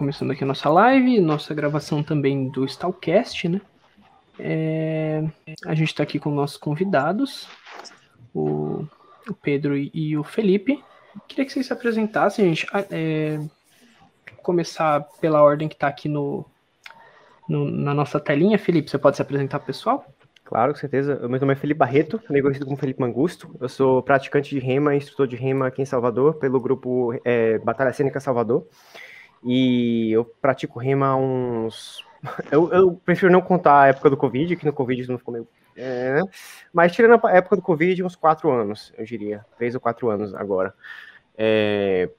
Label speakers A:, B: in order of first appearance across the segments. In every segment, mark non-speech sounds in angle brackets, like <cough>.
A: começando aqui a nossa live, nossa gravação também do Stalcast, né? É, a gente está aqui com nossos convidados, o, o Pedro e, e, o Felipe. Queria que vocês se apresentassem, gente. Ah, é, começar pela ordem que está aqui no, no, na nossa telinha. Felipe, você pode se apresentar pessoal?
B: Claro, com certeza. Meu nome é Felipe Barreto, também conhecido como Felipe Mangusto. Eu sou praticante de rema, instrutor de rema aqui em Salvador, pelo grupo é, Batalha Cênica Salvador. E eu pratico rema há uns. <laughs> Eu, eu, prefiro não contar a época do Covid, que no Covid não ficou meio. É, né? Mas tirando a época do Covid, uns quatro anos, eu diria. Três ou quatro anos agora. É,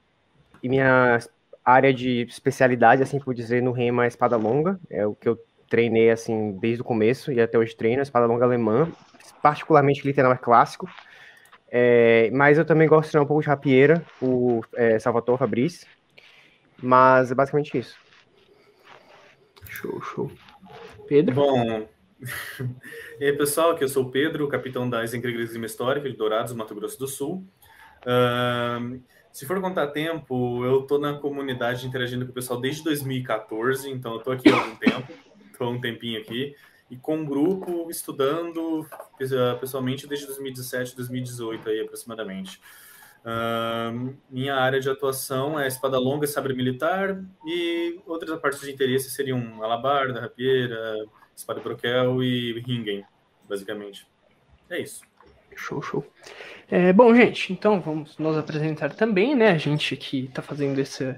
B: e minha área de especialidade, assim por dizer, no rema é espada longa. É o que eu treinei assim desde o começo e até hoje treino, espada longa alemã, particularmente literal clássico. É, mas eu também gosto de um pouco de rapieira, o é, Salvatore Fabrício. Mas é basicamente isso.
A: Show, show. Pedro?
C: Bom, <laughs> e aí pessoal, aqui eu sou o Pedro, capitão da Encreglesima Histórica de Dourados, Mato Grosso do Sul. Uh, se for contar tempo, eu tô na comunidade interagindo com o pessoal desde 2014, então eu tô aqui há algum tempo estou um tempinho aqui, e com um grupo estudando pessoalmente desde 2017, 2018 aí aproximadamente. Uh, minha área de atuação é espada longa, sabre militar e outras partes de interesse seriam alabarda, rapieira, espada broquel e ringen, basicamente. É isso.
A: Show, show. É, bom, gente, então vamos nos apresentar também, né? A gente que está fazendo esse,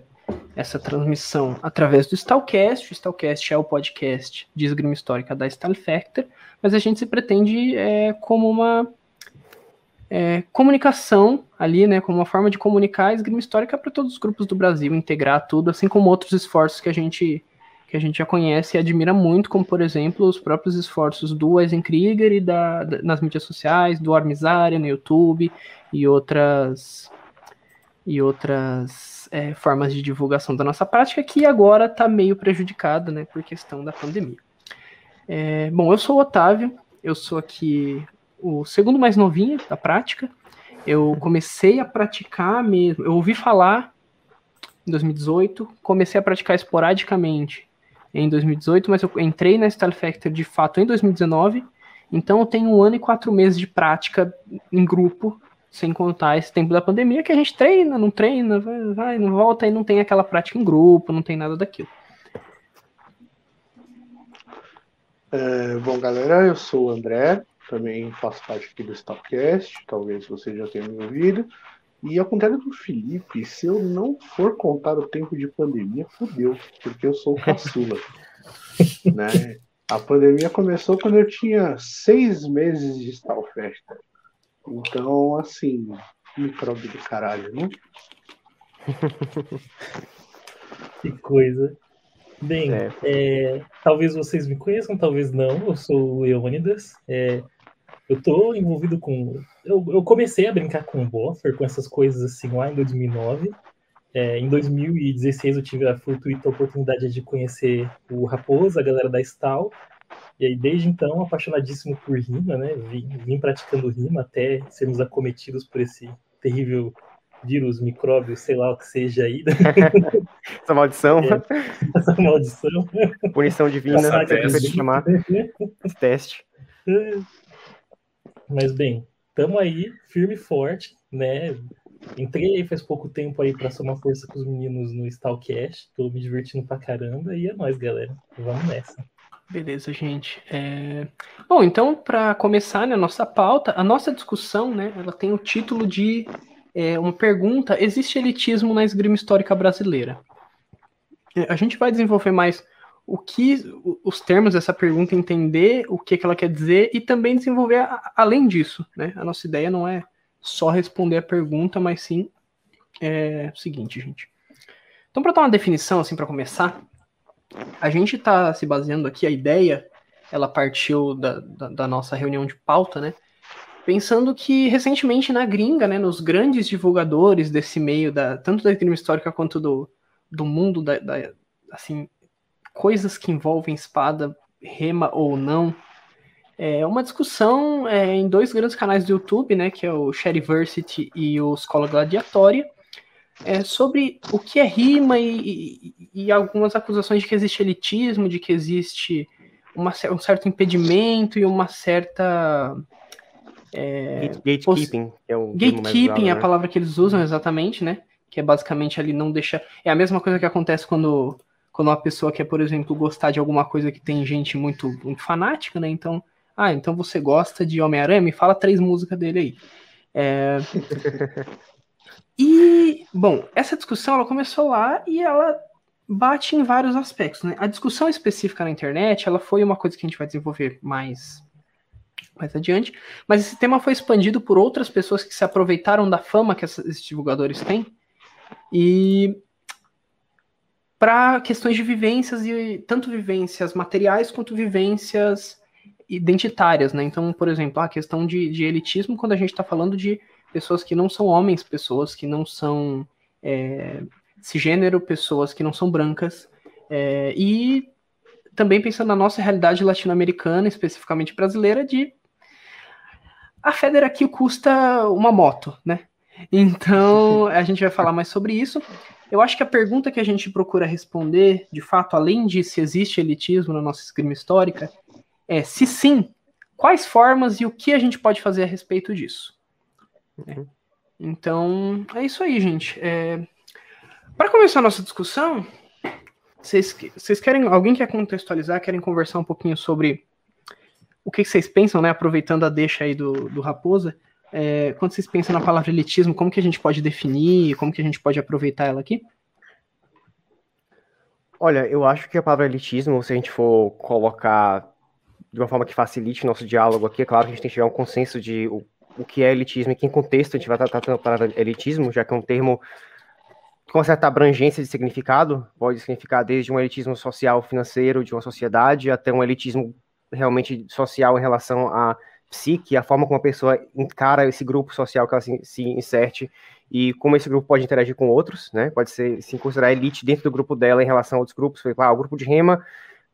A: essa transmissão através do Stalcast. O Stalcast é o podcast de esgrima histórica da Style Factor, mas a gente se pretende é, como uma é, comunicação ali, né, como uma forma de comunicar a esgrima histórica para todos os grupos do Brasil, integrar tudo, assim como outros esforços que a gente que a gente já conhece e admira muito, como por exemplo os próprios esforços do Eisenkrieger e da, da, nas mídias sociais, do Armisária no YouTube e outras e outras é, formas de divulgação da nossa prática que agora está meio prejudicada, né, por questão da pandemia. É, bom, eu sou o Otávio, eu sou aqui o segundo mais novinho da prática. Eu comecei a praticar mesmo, eu ouvi falar em 2018, comecei a praticar esporadicamente em 2018, mas eu entrei na Style Factor de fato em 2019, então eu tenho um ano e quatro meses de prática em grupo sem contar esse tempo da pandemia que a gente treina, não treina, vai, vai, não volta e não tem aquela prática em grupo, não tem nada daquilo.
D: É, bom, galera, eu sou o André, também faço parte aqui do Stopcast, talvez você já tenha me ouvido. E ao contrário do Felipe, se eu não for contar o tempo de pandemia, fodeu, porque eu sou caçula. <laughs> né? A pandemia começou quando eu tinha seis meses de Stalfest. Então, assim, micróbio do caralho, né? <laughs>
E: que coisa. Bem, é. É, talvez vocês me conheçam, talvez não. Eu sou o Leônidas. É, eu tô envolvido com. Eu, eu, comecei a brincar com o Boffer, com essas coisas assim, lá em 2009. É, em 2016 eu tive a fortuita oportunidade de conhecer o Raposa, a galera da Stal, e aí, desde então, apaixonadíssimo por rima, né? Vim, vim praticando rima até sermos acometidos por esse terrível vírus, micróbio, sei lá o que seja aí. <laughs>
B: essa maldição. É,
E: essa maldição.
B: Punição divina, você chamar. Teste.
E: Mas bem, estamos aí, firme e forte, né? Entrei aí faz pouco tempo aí para somar força com os meninos no Stalcast. Tô me divertindo pra caramba e é nóis, galera. Vamos nessa.
A: Beleza, gente. É... Bom, então, para começar né, a nossa pauta, a nossa discussão, né, ela tem o título de é, uma pergunta: existe elitismo na esgrima histórica brasileira? É, a gente vai desenvolver mais o que os termos dessa pergunta, entender o que, que ela quer dizer e também desenvolver a, além disso, né? A nossa ideia não é só responder a pergunta, mas sim é o seguinte, gente. Então, para dar uma definição assim para começar, a gente está se baseando aqui, a ideia, ela partiu da, da, da, nossa reunião de pauta, né? Pensando que recentemente na gringa, né, nos grandes divulgadores desse meio, da, tanto da esgrima histórica quanto do, do mundo, da, da, assim, coisas que envolvem espada, rema ou não, é uma discussão é, em dois grandes canais do YouTube, né, que é o Sheriversity e o Escola Gladiatória, é, sobre o que é rima e, e, e, algumas acusações de que existe elitismo, de que existe uma, um certo impedimento e uma certa.
B: É, gatekeeping.
A: É o gatekeeping é a né? palavra que eles usam exatamente, né? Que é basicamente ali não deixa. É a mesma coisa que acontece quando, quando uma pessoa quer, por exemplo, gostar de alguma coisa que tem gente muito, muito fanática, né? Então, ah, então você gosta de Homem-Aranha? Me fala três músicas dele aí. É... <laughs> e, bom, essa discussão ela começou lá e ela bate em vários aspectos. Né? A discussão específica na internet ela foi uma coisa que a gente vai desenvolver mais, mais adiante, mas esse tema foi expandido por outras pessoas que se aproveitaram da fama que esses divulgadores têm e para questões de vivências e tanto vivências materiais quanto vivências identitárias, né? Então, por exemplo, a questão de, de elitismo, quando a gente está falando de pessoas que não são homens, pessoas que não são é, cisgênero, pessoas que não são brancas, é, e também pensando na nossa realidade latino-americana, especificamente brasileira, de a Feder aqui custa uma moto, né? Então, a gente vai falar mais sobre isso. Eu acho que a pergunta que a gente procura responder, de fato, além de se existe elitismo na nossa esgrima histórica, é se sim, quais formas e o que a gente pode fazer a respeito disso. Uhum. Então, é isso aí, gente. É... Para começar a nossa discussão, vocês, vocês querem. Alguém quer contextualizar, querem conversar um pouquinho sobre o que vocês pensam, né? Aproveitando a deixa aí do, do Raposa. É, quando vocês pensam na palavra elitismo, como que a gente pode definir, como que a gente pode aproveitar ela aqui?
B: Olha, eu acho que a palavra elitismo, se a gente for colocar de uma forma que facilite nosso diálogo aqui. É claro que a gente tem que chegar a um consenso de o, o que é elitismo e que em contexto a gente vai estar tratando para elitismo, já que é um termo com uma certa abrangência de significado, pode significar desde um elitismo social financeiro de uma sociedade até um elitismo realmente social em relação à psique, a forma como a pessoa encara esse grupo social que ela se, se inserte e como esse grupo pode interagir com outros, né? Pode ser se considerar elite dentro do grupo dela em relação a outros grupos. Ah, o grupo de rema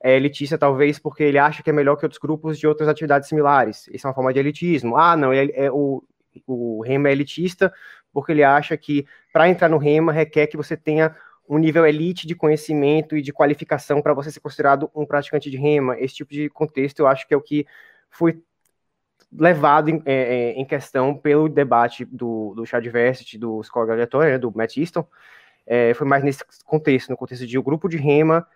B: é elitista talvez porque ele acha que é melhor que outros grupos de outras atividades similares. Isso é uma forma de elitismo. Ah, não, é, é o, o REMA é elitista porque ele acha que para entrar no REMA requer que você tenha um nível elite de conhecimento e de qualificação para você ser considerado um praticante de REMA. Esse tipo de contexto eu acho que é o que foi levado em, é, é em questão pelo debate do, do chá diversity, do Scholar Aleatório, né, do Matt Easton. É, foi mais nesse contexto, no contexto de um grupo de REMA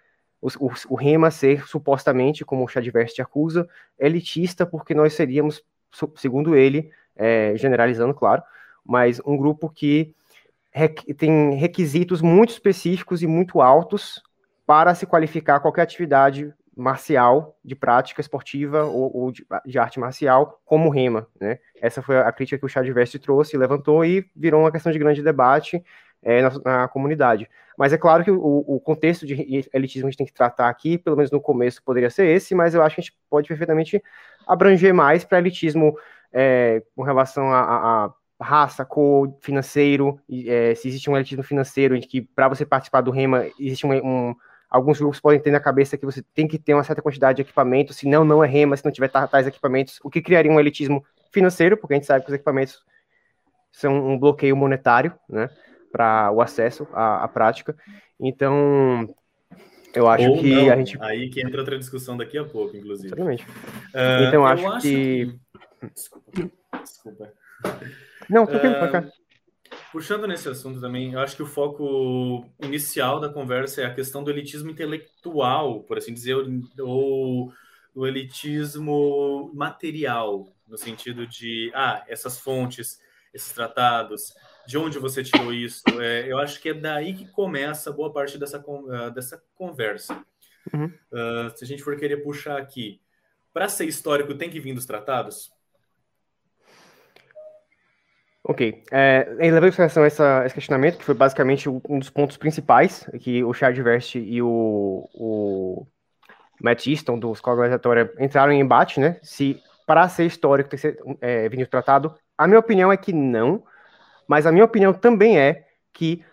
B: o, o, o REMA ser supostamente, como o Chadverse acusa, elitista, porque nós seríamos, segundo ele, é, generalizando, claro, mas um grupo que tem requisitos muito específicos e muito altos para se qualificar qualquer atividade marcial, de prática esportiva ou, ou de, de, arte marcial, como rema, né? Essa foi a crítica que o Chadverse trouxe, levantou e virou uma questão de grande debate é, na, na, comunidade. Mas é claro que o, o, contexto de elitismo a gente tem que tratar aqui, pelo menos no começo poderia ser esse, mas eu acho que a gente pode perfeitamente abranger mais para elitismo é, com relação a, a, raça, cor, financeiro, é, se existe um elitismo financeiro, em que para você participar do REMA, existe um, um, alguns grupos podem ter na cabeça que você tem que ter uma certa quantidade de equipamento, senão não é REMA, se não tiver tais equipamentos, o que criaria um elitismo financeiro, porque a gente sabe que os equipamentos são um bloqueio monetário, né? para o acesso à, à, prática. Então, eu acho Ou que
C: não.
B: a gente.
C: Aí que entra outra discussão daqui a pouco, inclusive.
B: Exatamente. Uh, então, eu acho, acho que... que.
C: Desculpa. Desculpa.
B: Não, tô uh, cá.
C: Puxando nesse assunto também, eu acho que o foco inicial da conversa é a questão do elitismo intelectual, por assim dizer, ou do elitismo material, no sentido de, ah, essas fontes, esses tratados, de onde você tirou isso. É, eu acho que é daí que começa boa parte dessa, uh, dessa conversa. Uhum. Uh, se a gente for querer puxar aqui, para ser histórico, tem que vir dos tratados?
B: Ok. É, levando em consideração essa, esse questionamento, que foi basicamente um dos pontos principais que o Chad e o, o Matt Easton, do Escola entraram em embate, né? Se para ser histórico tem que ser é, tratado. A minha opinião é que não. Mas a minha opinião também é que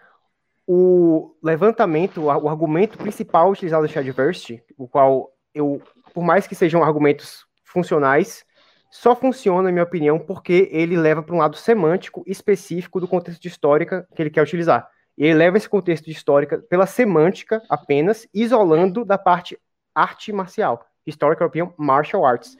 B: o levantamento, o argumento principal utilizado no Shadverse, o qual eu, por mais que sejam argumentos funcionais, só funciona, na minha opinião, porque ele leva para um lado semântico específico do contexto de histórica que ele quer utilizar. E ele leva esse contexto de histórica pela semântica apenas, isolando da parte arte marcial, Historical European Martial Arts.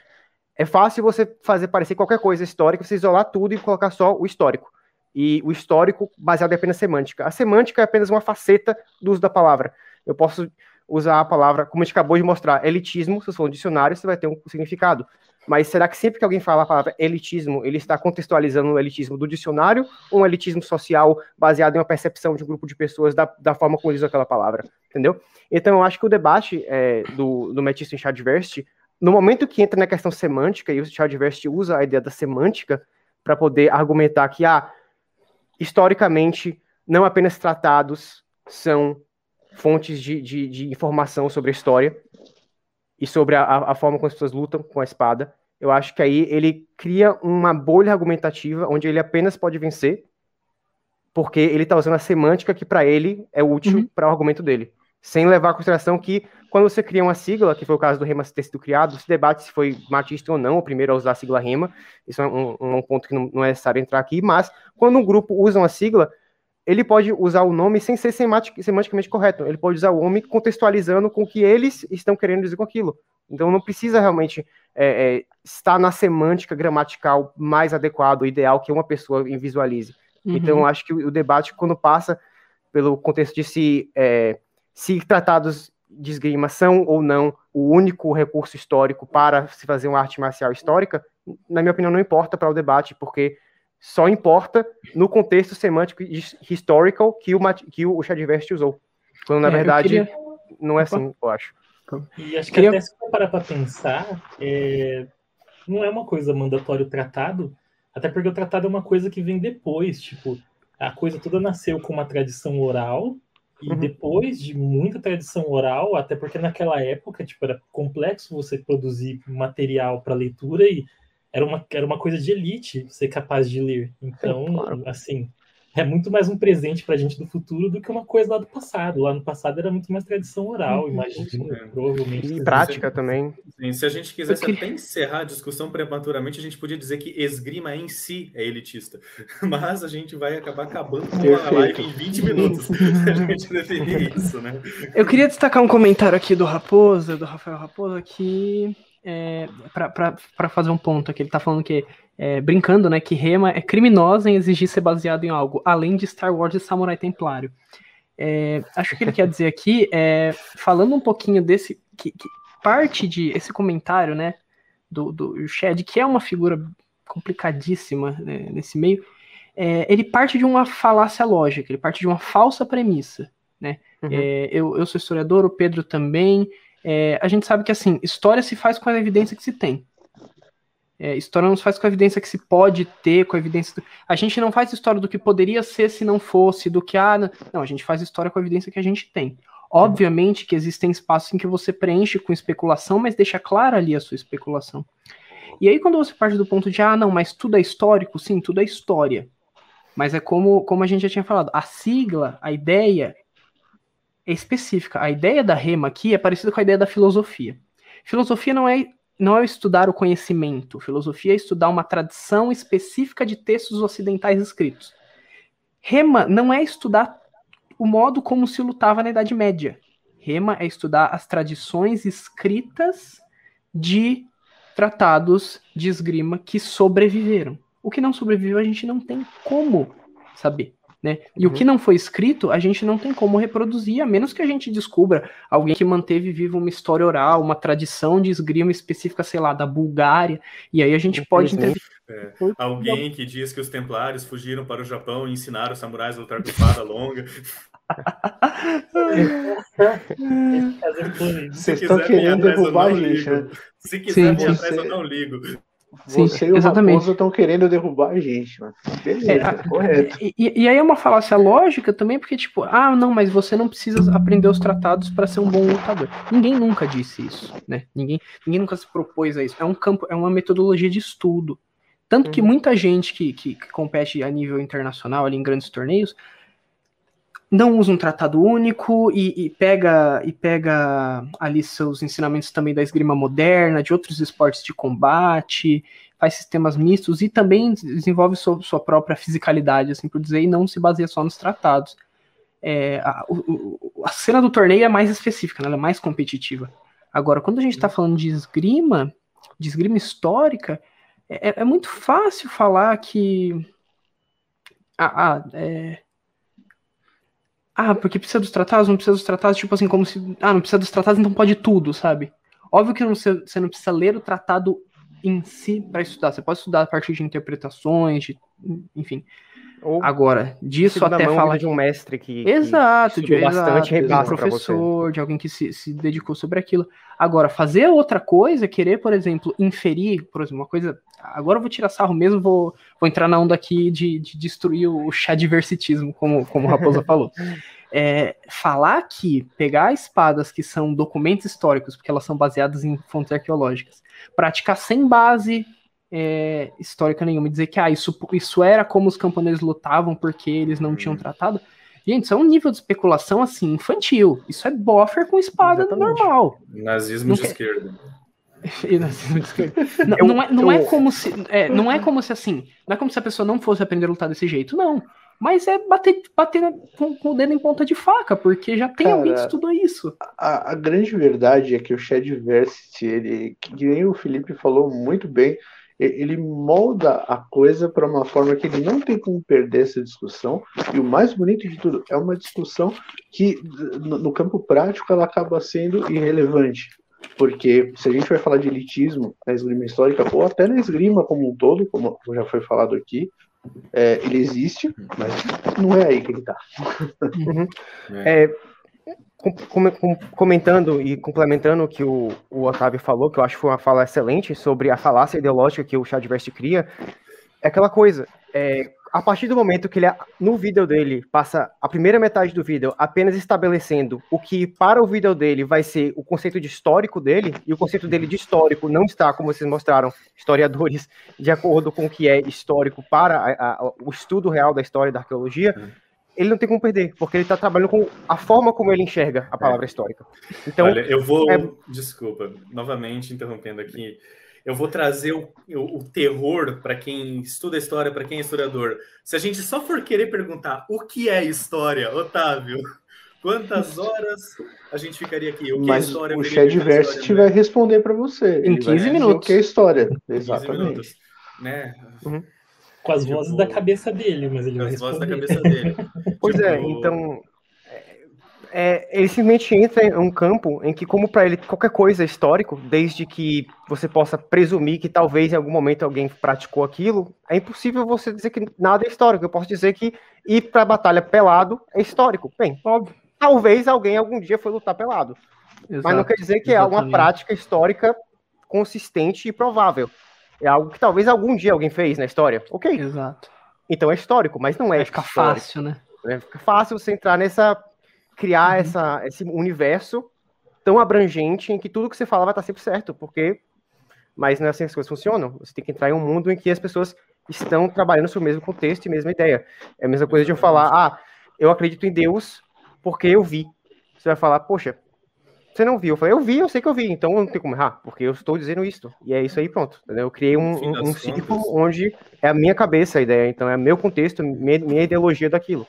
B: É fácil você fazer parecer qualquer coisa histórica, você isolar tudo e colocar só o histórico. E o histórico baseado em apenas semântica. A semântica é apenas uma faceta do uso da palavra. Eu posso usar a palavra, como a gente acabou de mostrar, elitismo, se você for no dicionário, você vai ter um significado. Mas será que sempre que alguém fala a palavra elitismo, ele está contextualizando o elitismo do dicionário ou um elitismo social baseado em uma percepção de um grupo de pessoas da, da forma como eles usam aquela palavra? Entendeu? Então, eu acho que o debate é, do, do Matisse em Chadverse, no momento que entra na questão semântica, e o Chadverse usa a ideia da semântica para poder argumentar que, ah, historicamente, não apenas tratados são fontes de, de, de informação sobre a história, e sobre a, a, forma como as pessoas lutam com a espada. Eu acho que aí ele cria uma bolha argumentativa onde ele apenas pode vencer, porque ele está usando a semântica que para ele é útil uhum. para o argumento dele, sem levar em consideração que quando você cria uma sigla, que foi o caso do Rema ter sido criado, se debate se foi Matista ou não, o primeiro a usar a sigla Rema, isso é um, um ponto que não, não, é necessário entrar aqui, mas quando um grupo usa uma sigla, ele pode usar o nome sem ser semanticamente correto. Ele pode usar o nome contextualizando com o que eles estão querendo dizer com aquilo. Então não precisa realmente é, é, estar na semântica gramatical mais adequada, ideal que uma pessoa visualize. Uhum. Então acho que o, o, debate, quando passa pelo contexto de se, é, se tratados de esgrima são ou não o único recurso histórico para se fazer uma arte marcial histórica, na minha opinião, não importa para o debate, porque só importa no contexto semântico historical que o, que o Chadivest usou. Quando, na é, verdade, queria... não é assim, eu acho.
E: E acho que queria... até se for parar para pensar, é... não é uma coisa mandatório o tratado, até porque o tratado é uma coisa que vem depois, tipo, a coisa toda nasceu com uma tradição oral, e uhum. depois de muita tradição oral, até porque naquela época, tipo, era complexo você produzir material para leitura e era uma, era uma coisa de elite ser capaz de ler. Então, é, <laughs> claro. assim, é muito mais um presente para a gente do futuro do que uma coisa lá do passado. Lá no passado era muito mais tradição oral, uhum. imagino, é. provavelmente.
B: E prática também.
C: Sim, se a gente quisesse até encerrar a discussão prematuramente, a gente podia dizer que esgrima em si é elitista. <laughs> Mas a gente vai acabar acabando com a live em 20 minutos. <laughs> a gente definir isso, né?
A: Eu queria destacar um comentário aqui do Raposa, do Rafael Raposa, que é, para fazer um ponto aqui, ele tá falando que, é, brincando, né, que Rema é criminosa em exigir ser baseado em algo, além de Star Wars e Samurai Templário. É, acho que ele quer dizer aqui, é, falando um pouquinho desse, que, que, parte de esse comentário, né, do, do Shed, que é uma figura complicadíssima né, nesse meio, é, ele parte de uma falácia lógica, ele parte de uma falsa premissa, né, uhum. É, eu, eu sou historiador, o Pedro também, é, a gente sabe que assim, história se faz com a evidência que se tem. É, história não se faz com a evidência que se pode ter, com a evidência. Do... A gente não faz história do que poderia ser se não fosse, do que ah, não, a gente faz história com a evidência que a gente tem. Obviamente que existem espaços em que você preenche com especulação, mas deixa clara ali a sua especulação. E aí, quando você parte do ponto de, ah, não, mas tudo é histórico, sim, tudo é história. Mas é como, como a gente já tinha falado, a sigla, a ideia, é específica. A ideia da rema aqui é parecida com a ideia da filosofia. Filosofia não é não é estudar o conhecimento. Filosofia é estudar uma tradição específica de textos ocidentais escritos. Rema não é estudar o modo como se lutava na Idade Média. Rema é estudar as tradições escritas de tratados de esgrima que sobreviveram. O que não sobreviveu a gente não tem como saber. Né? E uhum. o que não foi escrito, a gente não tem como reproduzir, a menos que a gente descubra alguém que manteve viva uma história oral, uma tradição de esgrima específica, sei lá, da Bulgária, e aí a gente pode entender.
C: É, alguém que diz que os templários fugiram para o Japão e ensinaram os samurais a lutar com espada longa. <laughs>
D: Vocês estão querendo derrubar a gente, né?
C: Se quiser vir atrás, eu não ligo.
D: Você Sim, e o exatamente. Estão querendo derrubar a gente, mano. Beleza, é, correto.
A: E, e, aí é uma falácia lógica também, porque, tipo, ah, não, mas você não precisa aprender os tratados para ser um bom lutador. Ninguém nunca disse isso, né? Ninguém, ninguém nunca se propôs a isso. É um campo, é uma metodologia de estudo. Tanto uhum. que muita gente que, que, que compete a nível internacional, ali em grandes torneios, não usa um tratado único e, e, pega e pega ali seus ensinamentos também da esgrima moderna, de outros esportes de combate, faz sistemas mistos e também desenvolve sua, sua própria fisicalidade, assim por dizer, e não se baseia só nos tratados. é, a, a, cena do torneio é mais específica, né? ela é mais competitiva. Agora, quando a gente está falando de esgrima, de esgrima histórica, é, é muito fácil falar que. Ah, ah, é... ah, porque precisa dos tratados, não precisa dos tratados, tipo assim, como se. Ah, não precisa dos tratados, então pode tudo, sabe? Óbvio que você não precisa ler o tratado em si para estudar. Você pode estudar a partir de interpretações, de, enfim. Ou Agora, disso até falar
B: de um mestre que,
A: exato,
B: que de bastante
A: exato, de um professor, de alguém que se, se dedicou sobre aquilo. Agora, fazer outra coisa, querer, por exemplo, inferir, por exemplo, uma coisa. Agora eu vou tirar sarro mesmo, vou, vou entrar na onda aqui de, de destruir o chá diversitismo, como, como o Raposa falou. <laughs> É, falar que pegar espadas que são documentos históricos, porque elas são baseadas em fontes arqueológicas, praticar sem base é, histórica nenhuma, dizer que ah, isso, isso era como os camponeses lutavam porque eles não tinham uhum. tratado. Gente, isso é um nível de especulação assim infantil. Isso é boffer com espada Exatamente. normal.
C: Nazismo não de esquerda. <laughs>
A: e nazismo de esquerda. <laughs> Não, eu, não, é, não eu... é como se. É, não é como se assim. Não é como se a pessoa não fosse aprender a lutar desse jeito, não. Mas é bater, bater com, com, o dedo em ponta de faca, porque já tem Cara, alguém que estudou isso.
D: A, a, grande verdade é que o Shadversity, ele, que nem o Felipe falou muito bem, ele molda a coisa para uma forma que ele não tem como perder essa discussão. E o mais bonito de tudo é uma discussão que, no campo prático, ela acaba sendo irrelevante. Porque se a gente vai falar de elitismo na esgrima histórica, ou até na esgrima como um todo, como já foi falado aqui, é, ele existe, mas não é aí que ele está.
B: Uhum. É, comentando e complementando o que o, o Otávio falou, que eu acho que foi uma fala excelente sobre a falácia ideológica que o Chadverse cria, é aquela coisa, é, a partir do momento que ele, no vídeo dele, passa a primeira metade do vídeo apenas estabelecendo o que para o vídeo dele vai ser o conceito de histórico dele, e o conceito dele de histórico não está, como vocês mostraram, historiadores, de acordo com o que é histórico para a, a, o estudo real da história da arqueologia, ele não tem como perder, porque ele está trabalhando com a forma como ele enxerga a palavra é. histórica.
C: Então, Olha, eu vou. É... Desculpa, novamente interrompendo aqui. Eu vou trazer o, o, o terror para quem estuda história, para quem é historiador. Se a gente só for querer perguntar o que é história, Otávio, quantas <laughs> horas a gente ficaria aqui? O que
D: é Mas é história? O Chadversity vai responder para você.
A: Em 15 minutos. O
D: que é história? Exatamente. Minutos,
C: né?
E: Uhum. Com as tipo, vozes da cabeça dele, mas ele vai
C: as vozes da cabeça dele. <laughs>
B: pois é, tipo... é, então. É, ele simplesmente entra em um campo em que, como para ele qualquer coisa é histórico, desde que você possa presumir que talvez em algum momento alguém praticou aquilo, é impossível você dizer que nada é histórico. Eu posso dizer que ir para a batalha pelado é histórico. Bem, óbvio. Talvez alguém algum dia foi lutar pelado. Exato, mas não quer dizer que exatamente. é uma prática histórica consistente e provável. É algo que talvez algum dia alguém fez na história. Ok.
A: Exato.
B: Então é histórico, mas não é. Vai
A: ficar fácil, né?
B: É, fica fácil você entrar nessa. criar uhum. essa, esse universo tão abrangente em que tudo que você fala vai estar sempre certo, porque. Mas não é assim que as coisas funcionam. Você tem que entrar em um mundo em que as pessoas estão trabalhando sobre o mesmo contexto e mesma ideia. É a mesma coisa de eu falar, ah, eu acredito em Deus porque eu vi. Você vai falar, poxa, você não viu? Eu falei, eu vi, eu sei que eu vi, então não tem como errar, porque eu estou dizendo isso. E é isso aí, pronto. Entendeu? Eu criei um, um, um ciclo onde é a minha cabeça a ideia, então é meu contexto, minha, minha ideologia daquilo.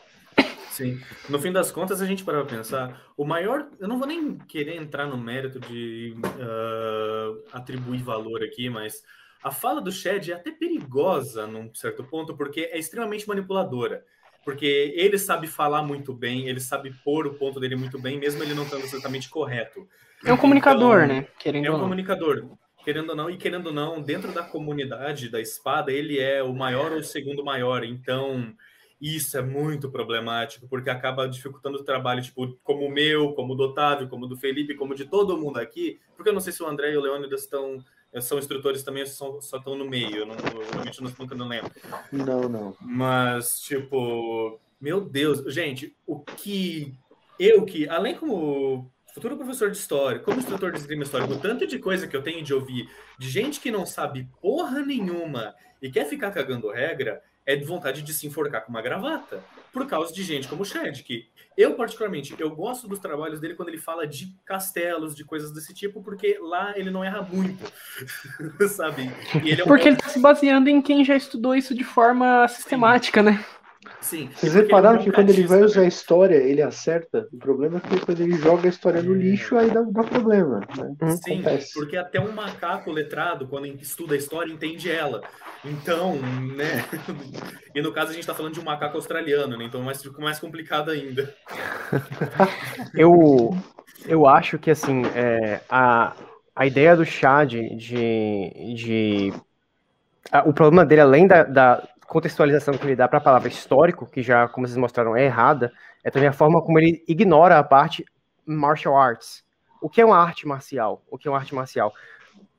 C: Sim. No fim das contas, a gente para pensar, o maior. Eu não vou nem querer entrar no mérito de uh, atribuir valor aqui, mas a fala do Shed é até perigosa num certo ponto, porque é extremamente manipuladora porque ele sabe falar muito bem, ele sabe pôr o ponto dele muito bem, mesmo ele não estando exatamente correto.
A: É um comunicador, então, né?
C: Querendo é um comunicador. Querendo ou não, e querendo ou não, dentro da comunidade da espada, ele é o maior ou o segundo maior. Então, isso é muito problemático, porque acaba dificultando o trabalho, tipo, como o meu, como o do Otávio, como o do Felipe, como de todo mundo aqui. Porque eu não sei se o André e o Leônidas estão são instrutores também só, só estão no meio, eu, não, eu realmente não, nunca não lembro.
D: Não, não.
C: Mas, tipo, meu Deus, gente, o que eu que, além como futuro professor de história, como instrutor de esgrima histórico, o tanto de coisa que eu tenho de ouvir de gente que não sabe porra nenhuma e quer ficar cagando regra, é de vontade de se enforcar com uma gravata, por causa de gente como o Shed, que eu, particularmente, eu gosto dos trabalhos dele quando ele fala de castelos, de coisas desse tipo, porque lá ele não erra muito, <laughs> sabe?
A: Ele é um porque ele tá se baseando em quem já estudou isso de forma sistemática, né?
C: Sim.
D: Vocês repararam que quando ele vai usar a história, ele acerta? O problema é que quando ele joga a história no lixo, aí dá, dá problema. Né?
C: Sim, Acontece. porque até um macaco letrado, quando estuda a história, entende ela. Então, né? <laughs> E no caso a gente está falando de um macaco australiano, né? Então mais, ficou mais complicado ainda. <laughs>
B: eu, eu acho que assim, é, a, a ideia do chá de. de, de o problema dele, além da, da contextualização que ele dá para a palavra histórico, que já, como vocês mostraram, é errada, é também a forma como ele ignora a parte martial arts. O que é uma arte marcial? O que é uma arte marcial?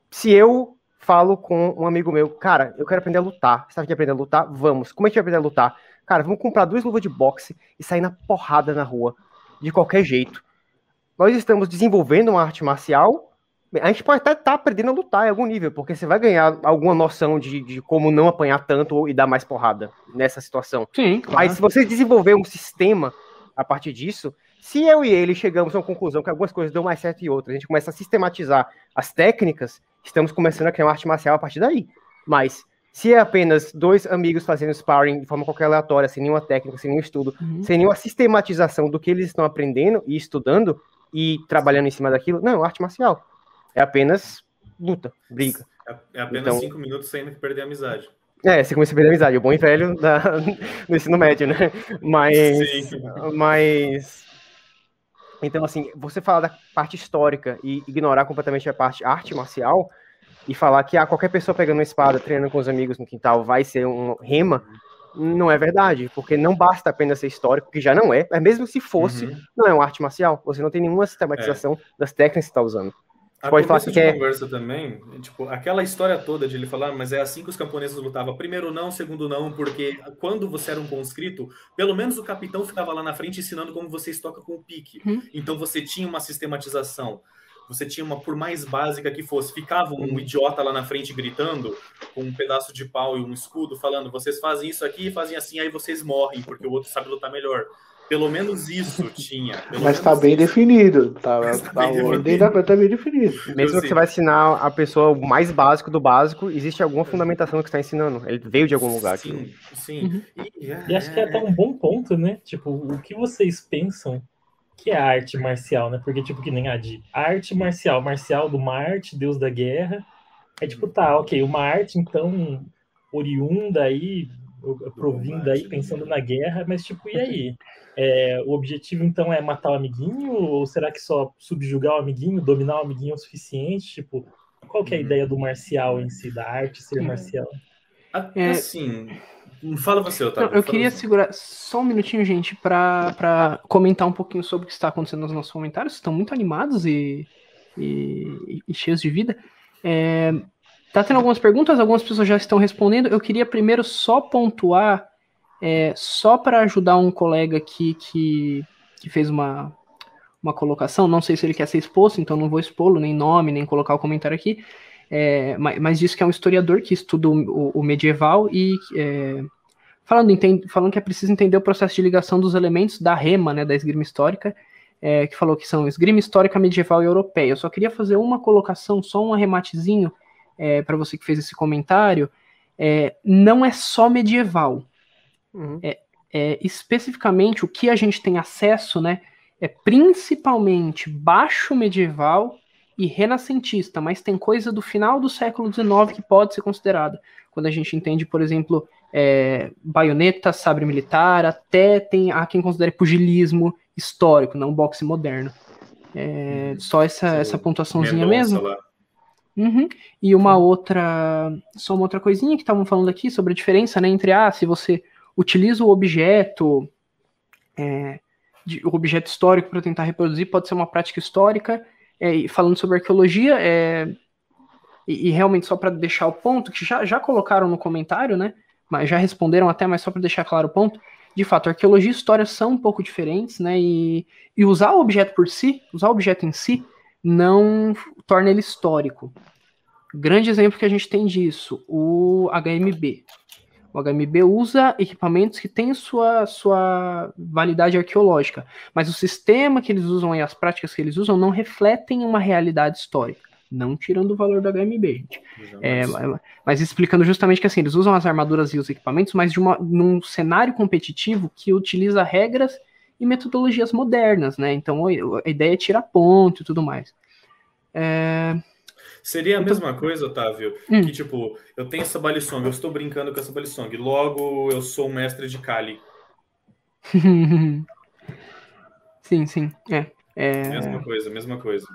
B: Se eu falo com um amigo meu, cara, eu quero aprender a lutar. Você sabe que aprender a lutar? Vamos. Como é que vai aprender a lutar? Cara, vamos comprar duas luvas de boxe e sair na porrada na rua, de qualquer jeito. Nós estamos desenvolvendo uma arte marcial a gente pode até estar tá aprendendo a lutar em algum nível, porque você vai ganhar alguma noção de, de como não apanhar tanto e dar mais porrada nessa situação.
A: Sim, claro.
B: Mas se você desenvolver um sistema a partir disso, se eu e ele chegamos a uma conclusão que algumas coisas dão mais certo e outras, a gente começa a sistematizar as técnicas, estamos começando a criar uma arte marcial a partir daí. Mas se é apenas dois amigos fazendo sparring de forma qualquer aleatória, sem nenhuma técnica, sem nenhum estudo, uhum. sem nenhuma sistematização do que eles estão aprendendo e estudando e trabalhando em cima daquilo, não, arte marcial. É apenas luta, briga.
C: É, é apenas então, cinco minutos sem perder a amizade.
B: É, você começa a perder a amizade, o bom e velho da, <laughs> do ensino médio, né? Mas. Sim. Mas. Então, assim, você falar da parte histórica e ignorar completamente a parte arte marcial e falar que ah, qualquer pessoa pegando uma espada, treinando com os amigos no quintal, vai ser um rema, não é verdade, porque não basta apenas ser histórico, que já não é, mas mesmo se fosse, uhum. não é uma arte marcial. Você não tem nenhuma sistematização é. das técnicas que está usando.
C: A pode falar que de quer... conversa também, tipo, aquela história toda de ele falar, mas é assim que os camponeses lutavam. Primeiro não, segundo não, porque quando você era um conscrito, pelo menos o capitão ficava lá na frente ensinando como você estoca com o pique. Hum. Então você tinha uma sistematização. Você tinha uma, por mais básica que fosse, ficava um hum. idiota lá na frente gritando, com um pedaço de pau e um escudo, falando: vocês fazem isso aqui, fazem assim, aí vocês morrem, porque o outro sabe lutar melhor. Pelo menos isso <laughs> tinha.
D: Mas está bem isso. definido. Tá, tá, tá bem ordem definido. tá bem definido.
B: Mesmo que você vai ensinar a pessoa o mais básico do básico, existe alguma fundamentação que está ensinando. Ele veio de algum lugar.
C: Sim,
B: aqui.
C: sim. Uhum.
E: E, é, e, acho que é até um bom ponto, né? Tipo, o que vocês pensam que é arte marcial, né? Porque, tipo, que nem a de arte marcial, marcial do Marte, deus da guerra. É tipo, tá, ok, uma arte, então, oriunda aí, provindo aí, pensando na guerra, mas tipo, e aí? <laughs> É, o objetivo então é matar o amiguinho? Ou será que só subjugar o amiguinho, dominar o amiguinho é o suficiente? Tipo, qual que é a uhum. ideia do marcial em si, da arte ser marcial?
C: É, assim, fala você, Otávio.
A: Não, eu queria você. segurar só um minutinho, gente, para comentar um pouquinho sobre o que está acontecendo nos nossos comentários. Estão muito animados e, e, e cheios de vida. É, tá tendo algumas perguntas, algumas pessoas já estão respondendo. Eu queria primeiro só pontuar é, só para ajudar um colega aqui que, que fez uma, uma colocação, não sei se ele quer ser exposto, então não vou expô-lo, nem nome, nem colocar o comentário aqui, é, mas, mas diz que é um historiador que estuda o, o medieval e é, falando, entende, falando que é preciso entender o processo de ligação dos elementos da rema, né, da esgrima histórica, é, que falou que são esgrima histórica medieval e europeia. Eu só queria fazer uma colocação, só um arrematezinho é, para você que fez esse comentário. É, não é só medieval. Uhum. É, é, especificamente o que a gente tem acesso, né, é principalmente baixo medieval e renascentista, mas tem coisa do final do século XIX que pode ser considerada. Quando a gente entende, por exemplo, é, baioneta, sabre militar, até tem há quem considere pugilismo histórico, não boxe moderno. É, uhum. só essa, essa pontuaçãozinha mesmo. Uhum. E uma outra, só uma outra coisinha que estavam falando aqui sobre a diferença, né, entre ah, se você utiliza o objeto, é, de, o objeto histórico para tentar reproduzir, pode ser uma prática histórica. É, falando sobre arqueologia, é, e, e, realmente só para deixar o ponto, que já, já colocaram no comentário, né? Mas já responderam até, mas só para deixar claro o ponto. De fato, arqueologia e história são um pouco diferentes, né? E, e usar o objeto por si, usar o objeto em si, não torna ele histórico. Grande exemplo que a gente tem disso, o HMB. O HMB usa equipamentos que têm sua, sua validade arqueológica, mas o sistema que eles usam e as práticas que eles usam não refletem uma realidade histórica. não tirando o valor do HMB, gente. É, mas explicando justamente que assim, eles usam as armaduras e os equipamentos, mas de uma, num cenário competitivo que utiliza regras e metodologias modernas, né? Então a ideia é tirar ponto e tudo mais. É...
C: Seria a então... mesma coisa, Otávio, hum. que tipo, eu tenho essa balisong, eu estou brincando com essa balisong, logo eu sou um mestre de Kali. <laughs>
A: sim, sim, é, é.
C: Mesma coisa, mesma coisa.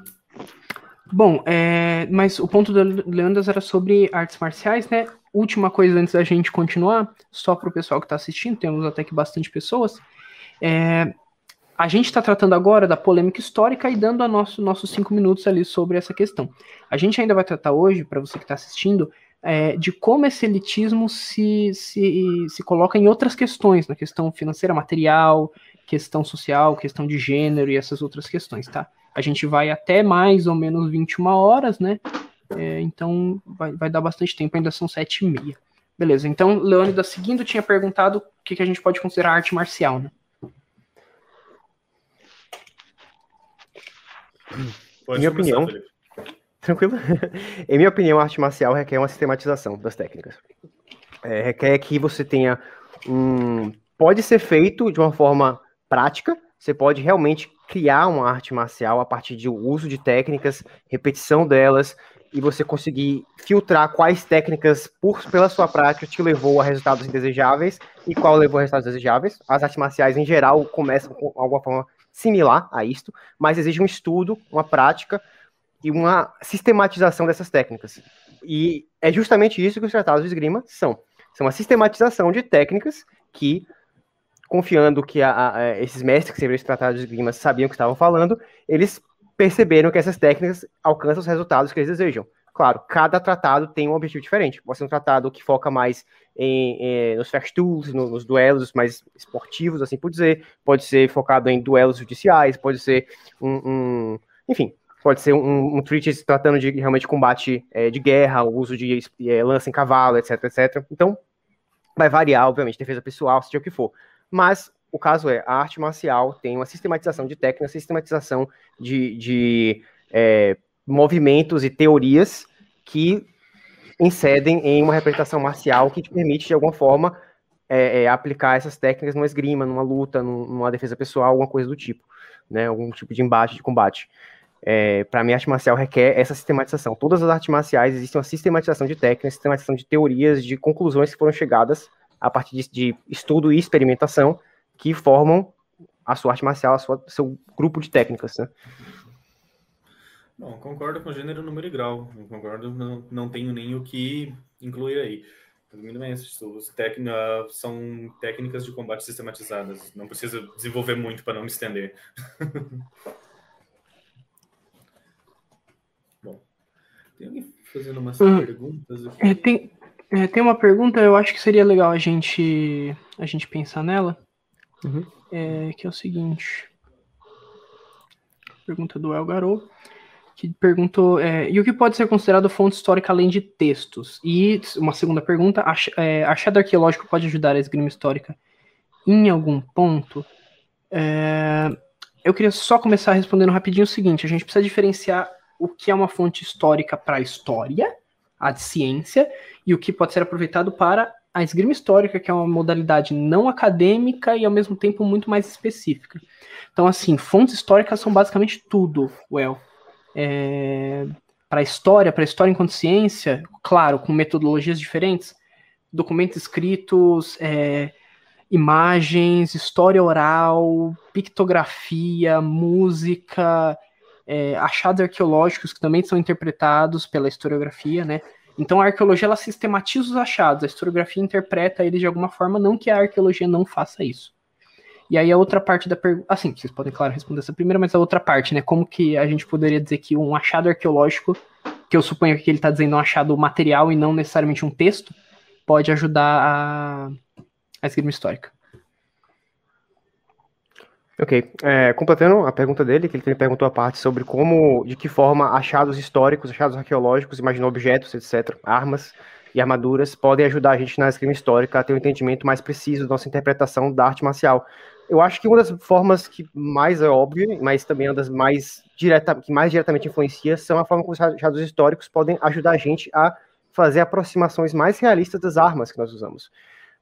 A: Bom, é, mas o ponto do Leandras era sobre artes marciais, né? Última coisa antes da gente continuar, só para o pessoal que está assistindo, temos até que bastante pessoas. É, a gente está tratando agora da polêmica histórica e dando a nosso, nossos cinco minutos ali sobre essa questão. A gente ainda vai tratar hoje, para você que está assistindo, é, de como esse elitismo se, se, se coloca em outras questões, na questão financeira, material, questão social, questão de gênero e essas outras questões, tá? A gente vai até mais ou menos 21 horas, né? É, então vai, vai dar bastante tempo, ainda são sete e meia. Beleza, então Leônidas seguindo tinha perguntado o que, que a gente pode considerar arte marcial, né?
B: Pode minha opinião, Felipe. tranquilo. <laughs> em minha opinião, a arte marcial requer uma sistematização das técnicas. É, requer que você tenha um. Pode ser feito de uma forma prática. Você pode realmente criar uma arte marcial a partir do uso de técnicas, repetição delas, e você conseguir filtrar quais técnicas, por, pela sua prática, te levou a resultados indesejáveis e qual levou a resultados desejáveis. As artes marciais, em geral, começam com alguma forma similar a isto, mas exige um estudo, uma prática e uma sistematização dessas técnicas. E é justamente isso que os tratados de esgrima são. São uma sistematização de técnicas que, confiando que a, a, esses mestres que escreveram esse tratado de esgrima sabiam o que estavam falando, eles perceberam que essas técnicas alcançam os resultados que eles desejam. Claro, cada tratado tem um objetivo diferente. Pode ser um tratado que foca mais em, em nos fast tools, no, nos duelos mais esportivos, assim por dizer. Pode ser focado em duelos judiciais, pode ser um, um enfim, pode ser um, um treatise tratando de realmente combate é, de guerra, o uso de é, lança em cavalo, etc, etc. Então, vai variar, obviamente, defesa pessoal, seja o que for. Mas o caso é, a arte marcial tem uma sistematização de técnicas, sistematização de, de é, movimentos e teorias que incidem em uma representação marcial que te permite, de alguma forma, é, é, aplicar essas técnicas numa esgrima, numa luta, numa defesa pessoal, alguma coisa do tipo, né? Algum tipo de embate, de combate. É, para mim, a arte marcial requer essa sistematização. Todas as artes marciais existem uma sistematização de técnicas, sistematização de teorias, de conclusões que foram chegadas a partir de, de estudo e experimentação que formam a sua arte marcial, a sua, seu grupo de técnicas, né?
C: Bom, concordo com gênero, número e grau. Eu concordo, não, não tenho nem o que incluir aí. Resumindo bem, os técnica, são técnicas de combate sistematizadas. Não precisa desenvolver muito para não me estender. <laughs> Bom, tem alguém fazendo umas hum, perguntas aqui?
A: É, tem, é, tem uma pergunta, eu acho que seria legal a gente, a gente pensar nela. Uhum. É, que é o seguinte. Pergunta do El Garou que perguntou: é, e o que pode ser considerado fonte histórica além de textos? E uma segunda pergunta: é, achado arqueológico pode ajudar a esgrima histórica em algum ponto? É, eu queria só começar respondendo rapidinho o seguinte: a gente precisa diferenciar o que é uma fonte histórica para a história, a ciência, e o que pode ser aproveitado para a esgrima histórica, que é uma modalidade não acadêmica e ao mesmo tempo muito mais específica. Então, assim, fontes históricas são basicamente tudo, Well é, para a história, para a história em consciência, claro, com metodologias diferentes, documentos escritos, é, imagens, história oral, pictografia, música, é, achados arqueológicos que também são interpretados pela historiografia, né? Então a arqueologia ela sistematiza os achados, a historiografia interpreta eles de alguma forma, não que a arqueologia não faça isso. E aí a outra parte da pergunta. Assim, vocês podem, claro, responder essa primeira, mas a outra parte, né? Como que a gente poderia dizer que um achado arqueológico, que eu suponho que ele está dizendo um achado material e não necessariamente um texto, pode ajudar a, a esgrima histórica.
B: Ok. É, completando a pergunta dele, que ele perguntou a parte sobre como, de que forma achados históricos, achados arqueológicos, imagina objetos, etc., armas e armaduras, podem ajudar a gente na esgrima histórica a ter um entendimento mais preciso da nossa interpretação da arte marcial eu acho que uma das formas que mais é óbvia, mas também uma das mais direta, que mais diretamente influencia, são a forma como os achados históricos podem ajudar a gente a fazer aproximações mais realistas das armas que nós usamos.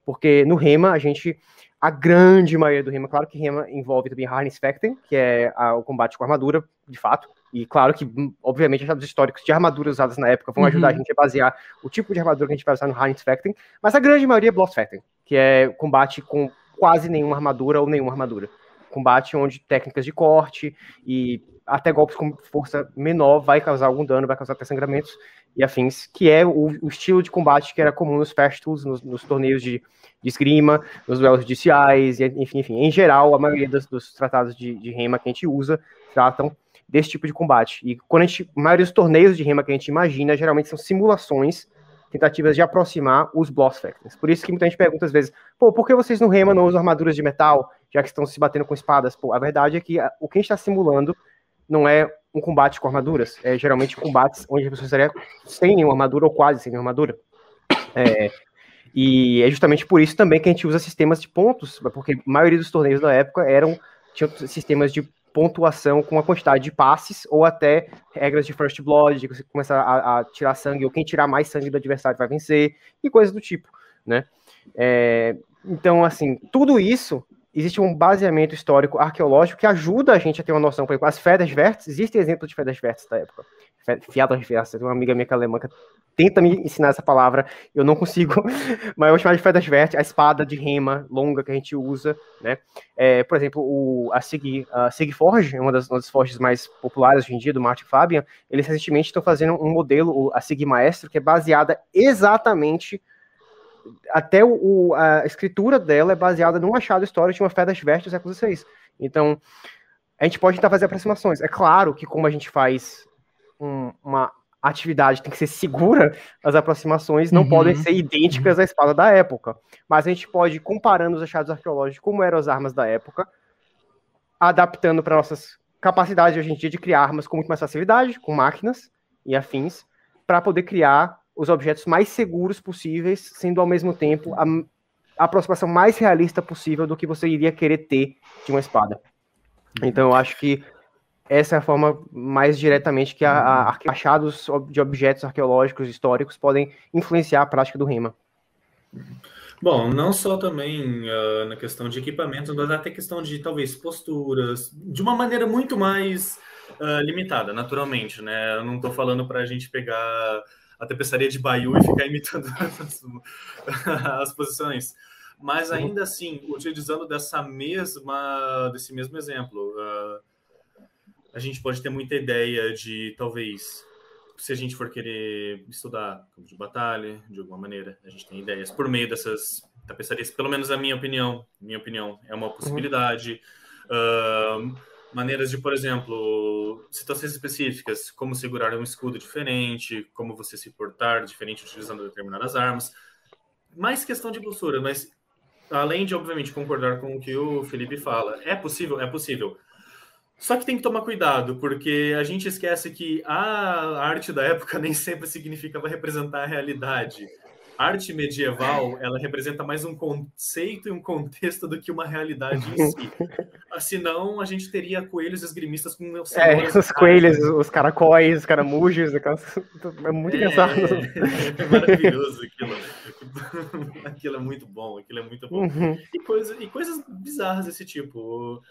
B: Porque no Rema, a gente, a grande maioria do Rema, claro que Rema envolve também Harness Facting, que é a, o combate com armadura, de fato, e claro que, obviamente, achados históricos de armaduras usadas na época vão uhum. ajudar a gente a basear o tipo de armadura que a gente vai usar no Harness Facting, mas a grande maioria é Bloss Facting, que é combate com quase nenhuma armadura ou nenhuma armadura. Combate onde técnicas de corte e até golpes com força menor vai causar algum dano, vai causar até sangramentos e afins, que é o, o estilo de combate que era comum nos fast nos, nos torneios de, de, esgrima, nos duelos judiciais, enfim, enfim. Em geral, a maioria dos, dos tratados de, de rema que a gente usa tratam desse tipo de combate. E quando a gente, a maioria dos torneios de rema que a gente imagina, geralmente são simulações tentativas de aproximar os boss factors. Por isso que muita gente pergunta às vezes, pô, por que vocês no Rema não usam armaduras de metal, já que estão se batendo com espadas? Pô, a verdade é que o que a gente está simulando não é um combate com armaduras, é geralmente combates onde a pessoa estaria sem nenhuma armadura ou quase sem nenhuma armadura. É, e é justamente por isso também que a gente usa sistemas de pontos, porque a maioria dos torneios da época eram tinham sistemas de pontuação com a quantidade de passes ou até regras de first blood, de você começar a, a, tirar sangue, ou quem tirar mais sangue do adversário vai vencer, e coisas do tipo, né? É, então, assim, tudo isso, existe um baseamento histórico arqueológico que ajuda a gente a ter uma noção, por exemplo, as Fedas Vertes, existem exemplos de Fedas Vertes da época, Fiadas tem uma amiga minha que é alemã que tenta me ensinar essa palavra, eu não consigo, <laughs> mas eu vou chamar de Fedas Verte, a espada de rema longa que a gente usa, né? É, por exemplo, o, a, Sig, a Sigforge, uma das, uma das forges mais populares hoje em dia, do Martin Fabian, eles recentemente estão fazendo um modelo, a Sig Maestro, que é baseada exatamente até o, a escritura dela é baseada num achado histórico de uma Fedas Verte do século XVI. Então, a gente pode tentar fazer aproximações. É claro que como a gente faz um, uma atividade tem que ser segura, as aproximações não uhum. podem ser idênticas à espada da época. Mas a gente pode, comparando os achados arqueológicos, como eram as armas da época, adaptando para nossas capacidades hoje em dia de criar armas com muito mais facilidade, com máquinas e afins, para poder criar os objetos mais seguros possíveis, sendo ao mesmo tempo a, a aproximação mais realista possível do que você iria querer ter de uma espada. Então eu acho que essa é a forma mais diretamente que a, a, achados de objetos arqueológicos históricos podem influenciar a prática do rima.
C: Bom, não só também uh, na questão de equipamentos, mas até questão de talvez posturas, de uma maneira muito mais uh, limitada, naturalmente, né? Eu não estou falando para a gente pegar a tapeçaria de Baiu e ficar imitando <laughs> as, as posições, mas uhum. ainda assim, utilizando dessa mesma, desse mesmo exemplo. Uh, a gente pode ter muita ideia de talvez se a gente for querer estudar campo de batalha de alguma maneira, a gente tem ideias por meio dessas tapeçarias, pelo menos a minha opinião, minha opinião é uma possibilidade. Uhum. Uh, maneiras de, por exemplo, situações específicas, como segurar um escudo diferente, como você se portar diferente utilizando determinadas armas. Mais questão de postura, mas além de, obviamente, concordar com o que o Felipe fala, é possível? É possível. Só que tem que tomar cuidado, porque a gente esquece que a arte da época <laughs> nem sempre significava representar a realidade. Arte medieval, ela representa mais um conceito e um contexto do que uma realidade em si. <laughs> Senão, a gente teria coelhos esgrimistas com
B: É, os coelhos, os caracóis, os caramujos, é muito é, engraçado. <laughs>
C: É maravilhoso aquilo. Aquilo é muito bom, aquilo é muito bom. Uhum. E, coisa, e coisas bizarras desse tipo.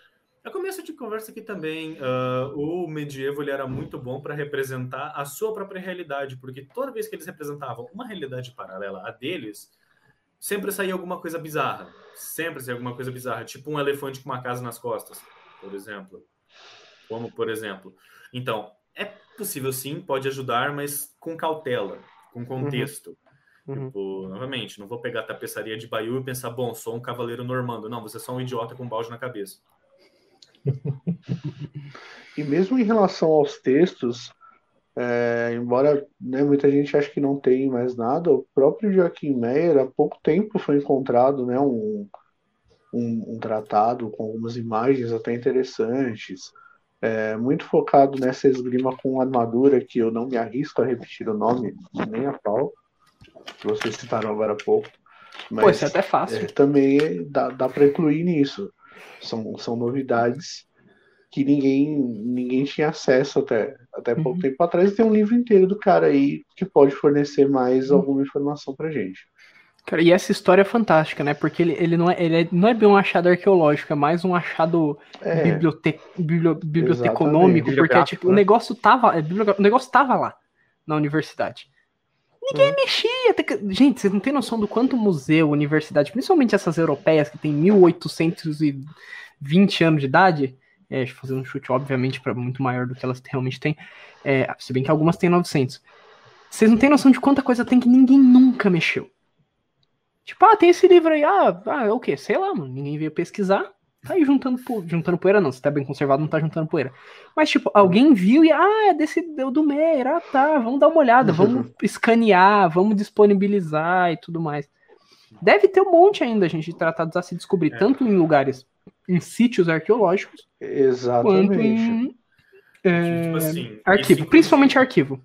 C: A começo de conversa aqui também, uh, o medievo ele era muito bom para representar a sua própria realidade, porque toda vez que eles representavam uma realidade paralela a deles, sempre saía alguma coisa bizarra. Sempre saía alguma coisa bizarra, tipo um elefante com uma casa nas costas, por exemplo. Como, por exemplo. Então, é possível sim, pode ajudar, mas com cautela, com uhum. contexto. Uhum. Tipo, novamente, não vou pegar a tapeçaria de Baiu e pensar, bom, sou um cavaleiro normando. Não, você é só um idiota com um balde na cabeça
D: e mesmo em relação aos textos, é, embora né, muita gente ache que não tem mais nada, o próprio Joaquim Meyer, há pouco tempo foi encontrado né, um, um, um tratado com algumas imagens até interessantes, é, muito focado nessa esgrima com armadura, que eu não me arrisco a repetir o nome, nem a pau, que vocês citaram agora há pouco.
A: Mas Pô, isso é até fácil. É,
D: também dá, dá para incluir nisso. São, são novidades que ninguém, ninguém tinha acesso até, até pouco uhum. tempo atrás. E tem um livro inteiro do cara aí que pode fornecer mais uhum. alguma informação pra gente.
A: Cara, e essa história é fantástica, né? Porque ele, ele, não, é, ele é, não é bem um achado arqueológico, é mais um achado é, bibliote, biblio, biblioteconômico, porque é, tipo, né? o negócio tava. É, o negócio tava lá na universidade. Ninguém hum. mexia. Gente, vocês não têm noção do quanto museu, universidade, principalmente essas europeias que tem 1820 anos de idade, é, fazendo um chute, obviamente, para muito maior do que elas realmente têm, é, se bem que algumas têm 900. Vocês não têm noção de quanta coisa tem que ninguém nunca mexeu. Tipo, ah, tem esse livro aí. Ah, ah é o quê? Sei lá, mano. Ninguém veio pesquisar. Tá aí juntando, juntando poeira, não. Se tá bem conservado, não tá juntando poeira. Mas, tipo, alguém viu e, ah, é desse do Meyer. Ah, tá. Vamos dar uma olhada. <laughs> Vamos escanear, vamos disponibilizar e tudo mais. Deve ter um monte ainda, gente, de tratados a se descobrir, é. tanto em lugares, em sítios arqueológicos,
D: Exatamente. quanto em
A: é, tipo assim, arquivo, principalmente arquivo.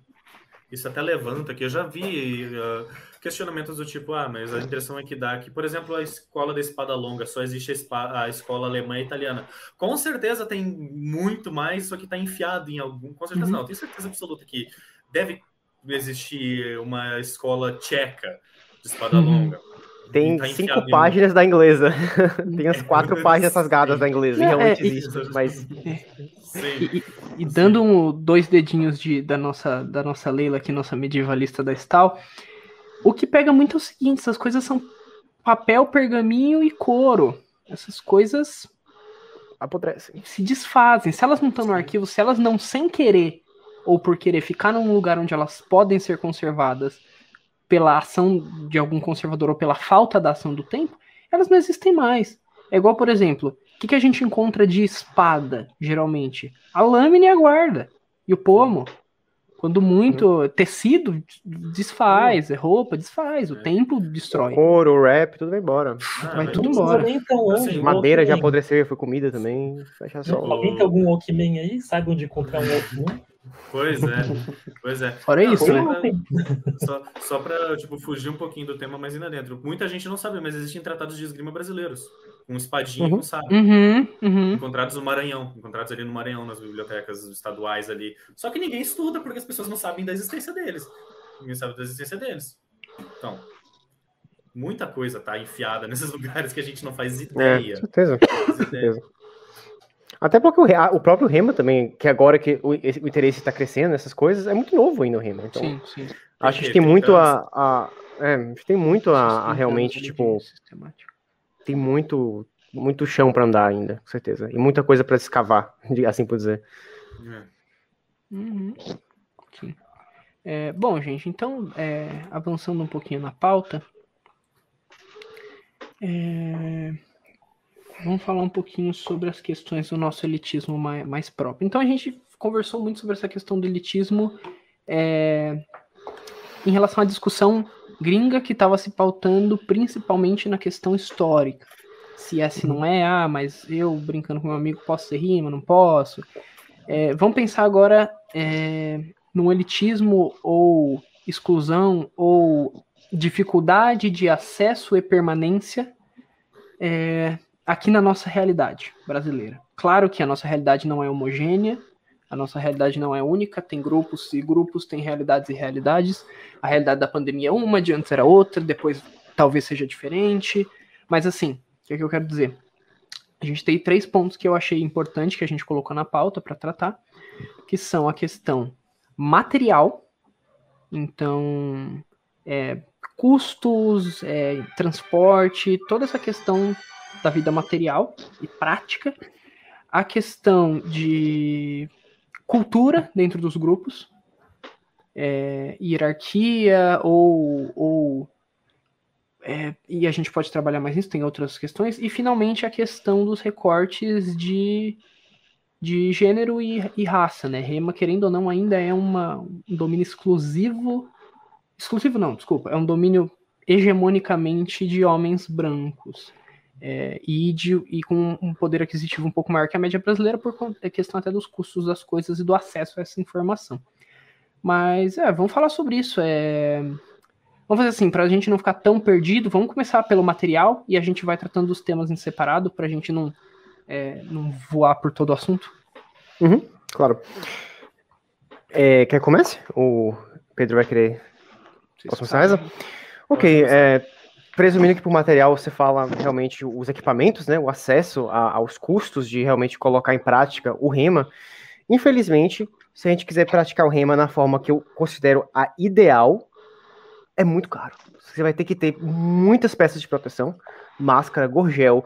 C: Isso até levanta que eu já vi uh, questionamentos do tipo, ah, mas a impressão é que dá que, por exemplo, a escola da espada longa só existe a, espada, a escola alemã e italiana. Com certeza tem muito mais, só que está enfiado em algum. Com certeza uhum. não, tenho certeza absoluta que deve existir uma escola tcheca de espada uhum. longa.
B: Tem tá cinco páginas da inglesa. <laughs> Tem as quatro <laughs> páginas rasgadas da inglesa. É, realmente é, existe, mas.
A: E, e, dando um, dois dedinhos de, da, nossa, da nossa Leila aqui, nossa medievalista da Stal, o que pega muito é o seguinte: essas coisas são papel, pergaminho e couro. Essas coisas apodrecem, se desfazem. Se elas não estão no arquivo, se elas não sem querer ou por querer ficar num lugar onde elas podem ser conservadas pela ação de algum conservador ou pela falta da ação do tempo, elas não existem mais. É igual, por exemplo, o que, que a gente encontra de espada, geralmente? A lâmina e a guarda. E o pomo. Quando muito uhum. tecido desfaz, é roupa desfaz, o é. tempo destrói.
B: O couro, o rap, tudo vai embora.
A: Ah, vai tudo embora.
B: Assim, madeira já apodreceu, foi comida também. Fecha só.
E: Alguém tem algum Walkman aí? Sabe onde encontrar um Walkman?
C: Pois é, pois é.
A: Fora isso, né?
C: Só, só para tipo, fugir um pouquinho do tema mais ainda dentro. Muita gente não sabe, mas existem tratados de esgrima brasileiros. Com espadinha uhum. com sabe.
A: Uhum, uhum.
C: Encontrados no Maranhão. Encontrados ali no Maranhão, nas bibliotecas estaduais ali. Só que ninguém estuda porque as pessoas não sabem da existência deles. Ninguém sabe da existência deles. Então, muita coisa tá enfiada <laughs> nesses lugares que a gente não faz é, ideia.
B: É, certeza. certeza. Até porque o, o, próprio Rema também, que agora que o, o interesse está crescendo nessas coisas, é muito novo ainda o Rema. Então, sim, sim. Acho que tem muito a, a é, tem muito a, a realmente, tipo, tem muito, muito chão para andar ainda, com certeza. E muita coisa para escavar, <laughs> assim por dizer.
A: É. Uhum. É, bom, gente, então, é, avançando um pouquinho na pauta, é, vamos falar um pouquinho sobre as questões do nosso elitismo mais, mais próprio. Então a gente conversou muito sobre essa questão do elitismo é, em relação à discussão gringa que estava se pautando principalmente na questão histórica. Se é, se não é, ah, mas eu brincando com meu amigo posso ser rima, não posso. É, vamos pensar agora é, no elitismo ou exclusão ou dificuldade de acesso e permanência é, aqui na nossa realidade brasileira. Claro que a nossa realidade não é homogênea, a nossa realidade não é única, tem grupos e grupos, tem realidades e realidades. A realidade da pandemia é uma, de antes era outra, depois talvez seja diferente. Mas assim, o que, é que eu quero dizer? A gente tem três pontos que eu achei importante que a gente colocou na pauta para tratar, que são a questão material, então é, custos, é, transporte, toda essa questão da vida material e prática, a questão de cultura dentro dos grupos, é, hierarquia ou, ou é, e a gente pode trabalhar mais nisso, tem outras questões, e finalmente a questão dos recortes de, de gênero e, e raça, né? Rema, querendo ou não, ainda é uma, um domínio exclusivo. Exclusivo não, desculpa, é um domínio hegemonicamente de homens brancos é, e, de, e com um poder aquisitivo um pouco maior que a média brasileira por questão até dos custos das coisas e do acesso a essa informação. Mas, é, vamos falar sobre isso. É... Vamos fazer assim, para a gente não ficar tão perdido, vamos começar pelo material e a gente vai tratando dos temas em separado, para a gente não, é, não voar por todo o assunto?
B: Uhum, claro. É, quer que comece? O Pedro vai querer. Posso começar? Ok, é, presumindo que por material você fala realmente os equipamentos, né, o acesso a, aos custos de realmente colocar em prática o REMA, infelizmente, se a gente quiser praticar o REMA na forma que eu considero a ideal, é muito caro. Você vai ter que ter muitas peças de proteção, máscara, gorgel,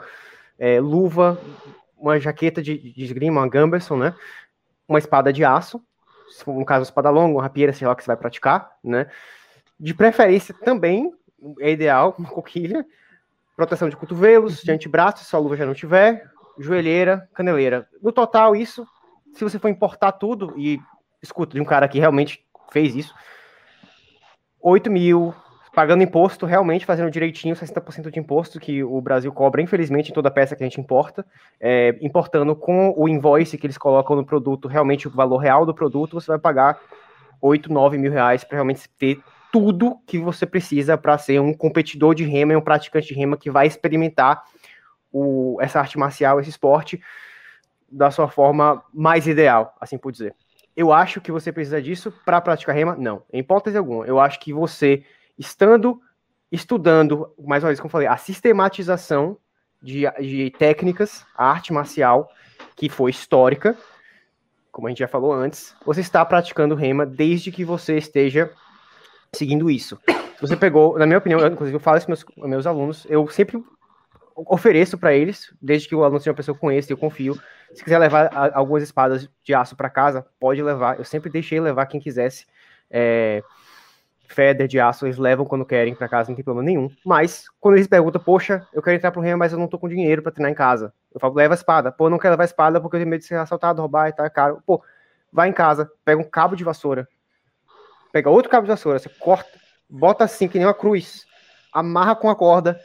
B: é, luva, uma jaqueta de, de esgrima, uma Gamberson, né, uma espada de aço, no caso, espada longa, uma rapieira, sei lá, que você vai praticar, né, de preferência também é ideal, uma coquilha, proteção de cotovelos, de antebraço, se a luva já não tiver, joelheira, caneleira. No total, isso, se você for importar tudo, e escuta de um cara que realmente fez isso, 8 mil, pagando imposto, realmente fazendo direitinho 60% de imposto que o Brasil cobra, infelizmente, em toda peça que a gente importa, é, importando com o invoice que eles colocam no produto, realmente o valor real do produto, você vai pagar 8, 9 mil reais para realmente ter tudo que você precisa para ser um competidor de rema e um praticante de rema que vai experimentar o, essa arte marcial, esse esporte, da sua forma mais ideal, assim por dizer. Eu acho que você precisa disso para praticar rema? Não, em hipótese alguma. Eu acho que você, estando, estudando, mais uma vez, como eu falei, a sistematização de, de técnicas, a arte marcial, que foi histórica, como a gente já falou antes, você está praticando rema desde que você esteja seguindo isso. Se você pegou, na minha opinião, eu, inclusive eu falo isso meus, meus alunos, eu sempre ofereço para eles, desde que o aluno seja uma pessoa que conheça, eu confio. Se quiser levar a, algumas espadas de aço para casa, pode levar. Eu sempre deixei levar quem quisesse. É, Feder de aço, eles levam quando querem para casa, não tem problema nenhum. Mas, quando eles perguntam, poxa, eu quero entrar pro reino, mas eu não tô com dinheiro para treinar em casa. Eu falo, leva a espada. Pô, não quero levar a espada porque eu tenho medo de ser assaltado, roubar e tá caro. Pô, vai em casa, pega um cabo de vassoura, pega outro cabo de vassoura, você corta, bota assim, que nem uma cruz, amarra com a corda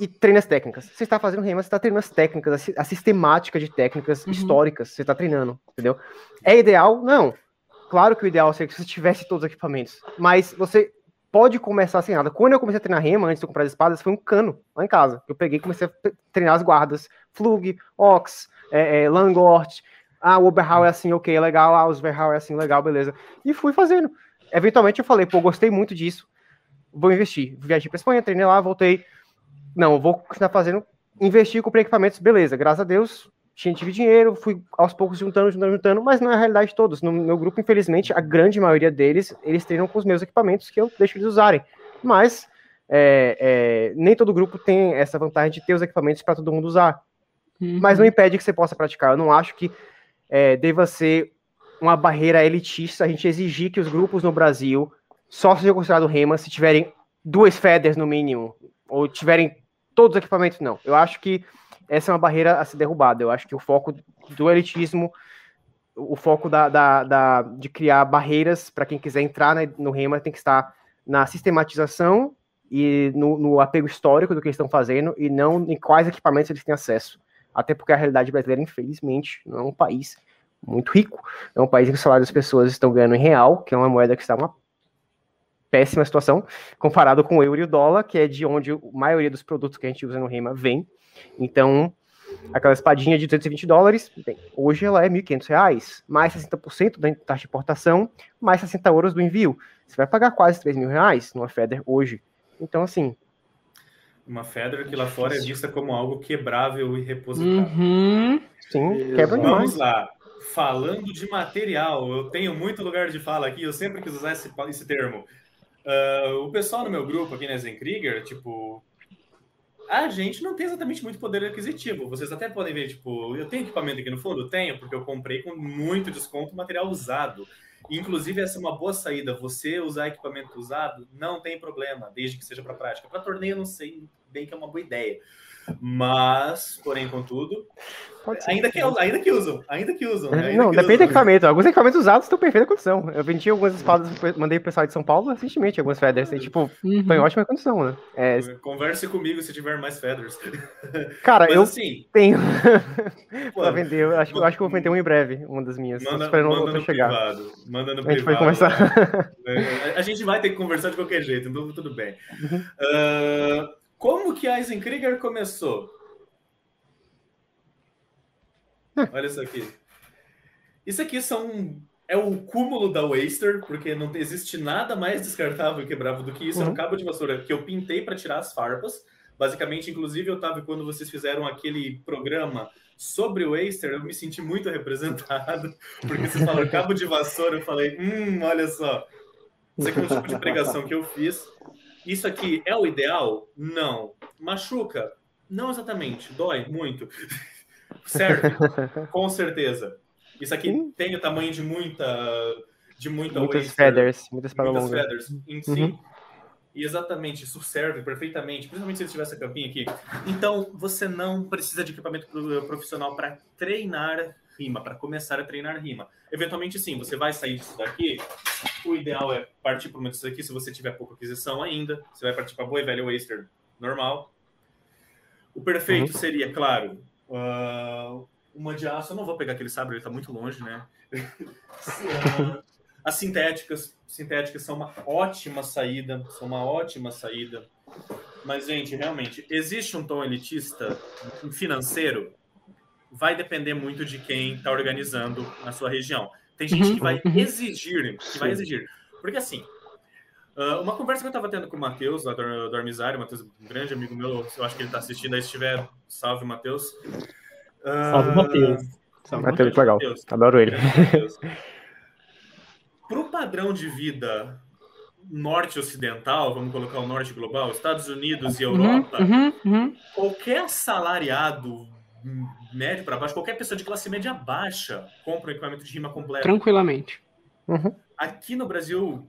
B: e treina as técnicas. Você está fazendo rema, você está treinando as técnicas, a, sistemática de técnicas uhum. históricas, você está treinando, entendeu? É ideal? Não. Claro que o ideal seria que você tivesse todos os equipamentos, mas você pode começar sem nada. Quando eu comecei a treinar rema, antes de eu comprar as espadas, foi um cano lá em casa. Eu peguei e comecei a treinar as guardas. Flug, Ox, é, é, Langort, ah, o Oberhau é assim, ok, legal. Ah, o Overhau é assim, legal, beleza. E fui fazendo. Eventualmente eu falei, pô, gostei muito disso. Vou investir. Viajei pra Espanha, treinei lá, voltei. Não, vou continuar fazendo. Investir, comprei equipamentos, beleza. Graças a Deus, tinha, tive dinheiro, fui aos poucos juntando, juntando, juntando, mas não é a realidade de todos. No meu grupo, infelizmente, a grande maioria deles, eles treinam com os meus equipamentos que eu deixo eles usarem. Mas é, é, nem todo grupo tem essa vantagem de ter os equipamentos para todo mundo usar. Uhum. Mas não impede que você possa praticar. Eu não acho que é, deva ser uma barreira elitista a gente exigir que os grupos no Brasil só sejam considerados REMA se tiverem duas FEDERs no mínimo, ou tiverem todos os equipamentos, não. Eu acho que essa é uma barreira a ser derrubada. Eu acho que o foco do elitismo, o foco da, da, da de criar barreiras para quem quiser entrar no REMA tem que estar na sistematização e no, no, apego histórico do que eles estão fazendo e não em quais equipamentos eles têm acesso. Até porque a realidade brasileira, infelizmente, não é um país muito rico. É um país em que o salário das pessoas estão ganhando em real, que é uma moeda que está uma péssima situação, comparado com o euro e o dólar, que é de onde a maioria dos produtos que a gente usa no REMA vem. Então, aquela espadinha de 220 dólares, bem, hoje ela é 1.500 reais, mais 60% da taxa de importação, mais 60 euros do envio. Você vai pagar quase 3 mil reais numa Feder hoje. Então, assim,
C: uma Fedra que lá fora é vista como algo quebrável e repositável.
A: Uhum.
B: Sim, quebra
C: Vamos lá. Falando de material, eu tenho muito lugar de fala aqui, eu sempre quis usar esse, esse termo. Uh, o pessoal no meu grupo aqui na Zenkrieger, tipo, a gente não tem exatamente muito poder aquisitivo. Vocês até podem ver, tipo, eu tenho equipamento aqui no fundo? Tenho, porque eu comprei com muito desconto material usado. Inclusive, essa é uma boa saída. Você usar equipamento usado não tem problema, desde que seja para prática. Para torneio, eu não sei bem que é uma boa ideia. Mas, porém, contudo, ainda que, ainda que usam, ainda que usam. Né?
B: Ainda não,
C: que
B: depende
C: usam.
B: do equipamento. Alguns equipamentos usados estão em perfeita condição. Eu vendi algumas espadas, mandei pro pessoal de São Paulo recentemente, algumas feathers. E, tipo, uhum. estão em ótima condição, né?
C: É... Converse comigo se tiver mais feathers. <laughs>
B: Cara, Mas, eu assim, tenho <laughs> pra vender. Eu acho, eu acho que vou vender um em breve, uma das minhas.
C: Manda, esperando manda no chegar. privado. Manda no
B: a gente
C: privado.
B: vai conversar.
C: É, a gente vai ter que conversar de qualquer jeito, então tudo bem. Uhum. Uh, como que a Eisenkrieger começou? Olha isso aqui. Isso aqui são é o cúmulo da Waster, porque não existe nada mais descartável e quebrável do que isso. Uhum. É um uhum. cabo de vassoura que eu pintei para tirar as farpas. Basicamente, inclusive, Otávio, quando vocês fizeram aquele programa sobre o Waster, eu me senti muito representado, <laughs> porque vocês falaram cabo de vassoura, eu falei, hum, olha só. Isso aqui é um tipo de pregação que eu fiz. Isso aqui é o ideal? Não. Machuca? Não exatamente. Dói muito. <laughs> Serve? <laughs> Com certeza. Isso aqui hum. tem o tamanho de muita. De muita
B: muitas waster, feathers,
C: muitas, muitas feathers em si. Uhum. E exatamente, isso serve perfeitamente, principalmente se ele tivesse a campinha aqui. Então, você não precisa de equipamento profissional para treinar rima, para começar a treinar rima. Eventualmente, sim, você vai sair disso daqui. O ideal é partir para uma disso daqui, se você tiver pouca aquisição ainda. Você vai partir para boa e velha Waster normal. O perfeito uhum. seria, claro, uh, uma de aço. Eu não vou pegar aquele sabre, ele está muito longe, né? <laughs> as sintéticas, sintéticas são uma ótima saída, são uma ótima saída. Mas, gente, realmente, existe um tom elitista financeiro? Vai depender muito de quem está organizando na sua região. Tem gente uhum, que vai uhum. exigir, que vai exigir. Porque, assim, ah, uma conversa que eu estava tendo com o Matheus, lá do, do Armisário, Matheus, um grande amigo meu, eu acho que ele está assistindo aí, se estiver, salve, Matheus.
E: salve, Matheus.
B: Salve, Matheus, legal. Adoro ele.
C: Para o padrão de vida norte-ocidental, vamos colocar o norte global, Estados Unidos e uhum, Europa, uhum, uhum. qualquer assalariado médio para baixo, qualquer pessoa de classe média baixa compra um equipamento de rima completo.
A: Tranquilamente.
B: Uhum.
C: Aqui no Brasil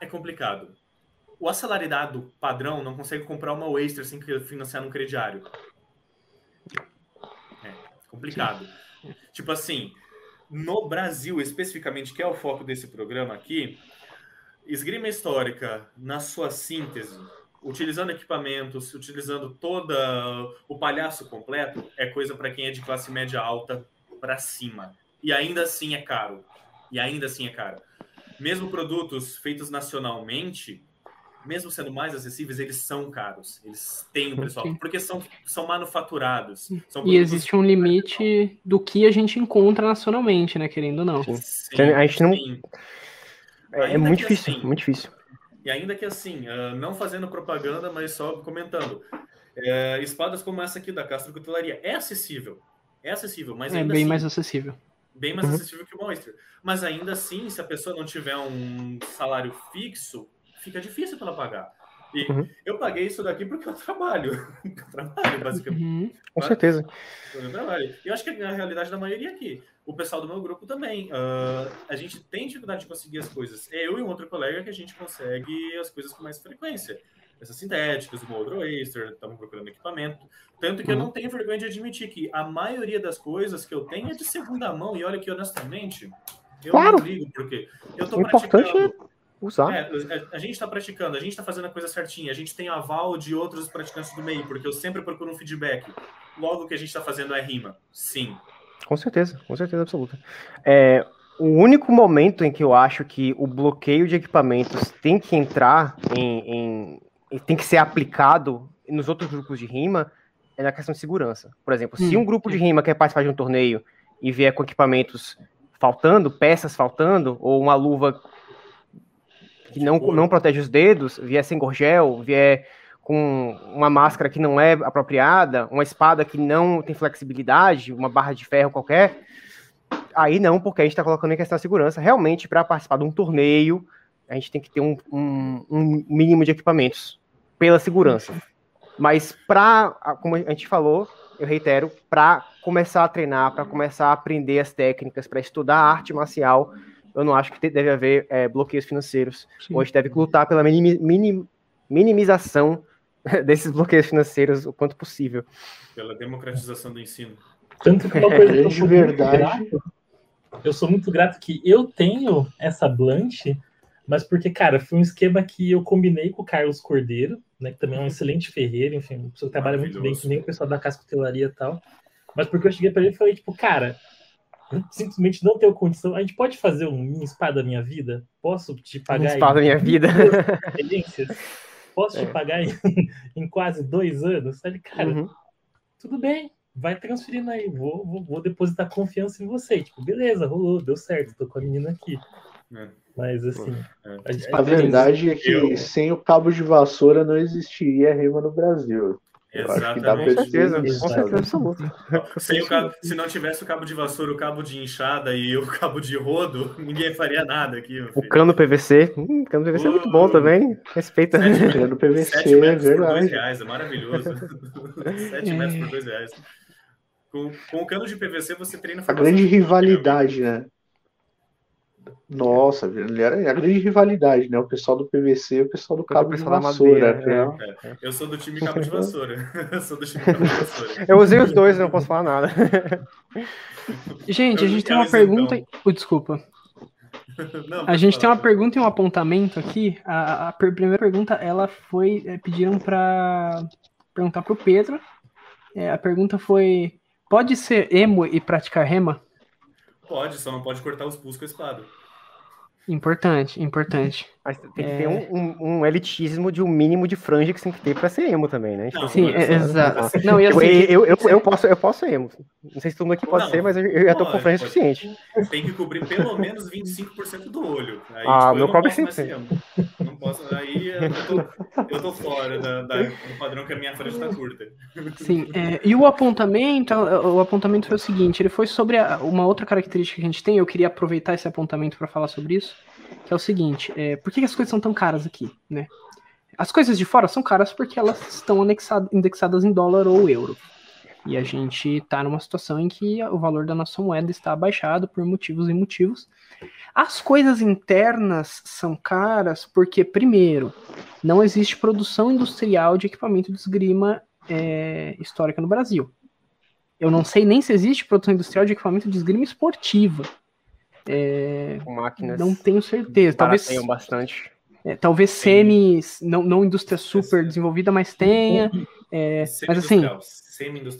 C: é complicado. O assalariado padrão não consegue comprar uma Waster sem financiar num crediário. É complicado. Sim. Tipo assim, no Brasil, especificamente, que é o foco desse programa aqui, esgrima histórica, na sua síntese, utilizando equipamentos, utilizando toda o palhaço completo, é coisa para quem é de classe média alta para cima. E ainda assim é caro. E ainda assim é caro. Mesmo produtos feitos nacionalmente, mesmo sendo mais acessíveis, eles são caros. Eles têm um preço alto, porque são, são manufaturados. São
A: e existe um limite do que a gente encontra nacionalmente, né? Querendo ou não.
B: Sim, a gente não. É, é muito difícil, assim, muito difícil.
C: E ainda que assim, uh, não fazendo propaganda, mas só comentando. Uh, espadas como essa aqui da Castro Cutelaria é acessível. É acessível, mas
A: é bem
C: assim,
A: mais acessível.
C: Bem mais uhum. acessível que o Monster. Mas ainda assim, se a pessoa não tiver um salário fixo, fica difícil para ela pagar. E uhum. eu paguei isso daqui porque eu trabalho. <laughs> eu trabalho, basicamente. Uhum.
B: Com certeza.
C: Eu trabalho. E eu acho que é a realidade da maioria aqui. O pessoal do meu grupo também. Uh, a gente tem dificuldade de conseguir as coisas. É eu e um outro colega que a gente consegue as coisas com mais frequência. Essas sintéticas, o outro Oyster, estamos procurando equipamento. Tanto que uhum. eu não tenho vergonha de admitir que a maioria das coisas que eu tenho é de segunda mão. E olha que, honestamente, eu claro. não ligo, porque eu estou praticando
B: usar.
C: É, a, gente está praticando, a gente está fazendo a coisa certinha, a gente tem aval de outros praticantes do meio, porque eu sempre procuro um feedback. Logo que a gente está fazendo é rima. Sim.
B: Com certeza, com certeza absoluta. É, o único momento em que eu acho que o bloqueio de equipamentos tem que entrar em, em tem que ser aplicado nos outros grupos de rima é na questão de segurança. Por exemplo, hum, se um grupo de rima quer participar de um torneio e vier com equipamentos faltando, peças faltando, ou uma luva que não, não protege os dedos, vier sem gorgel, vier com uma máscara que não é apropriada, uma espada que não tem flexibilidade, uma barra de ferro qualquer, aí não, porque a gente está colocando em questão de segurança. Realmente, para participar de um torneio, a gente tem que ter um, um, um mínimo de equipamentos pela segurança. Mas para, como a gente falou, eu reitero, para começar a treinar, para começar a aprender as técnicas, para estudar arte marcial, eu não acho que deve haver é, bloqueios financeiros. Sim. Hoje deve lutar pela minim, minim, minimização <laughs> desses bloqueios financeiros o quanto possível.
C: Pela democratização do ensino.
E: Tanto que uma coisa que eu sou verdade. Grato, eu sou muito grato que eu tenho essa blanche, mas porque, cara, foi um esquema que eu combinei com o Carlos Cordeiro, né, que também é um excelente ferreiro, enfim, uma pessoa que trabalha muito bem, que nem o pessoal da cascotelaria e tal. Mas porque eu cheguei para ele e falei, tipo, cara, simplesmente não tenho condição. A gente pode fazer um mini espada da minha vida? Posso te pagar?
B: Um espada da minha vida. <laughs>
E: Posso é. te pagar em, <laughs> em, quase dois anos? Sabe, cara, uhum. tudo bem, vai transferindo aí, vou, vou, vou, depositar confiança em você. Tipo, beleza, rolou, deu certo, tô com a menina aqui. É. Mas assim.
D: É. A, a, verdade é que eu... sem o cabo de vassoura não existiria rema no Brasil.
C: Exatamente. Com certeza, com certeza absoluta. Sem o cabo, se não tivesse o cabo de vassoura, o cabo de enxada e o cabo de rodo, <laughs> ninguém faria nada aqui.
B: O cano PVC. Hum, cano PVC uh, é muito bom também. Respeita.
D: Sete, <laughs> cano PVC, 7 metros é por
C: dois reais, é maravilhoso. <laughs> 7 metros por dois reais. Com, com o cano de PVC você treina.
D: A grande rivalidade, né? Nossa, era a grande rivalidade, né? O pessoal do PVC e o pessoal do cabo pessoal de vassoura. Madeira,
C: né? é. Eu sou do time cabo de vassoura. <laughs> eu sou do time cabo de vassoura.
B: Eu usei os dois, não posso falar nada. <laughs>
A: Gente, a gente tem uma pergunta. Oh, desculpa. <laughs> Não, a gente tem uma pergunta e um apontamento aqui. A, a primeira pergunta, ela foi. É, pediram para perguntar para o Pedro. É, a pergunta foi: pode ser emo e praticar rema?
C: Pode, só não pode cortar os pulsos com a espada.
A: Importante, importante.
B: Mas tem que é... ter um, um, um, elitismo de um mínimo de franja que você tem que ter pra ser emo também, né?
A: Não, Sim, é, exato.
B: Não, assim, eu, eu, eu, eu, posso, eu posso ser emo. Não sei se todo mundo aqui pode não, ser, mas eu, eu já tô com franja suficiente.
C: Tem que cobrir pelo menos 25% do olho.
B: Aí, ah, tipo, meu cobre sim.
C: Não posso, aí eu tô, eu tô fora da, da, do padrão que a minha franja tá curta.
A: Sim, é, e o apontamento, o apontamento foi o seguinte, ele foi sobre a, uma outra característica que a gente tem, eu queria aproveitar esse apontamento para falar sobre isso que é o seguinte: é, por que as coisas são tão caras aqui, né? As coisas de fora são caras porque elas estão indexadas em dólar ou euro. E a gente está numa situação em que o valor da nossa moeda está abaixado por motivos e motivos. As coisas internas são caras porque, primeiro, não existe produção industrial de equipamento de esgrima é, histórica no Brasil. Eu não sei nem se existe produção industrial de equipamento de esgrima esportiva. É,
B: Com máquinas.
A: Não tenho certeza. Talvez
B: tenham bastante.
A: É, talvez semi, não, não indústria super desenvolvida, mas tenha. É, mas assim.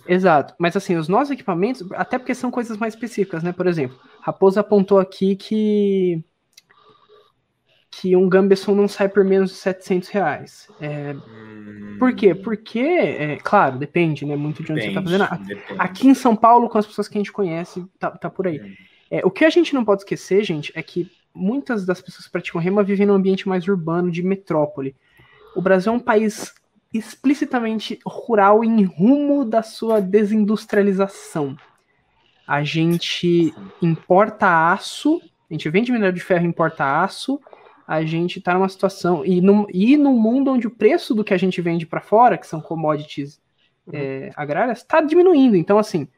A: Exato. Mas assim, os nossos equipamentos, até porque são coisas mais específicas, né? Por exemplo, Raposo apontou aqui que que um Gambeson não sai por menos de 700 reais. É, hum... Por quê? Porque, é, claro, depende, né? Muito de onde depende, você está fazendo. Aqui em São Paulo, com as pessoas que a gente conhece, tá, tá por aí. É, o que a gente não pode esquecer, gente, é que muitas das pessoas que praticam rema vivem num ambiente mais urbano, de metrópole. O Brasil é um país explicitamente rural em rumo da sua desindustrialização. A gente importa aço, a gente vende minério de ferro e importa aço, a gente está numa situação. E no, e no mundo onde o preço do que a gente vende para fora, que são commodities uhum. é, agrárias, está diminuindo. Então, assim,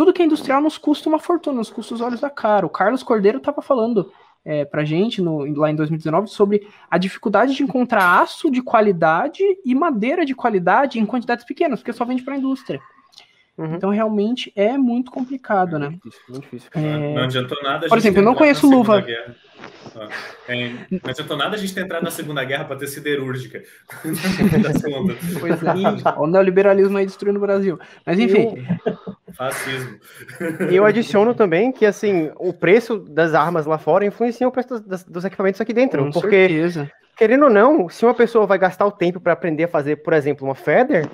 A: tudo que é industrial nos custa uma fortuna, nos custa os olhos da cara. O Carlos Cordeiro estava falando é, pra gente no, lá em 2019 sobre a dificuldade de encontrar aço de qualidade e madeira de qualidade em quantidades pequenas, porque só vende para a indústria. Uhum. Então realmente é muito complicado, né?
C: Difícil, muito difícil. É... Não adiantou nada.
A: Por exemplo, eu não conheço luva.
C: É, não adiantou nada a gente ter entrado na Segunda Guerra para ter siderúrgica. <laughs>
A: pois é. o neoliberalismo aí destruindo o Brasil. Mas enfim.
C: Fascismo.
B: E eu adiciono também que assim, o preço das armas lá fora influencia o preço dos, dos equipamentos aqui dentro. Com porque, certeza. querendo ou não, se uma pessoa vai gastar o tempo para aprender a fazer, por exemplo, uma Feather,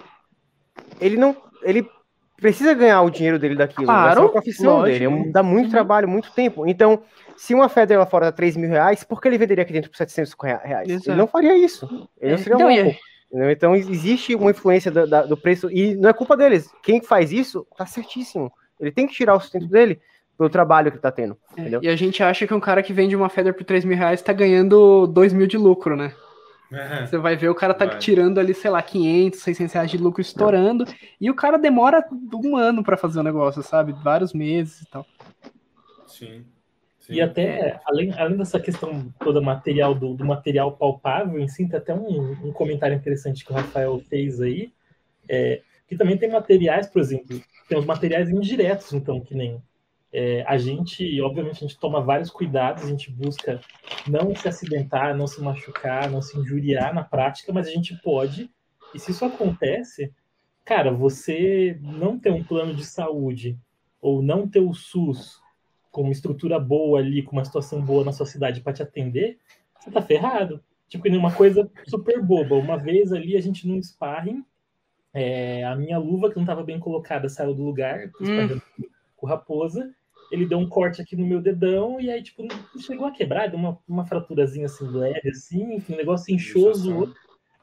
B: ele não. Ele precisa ganhar o dinheiro dele daquilo. Claro, é a profissão lógico. dele. É dá muito trabalho, muito tempo. Então, se uma Feather lá fora dá 3 mil reais, por que ele venderia aqui dentro por 700 reais? Exato. Ele não faria isso. Ele não é, seria então, louco. É... Então, existe uma influência do, do, preço, e não é culpa deles. Quem faz isso, tá certíssimo. Ele tem que tirar o sustento dele pelo trabalho que tá tendo.
A: É, e a gente acha que um cara que vende uma Feather por 3 mil reais tá ganhando 2 mil de lucro, né? É. Você vai ver o cara tá vai. tirando ali, sei lá, 500, 600 reais de lucro estourando, e o cara demora um ano para fazer o negócio, sabe? Vários meses e tal.
C: Sim.
E: Sim. E até, além, além dessa questão toda material, do, do material palpável em si, tem até um, um, comentário interessante que o Rafael fez aí, é, que também tem materiais, por exemplo, tem os materiais indiretos, então, que nem é, a gente, obviamente, a gente toma vários cuidados, a gente busca não se acidentar, não se machucar, não se injuriar na prática, mas a gente pode, e se isso acontece, cara, você não ter um plano de saúde ou não ter o SUS com uma estrutura boa ali, com uma situação boa na sua cidade para te atender, você tá ferrado. Tipo, uma coisa super boba. Uma vez ali a gente num sparring, É, a minha luva, que não estava bem colocada, saiu do lugar, hum. com raposa. Ele deu um corte aqui no meu dedão e aí, tipo, chegou a quebrar, deu uma, uma fraturazinha assim leve, assim, enfim, o negócio inchou, zoou.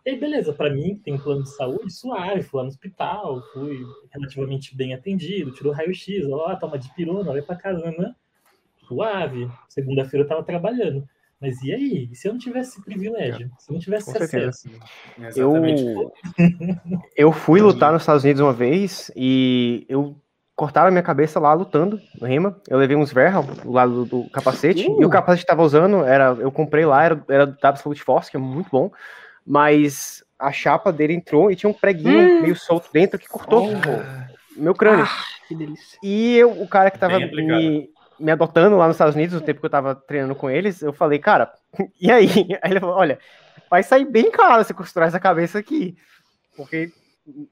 E: E aí, beleza, para mim, que tem um plano de saúde, suave, fui lá no hospital, fui relativamente bem atendido, tirou raio-x, ó, toma de pirona, vai pra casa, né? Suave. Segunda-feira eu tava trabalhando. Mas e aí? E se eu não tivesse esse privilégio? Se eu não tivesse Com acesso?
B: Eu, <laughs> eu fui lutar nos Estados Unidos uma vez e eu cortaram a minha cabeça lá lutando no rima. Eu levei uns Verhal do lado do capacete. Uh. E o capacete que tava usando, era, eu comprei lá, era, era do Absolute Force, que é muito bom mas a chapa dele entrou e tinha um preguinho hum. meio solto dentro que cortou oh. meu crânio. Ah, que delícia. E eu, o cara que tava me, me adotando lá nos Estados Unidos, no tempo que eu tava treinando com eles, eu falei, cara, <laughs> e aí? <laughs> Aí ele falou, olha, vai sair bem caro você costurar essa cabeça aqui. Porque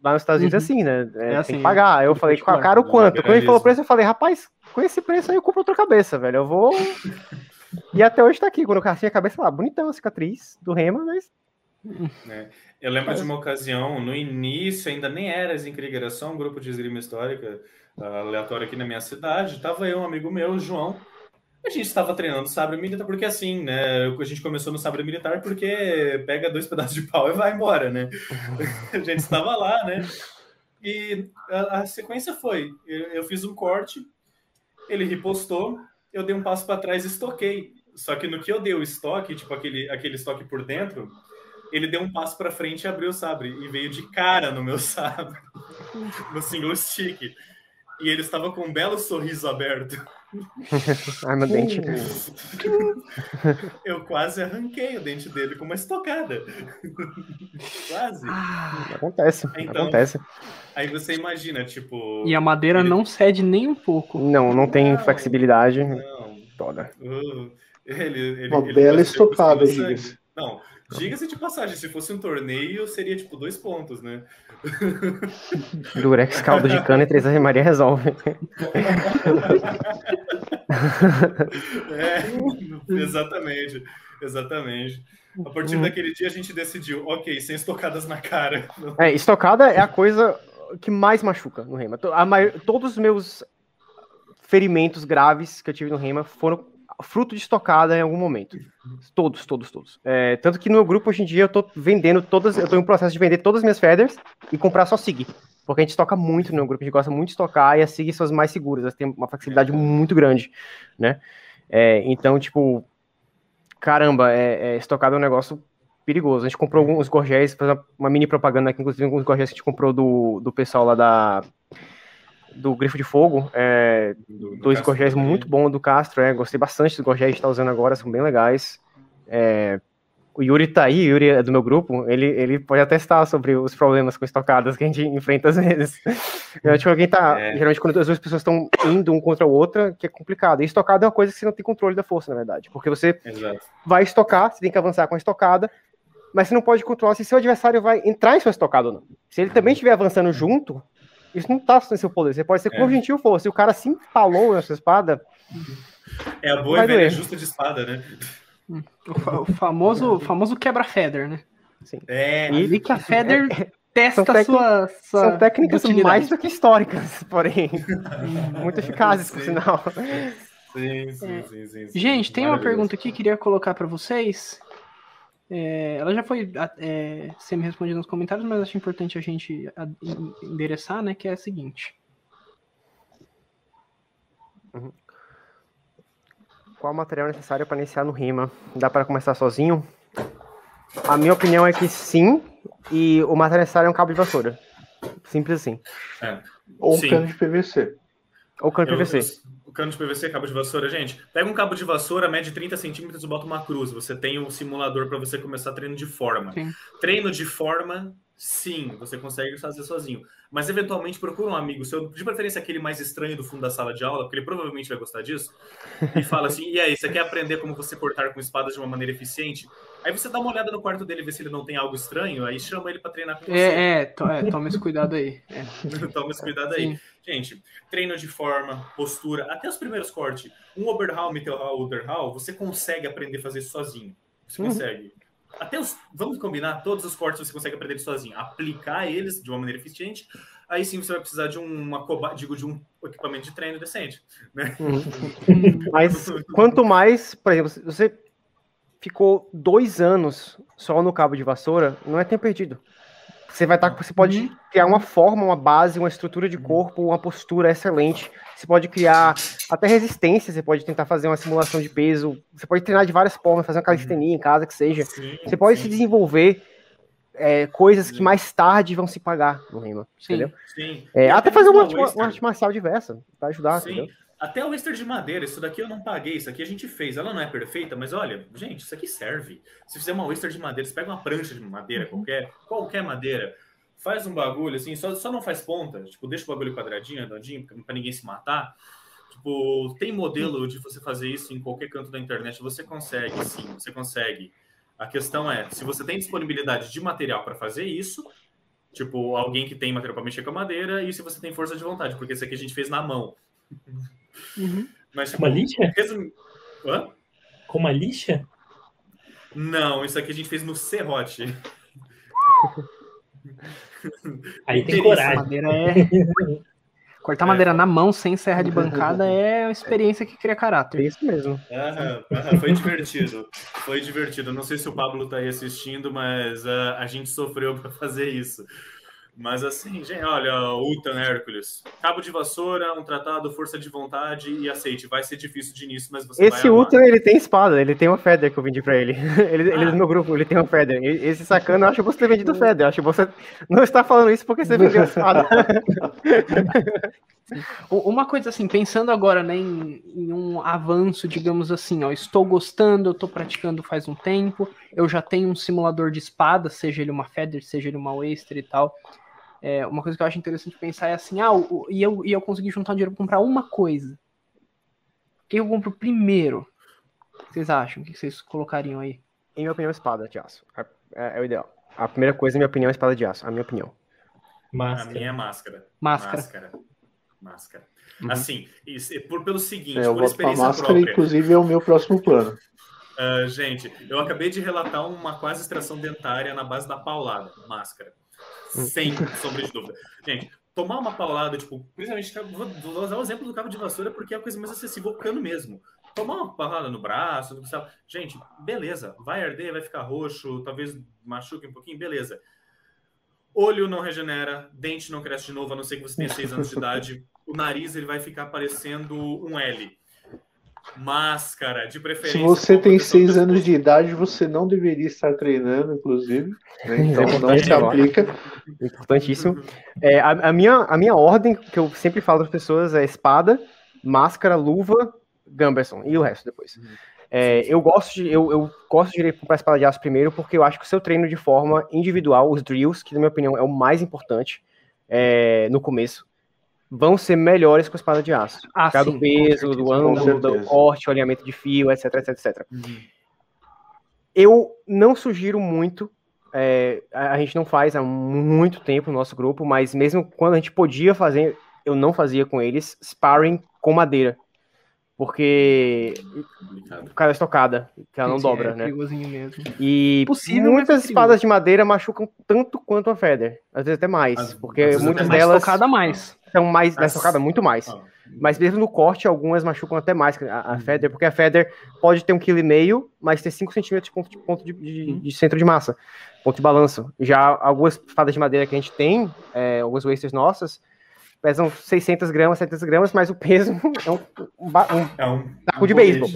B: lá nos Estados Unidos é uhum. assim, né? É, é assim, tem que pagar. Aí eu falei, cara, o quanto? Quando ele falou o preço, eu falei, rapaz, com esse preço aí eu compro outra cabeça, velho. Eu vou. <laughs> e até hoje tá aqui, quando eu a cabeça lá, bonitão a cicatriz do Rema, mas
C: né? Eu lembro de uma ocasião, no início, ainda nem era Zinkrieger, era só um grupo de esgrima histórica uh, aleatório aqui na minha cidade. Tava eu, um amigo meu, o João. A gente estava treinando sabre militar, porque assim, né? A gente começou no sabre militar porque pega dois <laughs> pedaços de pau e vai embora, né? <laughs> a gente estava lá, né? E a, a sequência foi: eu, eu, fiz um corte, ele ripostou, eu dei um passo para trás e estoquei. Só que no que eu dei o estoque, tipo aquele, aquele estoque por dentro, ele deu um passo para frente e abriu o sabre e veio de cara no meu <laughs> sabre, no single stick. E ele estava com um belo sorriso aberto. <laughs>
B: Ai, meu dente. <laughs>
C: Eu quase arranquei o dente dele com uma estocada. <laughs> quase.
B: Ah, acontece, então, acontece.
C: Aí você imagina, tipo.
A: E a madeira ele... não cede nem um pouco.
B: Não, não tem não, flexibilidade. Não. Toda.
C: Uh, ele, ele,
D: uma bela estocada,
C: Não, Diga-se de passagem, se fosse um torneio, seria tipo dois pontos, né? <laughs>
B: Durex, caldo de cana e três Maria resolve.
C: é, exatamente, exatamente. A partir uhum. daquele dia a gente decidiu, ok, sem estocadas na cara.
B: É, estocada é a coisa que mais machuca no Rema. A maior, todos os meus ferimentos graves que eu tive no Rema foram fruto de estocada em algum momento. Todos, todos, todos. É, tanto que no meu grupo hoje em dia eu tô vendendo todas, eu tô em um processo de vender todas as minhas feathers e comprar só SIG. Porque a gente estoca muito no meu grupo, a gente gosta muito de estocar e as SIG são as mais seguras, elas têm uma flexibilidade muito grande, né? É, então, tipo, caramba, é, é, estocado é um negócio perigoso. A gente comprou alguns gorgéis, fazer uma mini propaganda aqui, inclusive alguns gorgéis que a gente comprou do, do pessoal lá da do Grifo de Fogo, é, do, do dois gorgéis muito bom do Castro, é, gostei bastante dos gorgéis que está usando agora, são bem legais. É, o Yuri tá aí, o Yuri é do meu grupo, ele, ele pode atestar sobre os problemas com estocadas que a gente <laughs> enfrenta às vezes. Eu, tipo, alguém tá, é. geralmente quando as duas pessoas estão indo um contra o outro, que é complicado. E estocada é uma coisa que você não tem controle da força, na verdade, porque você Exato. vai estocar, você tem que avançar com a estocada, mas você não pode controlar se seu adversário vai entrar em sua estocada ou não. Se ele também estiver avançando junto, isso não tá no seu poder. Você pode ser é. gentil for. Se o cara se empalou nessa espada.
C: É a boa e velha justa de espada, né?
A: O, famoso, famoso quebra-feather, né?
B: Sim.
A: É. E que a Feather é, testa são sua,
B: sua. São técnicas utilidade. mais do que históricas, porém. <laughs> muito eficazes, por sinal.
C: Sim, sim, é. sim, sim, sim,
A: Gente, tem uma pergunta aqui que queria colocar para vocês. É, ela já foi é, semi-respondida nos comentários, mas acho importante a gente endereçar, né? Que é a seguinte.
B: Uhum. Qual material necessário para iniciar no rima? Dá para começar sozinho? A minha opinião é que sim, e o material necessário é um cabo de vassoura. Simples assim.
D: É. Ou um cano de PVC.
B: Ou cano de PVC
C: o cano de PVC, cabo de vassoura, gente, pega um cabo de vassoura, mede 30 centímetros e bota uma cruz. Você tem um simulador para você começar treino de forma. Sim. Treino de forma, sim, você consegue fazer sozinho. Mas eventualmente procura um amigo seu, de preferência aquele mais estranho do fundo da sala de aula, porque ele provavelmente vai gostar disso, e fala assim: e aí, você quer aprender como você cortar com espadas de uma maneira eficiente? Aí você dá uma olhada no quarto dele, vê se ele não tem algo estranho, aí chama ele para treinar com você.
A: É, é, to, é, toma esse cuidado aí. É. <laughs>
C: toma esse cuidado aí. Sim. Gente, treino de forma, postura, até os primeiros cortes. Um Oberhal, Mittelhal, Underhal, você consegue aprender a fazer isso sozinho. Você uhum. consegue. até os, vamos combinar, todos os cortes você consegue aprender sozinho, aplicar eles de uma maneira eficiente, aí sim você vai precisar de uma digo de um equipamento de treino decente, né?
B: Uhum. Mas quanto mais, por exemplo, você ficou dois anos só no cabo de vassoura, não é tempo perdido. Você vai estar, tá, você pode uhum. criar uma forma, uma base, uma estrutura de corpo, uma postura excelente. Você pode criar até resistência, você pode tentar fazer uma simulação de peso, você pode treinar de várias formas, fazer uma calistenia em casa, que seja. Sim, você pode sim. se desenvolver é, coisas sim. que mais tarde vão se pagar no rima, entendeu? Sim. É, até fazer uma, uma, uma, arte marcial diversa, para ajudar,
C: Sim. Entendeu? Até o extra de madeira, isso daqui eu não paguei, isso aqui a gente fez. Ela não é perfeita, mas olha, gente, isso aqui serve. Se fizer uma oyster de madeira, você pega uma prancha de madeira, uhum. qualquer, qualquer madeira, faz um bagulho assim, só, só não faz ponta, tipo, deixa o bagulho quadradinho, redondinho, para ninguém se matar. Tipo, tem modelo de você fazer isso em qualquer canto da internet, você consegue, sim, você consegue. A questão é, se você tem disponibilidade de material para fazer isso, tipo, alguém que tem material para mexer com a madeira, e se você tem força de vontade, porque esse aqui a gente fez na mão. <laughs>
E: Uhum. Mas, tipo, uma lixa? Resum...
C: Hã?
E: Com uma lixa?
C: Não, isso aqui a gente fez no serrote. <laughs>
E: Aí tem coragem.
A: Madeira é... Cortar é. madeira na mão sem serra de bancada <laughs> é uma experiência que cria caráter.
B: É isso mesmo.
C: Aham, aham, foi divertido. Foi divertido. Não sei se o Pablo está aí assistindo, mas uh, a gente sofreu para fazer isso. Mas assim, gente, olha, Utan Hércules. Cabo de vassoura, um tratado, força de vontade e aceite. Vai ser difícil de início, mas você
B: Esse Utan, ele tem espada, ele tem uma Feather que eu vendi pra ele. <laughs> Ele, ah. ele no meu grupo, ele tem uma Feather. Esse sacana, eu acho que você ter vendido Feather. Acho que você não está falando isso porque você vendeu a espada. <laughs>
A: Uma coisa assim, pensando agora né, em, em, um avanço, digamos assim, ó, estou gostando, eu estou praticando faz um tempo, eu já tenho um simulador de espada, seja ele uma Feather, seja ele uma Waster e tal. É, uma coisa que eu acho interessante pensar é assim, ah, o, e, eu, e eu consegui juntar um dinheiro para comprar uma coisa. O que eu compro primeiro? O que vocês acham? O que vocês colocariam aí?
B: Em minha opinião, espada de aço. É, é, é o ideal. A primeira coisa, em minha opinião, é espada de aço. A minha opinião.
C: Máscara. A minha é máscara.
A: Máscara.
C: Máscara. máscara. Uhum. Assim, isso, por, pelo seguinte,
D: é, eu
C: por
D: experiência máscara, própria. inclusive, é o meu próximo plano.
C: Uh, gente, eu acabei de relatar uma quase extração dentária na base da paulada. Máscara. Sem sombra de dúvida. Gente, tomar uma paulada, tipo, principalmente, vou, usar o exemplo do cabo de vassoura porque é a coisa mais acessível, cano mesmo. Tomar uma paulada no braço, gente, beleza, vai arder, vai ficar roxo, talvez machuque um pouquinho, beleza. Olho não regenera, dente não cresce de novo, a não ser que você tenha 6 anos de idade. O nariz ele vai ficar parecendo um L. Máscara, de preferência.
D: Se você tem seis anos de idade, você não deveria estar treinando, inclusive. Né? Então é não se aplica.
B: Importantíssimo. É, a, a, minha, a minha ordem, que eu sempre falo para as pessoas, é espada, máscara, luva, Gamberson e o resto depois. É, eu gosto de eu, eu gosto de ir para a espada de aço primeiro, porque eu acho que o seu treino de forma individual, os drills, que na minha opinião é o mais importante é, no começo, vão ser melhores com a espada de aço. Ah, Cada sim, peso, do ângulo, do corte, o alinhamento de fio, etc, etc, etc. Uhum. Eu não sugiro muito, é, a gente não faz há muito tempo no nosso grupo, mas mesmo quando a gente podia fazer, eu não fazia com eles, sparring com madeira. Porque o cara é estocada, que ela não Sim, dobra, é né?
A: Mesmo.
B: E Possível, muitas espadas de madeira machucam tanto quanto a Feather, às vezes até mais, As, porque muitas delas
A: estocada mais.
B: são mais, As... estocada muito mais. Ah. Mas mesmo no corte, algumas machucam até mais a, a uhum. Feather, porque a Feather pode ter um quilo e meio, mas ter 5 centímetros de ponto, de, ponto de, de, uhum. de, centro de massa, ponto de balanço. Já algumas espadas de madeira que a gente tem, é, algumas wasters nossas, pesam 600 gramas, 700 gramas, mas o peso <laughs> é um, um, um, é um taco de beisebol,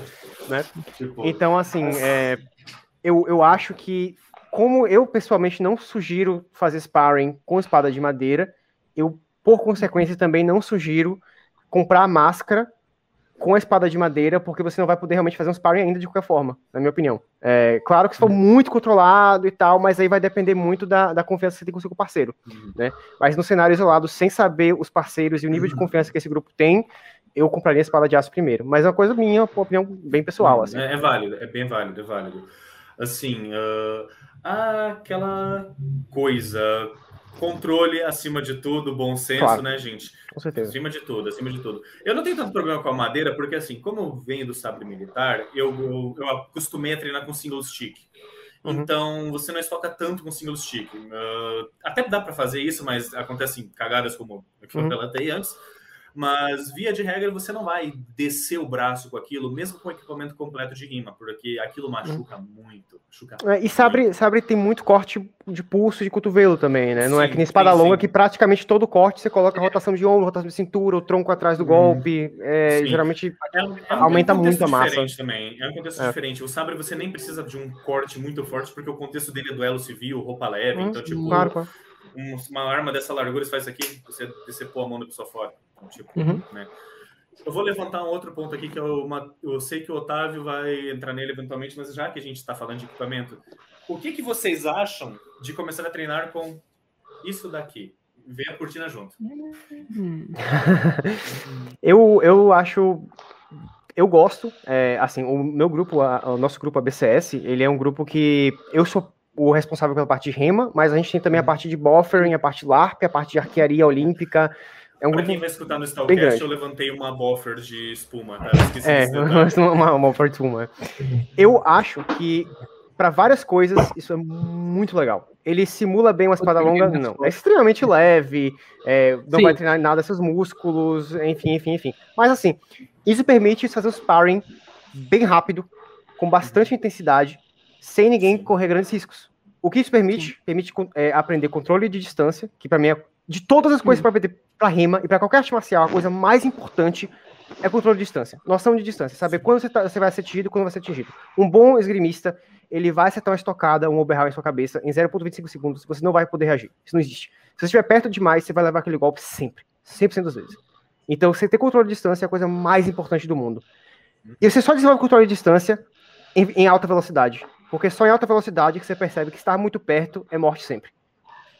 B: né? Tipo, então, assim, é, eu, eu acho que, como eu pessoalmente não sugiro fazer sparring com espada de madeira, eu, por consequência, também não sugiro comprar máscara com a espada de madeira, porque você não vai poder realmente fazer um sparring ainda de qualquer forma, na minha opinião. É, claro que se for uhum. muito controlado e tal, mas aí vai depender muito da, da confiança que você tem com o seu parceiro, uhum. né? Mas no cenário isolado, sem saber os parceiros e o nível uhum. de confiança que esse grupo tem, eu compraria a espada de aço primeiro. Mas é uma coisa minha, uma opinião bem pessoal, assim.
C: É, é válido, é bem válido, é válido. Assim, uh, aquela coisa controle acima de tudo, bom senso, claro. né, gente?
B: Com certeza.
C: Acima de tudo, acima de tudo. Eu não tenho tanto problema com a madeira, porque assim, como eu venho do sabre militar, eu, eu, eu acostumei a treinar com single stick. Uhum. Então, você não estoca tanto com single stick. Uh, até dá para fazer isso, mas acontecem cagadas como eu uhum. relatei antes. Mas, via de regra, você não vai descer o braço com aquilo, mesmo com o equipamento completo de rima, porque aquilo machuca hum. muito. Machuca
B: é, e Sabre, Sabre tem muito corte de pulso de cotovelo também, né? Não é sim, que nem espada sim, longa, sim. que praticamente todo corte você coloca rotação de ombro, rotação de cintura, o tronco atrás do hum. golpe. É, geralmente é, é aumenta um muito a massa.
C: Também. É um contexto é. diferente. O Sabre você nem precisa de um corte muito forte, porque o contexto dele é duelo civil, roupa leve. Hum, então, tipo, claro, claro. uma arma dessa largura você faz aqui, você decepou a mão da pessoa fora. Tipo, uhum. né? Eu vou levantar um outro ponto aqui que eu, eu sei que o Otávio vai entrar nele eventualmente, mas já que a gente está falando de equipamento, o que, que vocês acham de começar a treinar com isso daqui? Vem a cortina junto. <laughs>
B: eu, eu acho. Eu gosto, é, assim, o meu grupo, a, o nosso grupo ABCS, ele é um grupo que eu sou o responsável pela parte de rema, mas a gente tem também a uhum. parte de buffering, a parte de LARP, a parte de arquearia olímpica,
C: é um Pra quem vai escutar no Stalcast, eu levantei uma buffer de espuma, tá?
B: é, <laughs> uma, uma buffer de espuma. Eu acho que para várias coisas isso é muito legal. Ele simula bem uma espada longa, não. É extremamente leve, é, não Sim. vai treinar nada seus músculos, enfim, enfim, enfim. Mas assim, isso permite fazer o sparring bem rápido, com bastante intensidade, sem ninguém correr grandes riscos. O que isso permite? Sim. Permite é, aprender controle de distância, que para mim é de todas as coisas para aprender para rima e para qualquer arte marcial, a coisa mais importante é controle de distância, noção de distância, saber quando você, tá, você vai ser atingido e quando vai ser atingido. Um bom esgrimista, ele vai acertar uma estocada, um overhaul em sua cabeça em 0.25 segundos, você não vai poder reagir. Isso não existe. Se você estiver perto demais, você vai levar aquele golpe sempre, 100% das vezes. Então, você ter controle de distância é a coisa mais importante do mundo. E você só desenvolve controle de distância em, em alta velocidade, porque só em alta velocidade que você percebe que estar muito perto é morte sempre.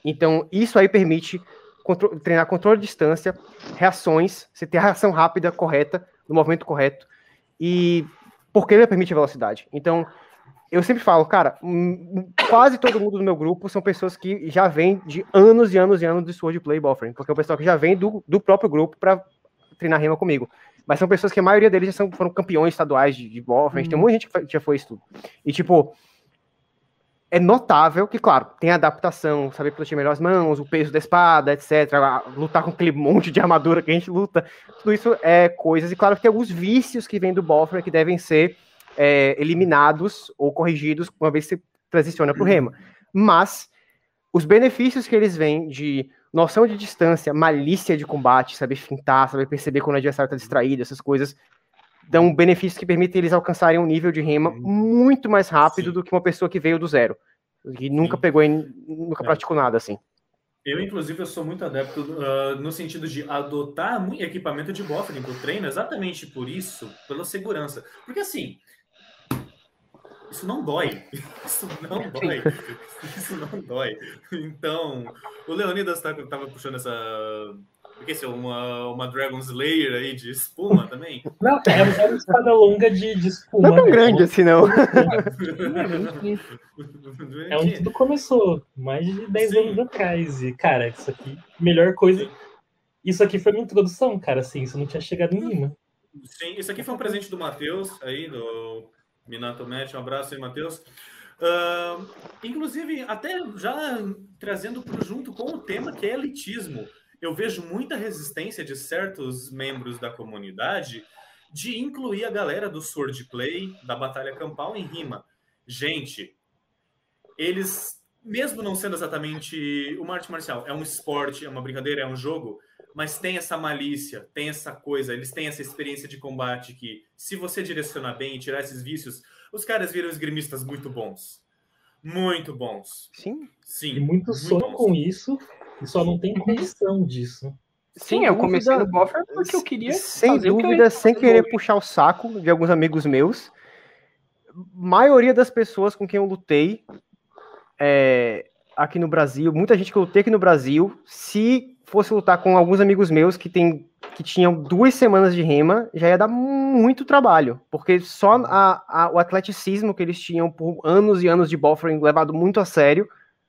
B: Então, isso aí permite contro treinar controle de distância, reações, você ter a reação rápida, correta, no movimento correto, e porque ele permite a velocidade. Então, eu sempre falo, cara, quase todo mundo do meu grupo são pessoas que já vêm de anos e anos e anos de swordplay buffering, porque é o pessoal que já vem do, do próprio grupo para treinar rima comigo. Mas são pessoas que a maioria deles já são, foram campeões estaduais de, de buffering, tem muita gente que já foi isso tudo. E, tipo, é notável que, claro, tem adaptação, saber proteger melhor as mãos, o peso da espada, etc. Lutar com aquele monte de armadura que a gente luta. Tudo isso é coisas. E, claro, que tem alguns vícios que vêm do Boffer que devem ser é, eliminados ou corrigidos uma vez que você transiciona para o rema. Mas os benefícios que eles vêm de noção de distância, malícia de combate, saber fintar, saber perceber quando o adversário está distraído, essas coisas, dão benefícios que permitem eles alcançarem um nível de rema muito mais rápido Sim. do que uma pessoa que veio do zero, que nunca Sim. pegou, nunca é. praticou nada assim.
C: Eu, inclusive, eu sou muito adepto uh, no sentido de adotar equipamento de buffering para o treino, exatamente por isso, pela segurança. Porque assim, isso não dói. <laughs> Isso não <laughs> dói. Isso não dói. Então, o Leonidas estava tá, puxando essa porque se é uma, uma Dragon Slayer aí de espuma também? <laughs>
E: Não, é, uma espada longa de, de espuma.
B: Não é tão grande assim, não.
E: É onde tudo começou, mais de 10 Sim. anos atrás. E, cara, isso aqui, melhor coisa. Isso aqui foi minha introdução, cara, assim, isso não tinha chegado em mim,
C: Sim, isso aqui foi um presente do Matheus, aí, do Minato Match. Um abraço aí, Matheus. Uh, inclusive, até já trazendo junto com o tema que é elitismo eu vejo muita resistência de certos membros da comunidade de incluir a galera do swordplay, da batalha campal em rima. Gente, eles, mesmo não sendo exatamente uma arte marcial, é um esporte, é uma brincadeira, é um jogo, mas tem essa malícia, tem essa coisa, eles têm essa experiência de combate que, se você direcionar bem e tirar esses vícios, os caras viram esgrimistas muito bons. Muito bons.
B: Sim.
E: Sim. E muito, muito sonho com isso e só não tem uhum. condição disso.
A: Sim, eu comecei no buffer porque eu queria.
B: Sem dúvida, sem querer puxar o saco de alguns amigos meus. Maioria das pessoas com quem eu lutei é, aqui no Brasil, muita gente que eu lutei aqui no Brasil, se fosse lutar com alguns amigos meus que, tem, que tinham duas semanas de rema, já ia dar muito trabalho. Porque só a, a, o atleticismo que eles tinham por anos e anos de buffering levado muito a sério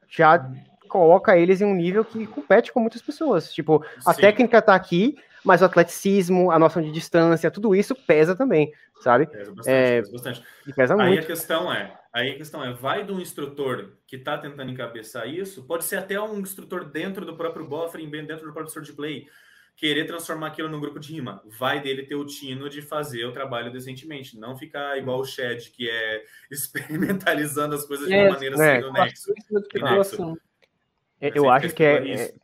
B: já coloca eles em um nível que compete com muitas pessoas. Tipo, a Sim. técnica tá aqui, mas o atleticismo, a noção de distância, tudo isso pesa também, sabe?
C: Pesa bastante, é, pesa bastante.
B: E pesa
C: aí
B: muito.
C: a questão é, aí a questão é, vai do instrutor que está tentando encabeçar isso, pode ser até um instrutor dentro do próprio buffering, dentro do próprio de play, querer transformar aquilo num grupo de rima. Vai dele ter o tino de fazer o trabalho decentemente, não ficar igual o Shed, que é <laughs> experimentalizando as coisas de uma é, maneira é, sem o nexo.
B: Eu acho que é, é,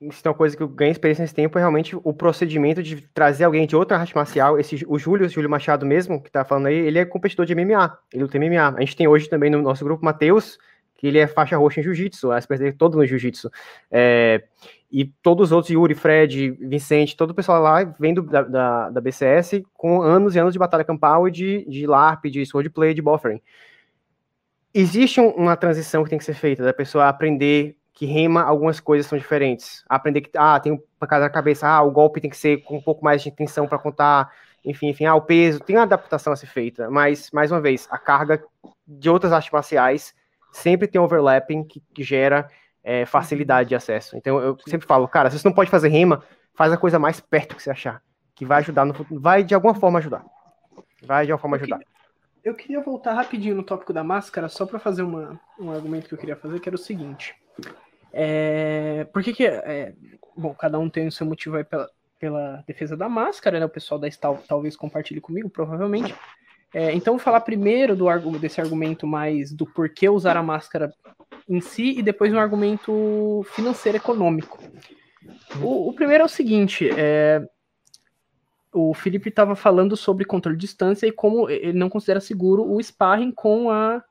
B: isso é uma coisa que eu ganhei experiência nesse tempo, é realmente o procedimento de trazer alguém de outra arte marcial. Esse, o Júlio, o Júlio Machado mesmo, que tá falando aí, ele é competidor de MMA, ele luta MMA. A gente tem hoje também no nosso grupo Matheus, que ele é faixa roxa em jiu-jitsu, a dele todo no jiu-jitsu. É, e todos os outros, Yuri, Fred, Vicente, todo o pessoal lá vem do, da, da, da, BCS com anos e anos de batalha campal e de, de LARP, de swordplay, de buffering. Existe um, uma transição que tem que ser feita, da pessoa aprender que rema algumas coisas são diferentes. Aprender que, ah, tem um pancada na cabeça, ah, o golpe tem que ser com um pouco mais de intenção para contar, enfim, enfim, ah, o peso, tem uma adaptação a ser feita, mas, mais uma vez, a carga de outras artes marciais sempre tem overlapping que, que gera é, facilidade de acesso. Então eu sempre falo, cara, se você não pode fazer rima, faz a coisa mais perto que você achar, que vai ajudar no futuro, vai de alguma forma ajudar. Vai de alguma forma ajudar.
A: Eu queria voltar rapidinho no tópico da máscara, só para fazer uma, um argumento que eu queria fazer, que era o seguinte. É, por que que... É, bom, cada um tem o seu motivo aí pela, pela defesa da máscara, né? O pessoal da Stal talvez compartilhe comigo, provavelmente. É, então, vou falar primeiro do, desse argumento mais do porquê usar a máscara em si e depois um argumento financeiro econômico. O, o primeiro é o seguinte: é, o Felipe estava falando sobre controle de distância e como ele não considera seguro o sparring com a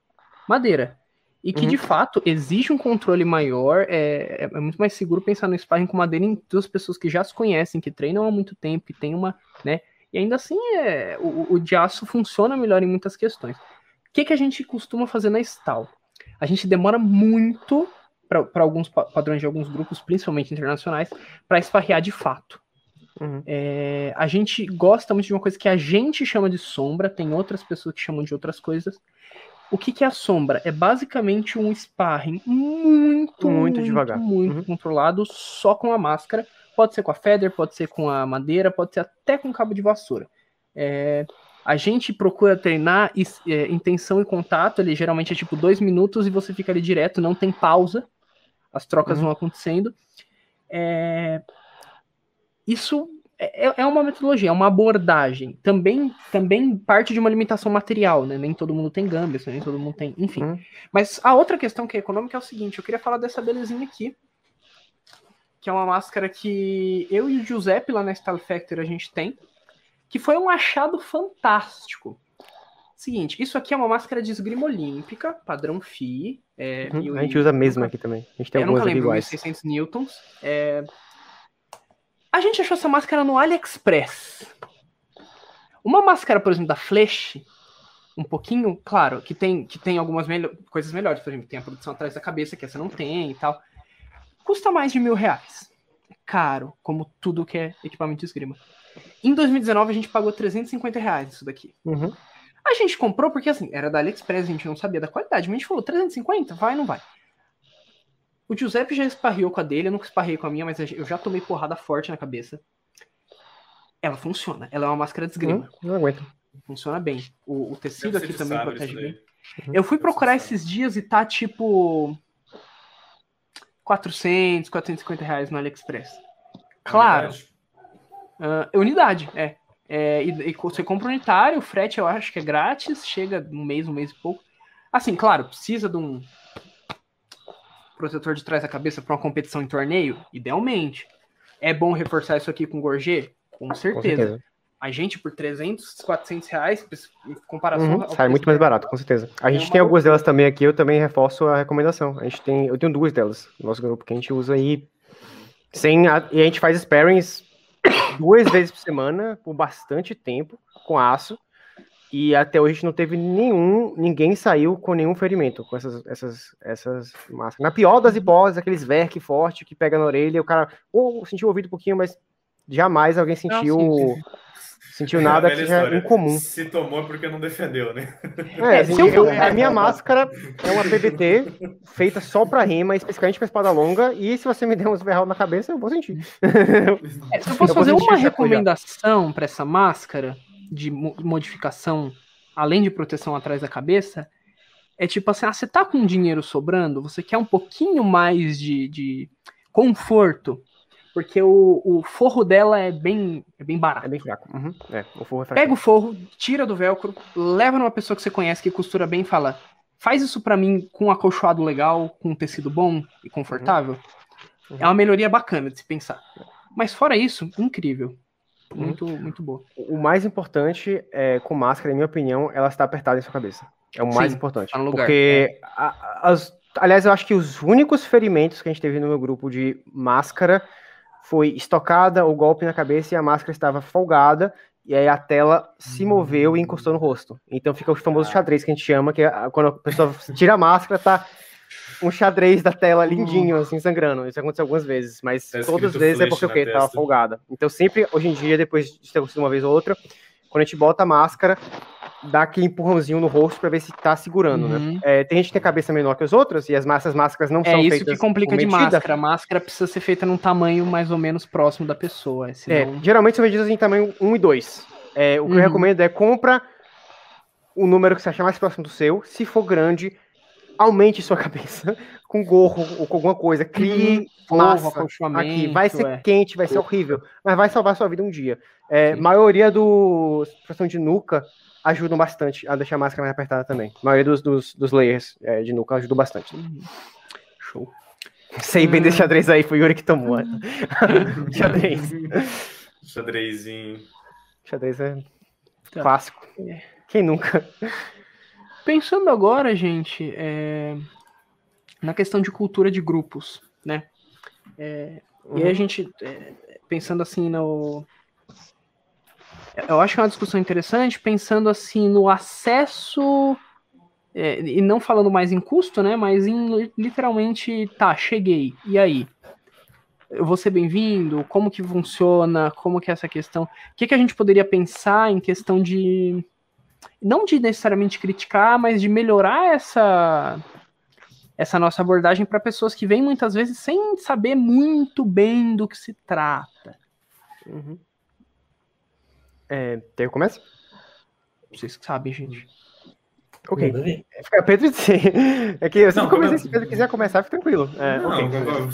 A: madeira. E que, uhum. de fato, exige um controle maior, é, é, muito mais seguro pensar no sparring com madeira em duas pessoas que já se conhecem, que treinam há muito tempo, que tem uma, né? E ainda assim, é, o, o de aço funciona melhor em muitas questões. O que, que a gente costuma fazer na Stal? a gente demora muito para alguns padrões de alguns grupos, principalmente internacionais, para esfarrear de fato. Uhum. É, a gente gosta muito de uma coisa que a gente chama de sombra, tem outras pessoas que chamam de outras coisas. O que, que é a sombra? É basicamente um sparring muito, muito, muito devagar, muito uhum. controlado, só com a máscara. Pode ser com a feather, pode ser com a madeira, pode ser até com cabo de vassoura. É, a gente procura treinar é, intenção e contato, ele geralmente é tipo dois minutos e você fica ali direto, não tem pausa, as trocas uhum. vão acontecendo. É... Isso é, é uma metodologia, é uma abordagem. Também, também parte de uma limitação material, né? Nem todo mundo tem gambas, nem todo mundo tem. Enfim. Uhum. Mas a outra questão que é econômica é o seguinte: eu queria falar dessa belezinha aqui. Que é uma máscara que eu e o Giuseppe lá na Style Factory a gente tem que foi um achado fantástico. Seguinte, isso aqui é uma máscara de esgrima olímpica, padrão FI.
B: É, uhum, a gente usa a mesma aqui também. A gente tem
A: eu algumas nunca lembro, iguais. 600 newtons. É... A gente achou essa máscara no AliExpress. Uma máscara, por exemplo, da Flash, um pouquinho, claro, que tem, que tem algumas melho coisas melhores. Por exemplo, tem a produção atrás da cabeça, que essa não tem e tal. Custa mais de mil reais. É caro, como tudo que é equipamento de esgrima. Em 2019 a gente pagou 350 reais isso daqui.
B: Uhum.
A: A gente comprou porque assim, era da AliExpress, a gente não sabia da qualidade, mas a gente falou 350, vai ou não vai? O Giuseppe já esparreou com a dele, eu nunca esparrei com a minha, mas eu já tomei porrada forte na cabeça. Ela funciona, ela é uma máscara de esgrima.
B: Hum, não aguento.
A: Funciona bem. O, o tecido aqui também protege bem. Uhum. Eu fui procurar esses dias e tá tipo 400, 450 reais no AliExpress. Claro, Uh, unidade, é. é e, e, você compra unitário, o frete eu acho que é grátis, chega um mês, um mês e pouco. Assim, claro, precisa de um protetor de trás da cabeça para uma competição em torneio? Idealmente. É bom reforçar isso aqui com gorjê? Com certeza. Com certeza. A gente, por 300, 400 reais, em comparação.
B: Uhum, sai muito mais barato, com certeza. A é gente tem algumas delas também aqui, eu também reforço a recomendação. A gente tem, eu tenho duas delas no nosso grupo que a gente usa aí. Sem a, e a gente faz sparings <coughs> duas vezes por semana por bastante tempo com aço. E até hoje a gente não teve nenhum, ninguém saiu com nenhum ferimento com essas, essas, essas máscaras. Na pior das hipóteses, aqueles verk forte que pega na orelha, o cara ou sentiu o ouvido um pouquinho, mas jamais alguém sentiu. Não, sim, sim. Sentiu nada que já é incomum.
C: Se tomou porque não defendeu, né?
B: É, assim, eu, a minha máscara é uma PBT feita só pra rima, especificamente pra espada longa, e se você me der uns verral na cabeça, eu vou sentir.
A: É, se eu posso eu fazer uma recomendação para essa máscara de modificação, além de proteção atrás da cabeça, é tipo assim, ah, você tá com dinheiro sobrando, você quer um pouquinho mais de, de conforto, porque o, o forro dela é bem, é bem barato.
B: É bem fraco. Uhum. É, o forro é
A: fraco. Pega o forro, tira do velcro, leva numa pessoa que você conhece que costura bem e fala: faz isso para mim com um acolchoado legal, com um tecido bom e confortável. Uhum. É uma melhoria bacana de se pensar. Mas fora isso, incrível. Uhum. Muito, muito boa.
B: O mais importante é, com máscara, em minha opinião, ela está apertada em sua cabeça. É o mais Sim, importante. Tá lugar, porque, é. a, as, aliás, eu acho que os únicos ferimentos que a gente teve no meu grupo de máscara foi estocada, o golpe na cabeça e a máscara estava folgada, e aí a tela se moveu e encostou no rosto. Então fica o famoso ah. xadrez que a gente chama, que é quando a pessoa tira a máscara, tá um xadrez da tela lindinho, assim, sangrando. Isso aconteceu algumas vezes, mas tá todas as vezes é porque o quê? Tava folgada. Então sempre, hoje em dia, depois de ter acontecido uma vez ou outra, quando a gente bota a máscara, dá aquele empurrãozinho no rosto para ver se tá segurando, né? uhum. né? É, tem gente que tem cabeça menor que as outras e as massas máscaras não é são feitas. É isso
A: que complica de máscara. A máscara precisa ser feita num tamanho mais ou menos próximo da pessoa. É,
B: senão... É, geralmente são medidas em tamanho 1 e 2. É, o que uhum. eu recomendo é compra o número que você achar mais próximo do seu. Se for grande, aumente sua <laughs> cabeça com gorro ou com alguma coisa. Crie uhum. massa aqui. Vai ser é. quente, vai ser horrível, mas vai salvar sua vida um dia. É, maioria do situação de nuca ajudam bastante a deixar a máscara mais apertada também. A maioria dos, dos, dos layers é, de nuca ajudou bastante. Uhum. Show. <laughs> Sei bem desse xadrez aí, foi o Yuri que tomou. <laughs> xadrez.
C: Xadrezinho.
B: Xadrez é tá. clássico. É. Quem nunca?
A: Pensando agora, gente, é... na questão de cultura de grupos, né? É... Uhum. E a gente, é, pensando assim no, eu acho que é uma discussão interessante, pensando assim no acesso, é, e não falando mais em custo, né? Mas em literalmente, tá, cheguei, e aí? Eu vou ser bem-vindo? Como que funciona? Como que é essa questão? O que, que a gente poderia pensar em questão de. Não de necessariamente criticar, mas de melhorar essa, essa nossa abordagem para pessoas que vêm muitas vezes sem saber muito bem do que se trata.
B: Uhum. É, tem começo?
A: Vocês que sabem, gente.
B: Ok. Fica Pedro <laughs> É que se, não, comecei, se Pedro quiser começar, fica tranquilo. É,
C: não, okay.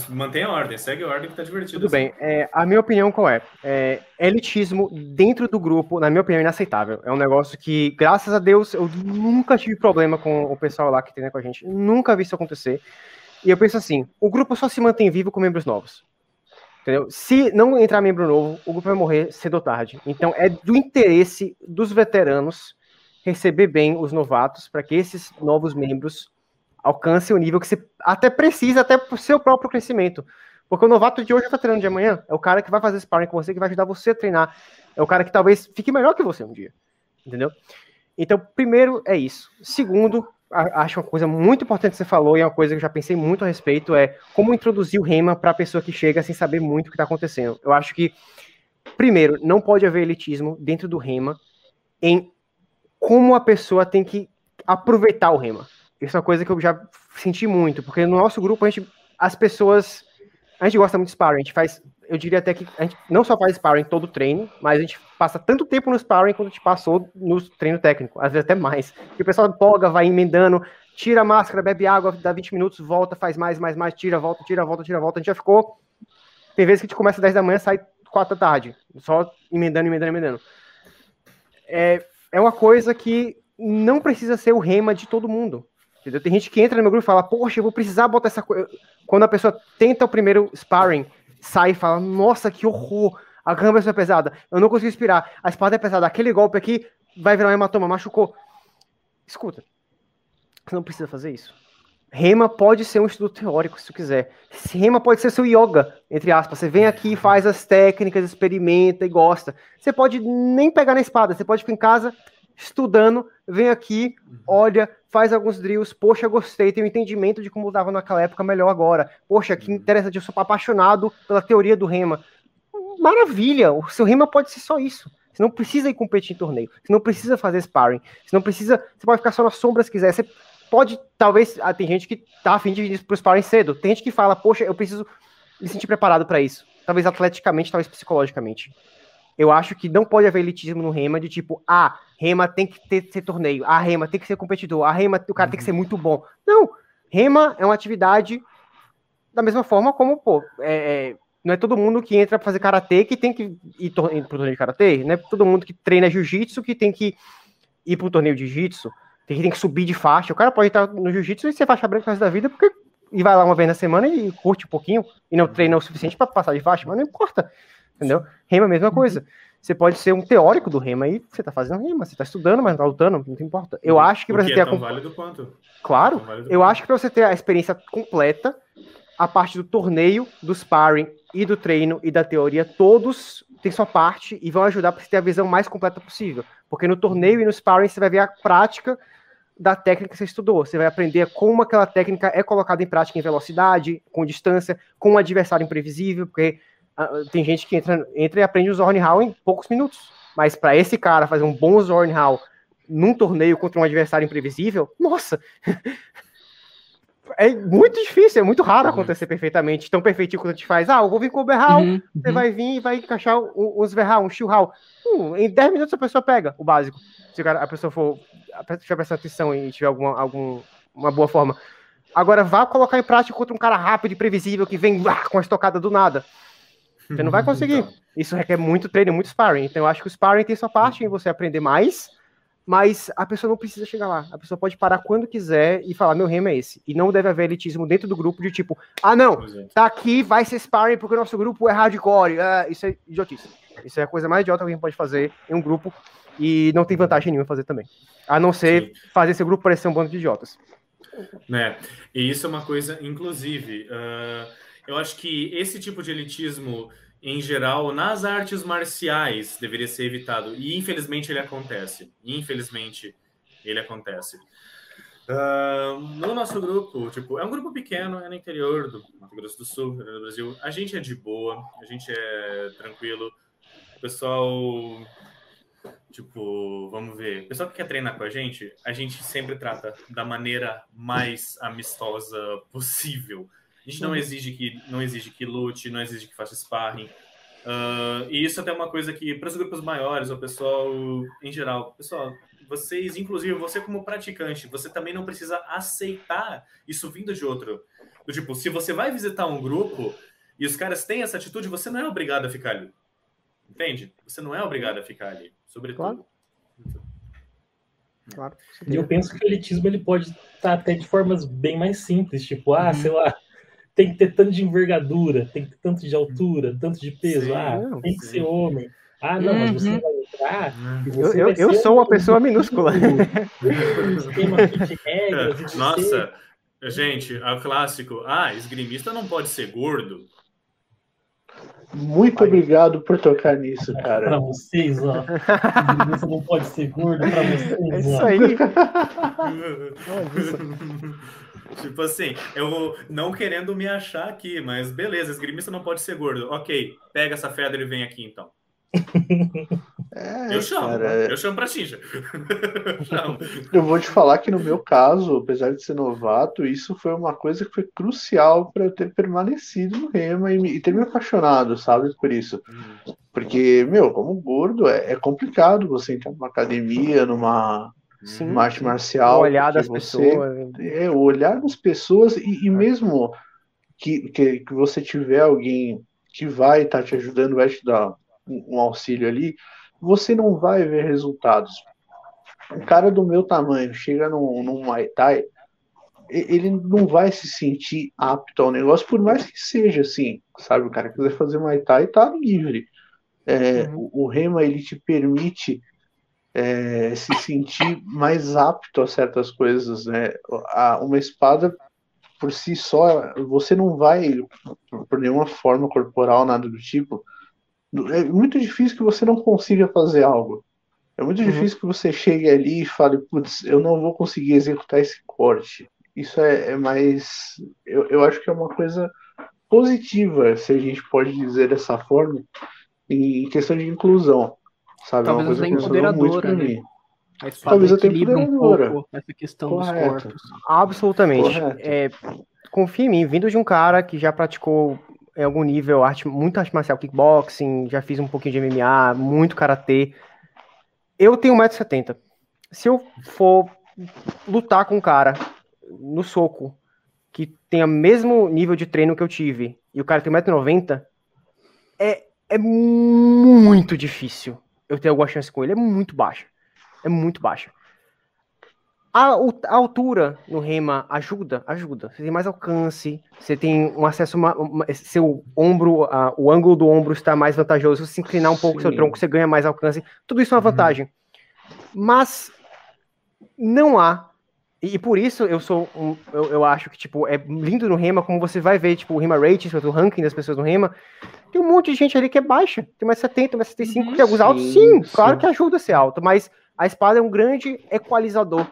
C: mantenha a ordem, segue a ordem que tá divertido.
B: Tudo assim. bem. É, a minha opinião qual é? é? Elitismo dentro do grupo, na minha opinião, é inaceitável. É um negócio que, graças a Deus, eu nunca tive problema com o pessoal lá que treina com a gente. Nunca vi isso acontecer. E eu penso assim: o grupo só se mantém vivo com membros novos. Entendeu? Se não entrar membro novo, o grupo vai morrer cedo ou tarde. Então é do interesse dos veteranos receber bem os novatos para que esses novos membros alcancem o nível que você até precisa, até para o seu próprio crescimento. Porque o novato de hoje está treinando de amanhã. É o cara que vai fazer sparring com você, que vai ajudar você a treinar. É o cara que talvez fique melhor que você um dia. Entendeu? Então, primeiro é isso. Segundo, acho uma coisa muito importante que você falou e é uma coisa que eu já pensei muito a respeito é como introduzir o rema para a pessoa que chega sem saber muito o que está acontecendo. Eu acho que primeiro não pode haver elitismo dentro do rema em como a pessoa tem que aproveitar o rema. Isso é uma coisa que eu já senti muito, porque no nosso grupo a gente as pessoas a gente gosta muito de sparring, a gente faz, eu diria até que a gente não só faz sparring todo treino, mas a gente passa tanto tempo no sparring quanto a gente passou no treino técnico, às vezes até mais. E o pessoal empolga, vai emendando, tira a máscara, bebe água, dá 20 minutos, volta, faz mais, mais, mais, tira, volta, tira, volta, tira, volta. A gente já ficou. Tem vezes que a gente começa às 10 da manhã, sai 4 da tarde, só emendando, emendando, emendando. É, é uma coisa que não precisa ser o rema de todo mundo. Entendeu? Tem gente que entra no meu grupo e fala, poxa, eu vou precisar botar essa coisa. Quando a pessoa tenta o primeiro sparring, sai e fala, nossa, que horror, a câmera é pesada, eu não consigo respirar, a espada é pesada, aquele golpe aqui vai virar um hematoma, machucou. Escuta, você não precisa fazer isso. Rema pode ser um estudo teórico, se tu quiser. Rema pode ser seu yoga, entre aspas. Você vem aqui, faz as técnicas, experimenta e gosta. Você pode nem pegar na espada, você pode ficar em casa estudando, vem aqui, uhum. olha, faz alguns drills, poxa, gostei, tenho um entendimento de como usava naquela época melhor agora. Poxa, que uhum. interessante, eu sou apaixonado pela teoria do rema. Maravilha, o seu rema pode ser só isso. Você não precisa ir competir em torneio. Você não precisa fazer sparring. Você não precisa. Você pode ficar só nas sombras se quiser. Você pode, talvez. Ah, tem gente que tá afim de ir pro sparring cedo. Tem gente que fala, poxa, eu preciso me sentir preparado para isso. Talvez atleticamente, talvez psicologicamente. Eu acho que não pode haver elitismo no Rema de tipo, ah, Rema tem que ter ser torneio, ah, Rema tem que ser competidor, ah, Rema, o cara uhum. tem que ser muito bom. Não, Rema é uma atividade da mesma forma como, pô, é, é, não é todo mundo que entra para fazer karatê que tem que ir pro torneio de karatê, não é todo mundo que treina jiu-jitsu que tem que ir pro torneio de jiu-jitsu, tem, tem que subir de faixa. O cara pode estar no jiu-jitsu e ser faixa branca o resto da vida porque e vai lá uma vez na semana e curte um pouquinho e não treina o suficiente para passar de faixa, mas não importa, entendeu? Rema é a mesma coisa. Você pode ser um teórico do rema e você tá fazendo rema, você tá estudando, mas não tá lutando, não importa. Eu uhum. acho que para você ter
C: é tão a válido quanto?
B: Claro, válido eu quanto. acho que para você ter a experiência completa, a parte do torneio, do sparring e do treino e da teoria, todos têm sua parte e vão ajudar para você ter a visão mais completa possível. Porque no torneio e no sparring você vai ver a prática da técnica que você estudou. Você vai aprender como aquela técnica é colocada em prática em velocidade, com distância, com um adversário imprevisível, porque uh, tem gente que entra, entra e aprende o Zornhal em poucos minutos. Mas para esse cara fazer um bom Zornhal num torneio contra um adversário imprevisível, nossa! <laughs> é muito difícil, é muito raro uhum. acontecer perfeitamente, tão perfeitinho quanto a gente faz. Ah, eu vou vir com o Berral, uhum, você uhum. vai vir e vai encaixar uns Verral, um Shilhal. Hum, em 10 minutos a pessoa pega o básico. Se a pessoa for tiver prestando atenção e tiver alguma, algum, uma boa forma. Agora, vá colocar em prática contra um cara rápido e previsível que vem com a estocada do nada. Você não vai conseguir. Então. Isso requer muito treino, muito sparring. Então, eu acho que o sparring tem sua parte em você aprender mais, mas a pessoa não precisa chegar lá. A pessoa pode parar quando quiser e falar: meu remo é esse. E não deve haver elitismo dentro do grupo de tipo: ah, não, é. tá aqui, vai ser sparring porque o nosso grupo é hardcore. Ah, isso é idiotice. Isso é a coisa mais idiota que alguém pode fazer em um grupo e não tem vantagem nenhuma fazer também. A não ser Sim. fazer esse grupo parecer um bando de idiotas.
C: Né? E isso é uma coisa, inclusive, uh, eu acho que esse tipo de elitismo, em geral, nas artes marciais, deveria ser evitado. E infelizmente ele acontece. Infelizmente ele acontece. Uh, no nosso grupo, tipo, é um grupo pequeno, é no interior do Mato Grosso do Sul, do Brasil. A gente é de boa, a gente é tranquilo. O pessoal Tipo, vamos ver. O pessoal que quer treinar com a gente, a gente sempre trata da maneira mais amistosa possível. A gente não exige que não exige que lute, não exige que faça sparring. Uh, e isso é até uma coisa que, para os grupos maiores, o pessoal em geral, pessoal, vocês, inclusive você como praticante, você também não precisa aceitar isso vindo de outro. Do tipo, se você vai visitar um grupo e os caras têm essa atitude, você não é obrigado a ficar ali. Entende? Você não é obrigado a ficar ali sobretudo. Claro.
E: Claro. E eu penso que o elitismo ele pode estar até de formas bem mais simples, tipo, ah, uhum. sei lá, tem que ter tanto de envergadura, tem que ter tanto de altura, tanto de peso, sim, ah, não, tem que sim. ser homem. Ah, não, uhum. mas você uhum. vai entrar.
B: eu, eu, eu sou uma pessoa minúscula. <laughs> <laughs>
C: Nossa, gente, é o clássico. Ah, esgrimista não pode ser gordo.
D: Muito obrigado por tocar nisso, cara.
E: Para vocês, ó. Você não pode ser gordo para <laughs> vocês. É
B: isso aí.
C: Tipo assim, eu não querendo me achar aqui, mas beleza, esgrimista não pode ser gordo. Ok, pega essa pedra e vem aqui então. <laughs> É, eu chamo, cara, eu chamo pra Xinja. <laughs>
D: eu vou te falar que no meu caso, apesar de ser novato, isso foi uma coisa que foi crucial para eu ter permanecido no Rema e, e, ter me apaixonado, sabe, por isso. Uhum. Porque, meu, como gordo, é, é, complicado você entrar numa academia, numa, Sim. arte marcial.
B: O olhar das pessoas.
D: É, o olhar das pessoas e, e mesmo que, que, que você tiver alguém que vai estar tá te ajudando, vai te dar um auxílio ali, você não vai ver resultados. Um cara do meu tamanho chega num, num Muay Thai, ele não vai se sentir apto ao negócio, por mais que seja assim, sabe? O cara quiser fazer Muay Thai, tá livre. É, uhum. o, o Rema, ele te permite é, se sentir mais apto a certas coisas, né? A, uma espada, por si só, você não vai, por nenhuma forma corporal, nada do tipo, é muito difícil que você não consiga fazer algo. É muito uhum. difícil que você chegue ali e fale, putz, eu não vou conseguir executar esse corte. Isso é, é mais. Eu, eu acho que é uma coisa positiva, se a gente pode dizer dessa forma, em questão de inclusão. Sabe?
A: Talvez
D: é uma coisa que funcionou muito
A: empoderadora, né? A espada
D: Talvez
A: equilibra um
D: empoderadora.
A: pouco essa questão
D: Correto.
A: dos corpos.
B: Absolutamente. É, confia em mim, vindo de um cara que já praticou em algum nível arte, muito arte marcial, kickboxing, já fiz um pouquinho de MMA, muito karatê. Eu tenho 1,70m. Se eu for lutar com um cara no soco que tenha mesmo nível de treino que eu tive e o cara tem 1,90m, é, é muito difícil eu ter alguma chance com ele. É muito baixa. É muito baixa. A, a altura no rema ajuda, ajuda. Você tem mais alcance, você tem um acesso, ma- uma- seu ombro, a- o ângulo do ombro está mais vantajoso. Se você inclinar um pouco seu tronco, você ganha mais alcance. Tudo isso é uma
C: Uhum.
B: vantagem. Mas não há. E, e por isso eu sou um, eu, eu acho que tipo é lindo no rema, como você vai ver tipo o rema rating, o ranking das pessoas no rema. Tem um monte de gente ali que é baixa, tem mais 70, mais 75,
A: Uhum,
B: tem alguns altos,
D: sim,
B: claro que ajuda a ser alto, mas a espada é um grande equalizador.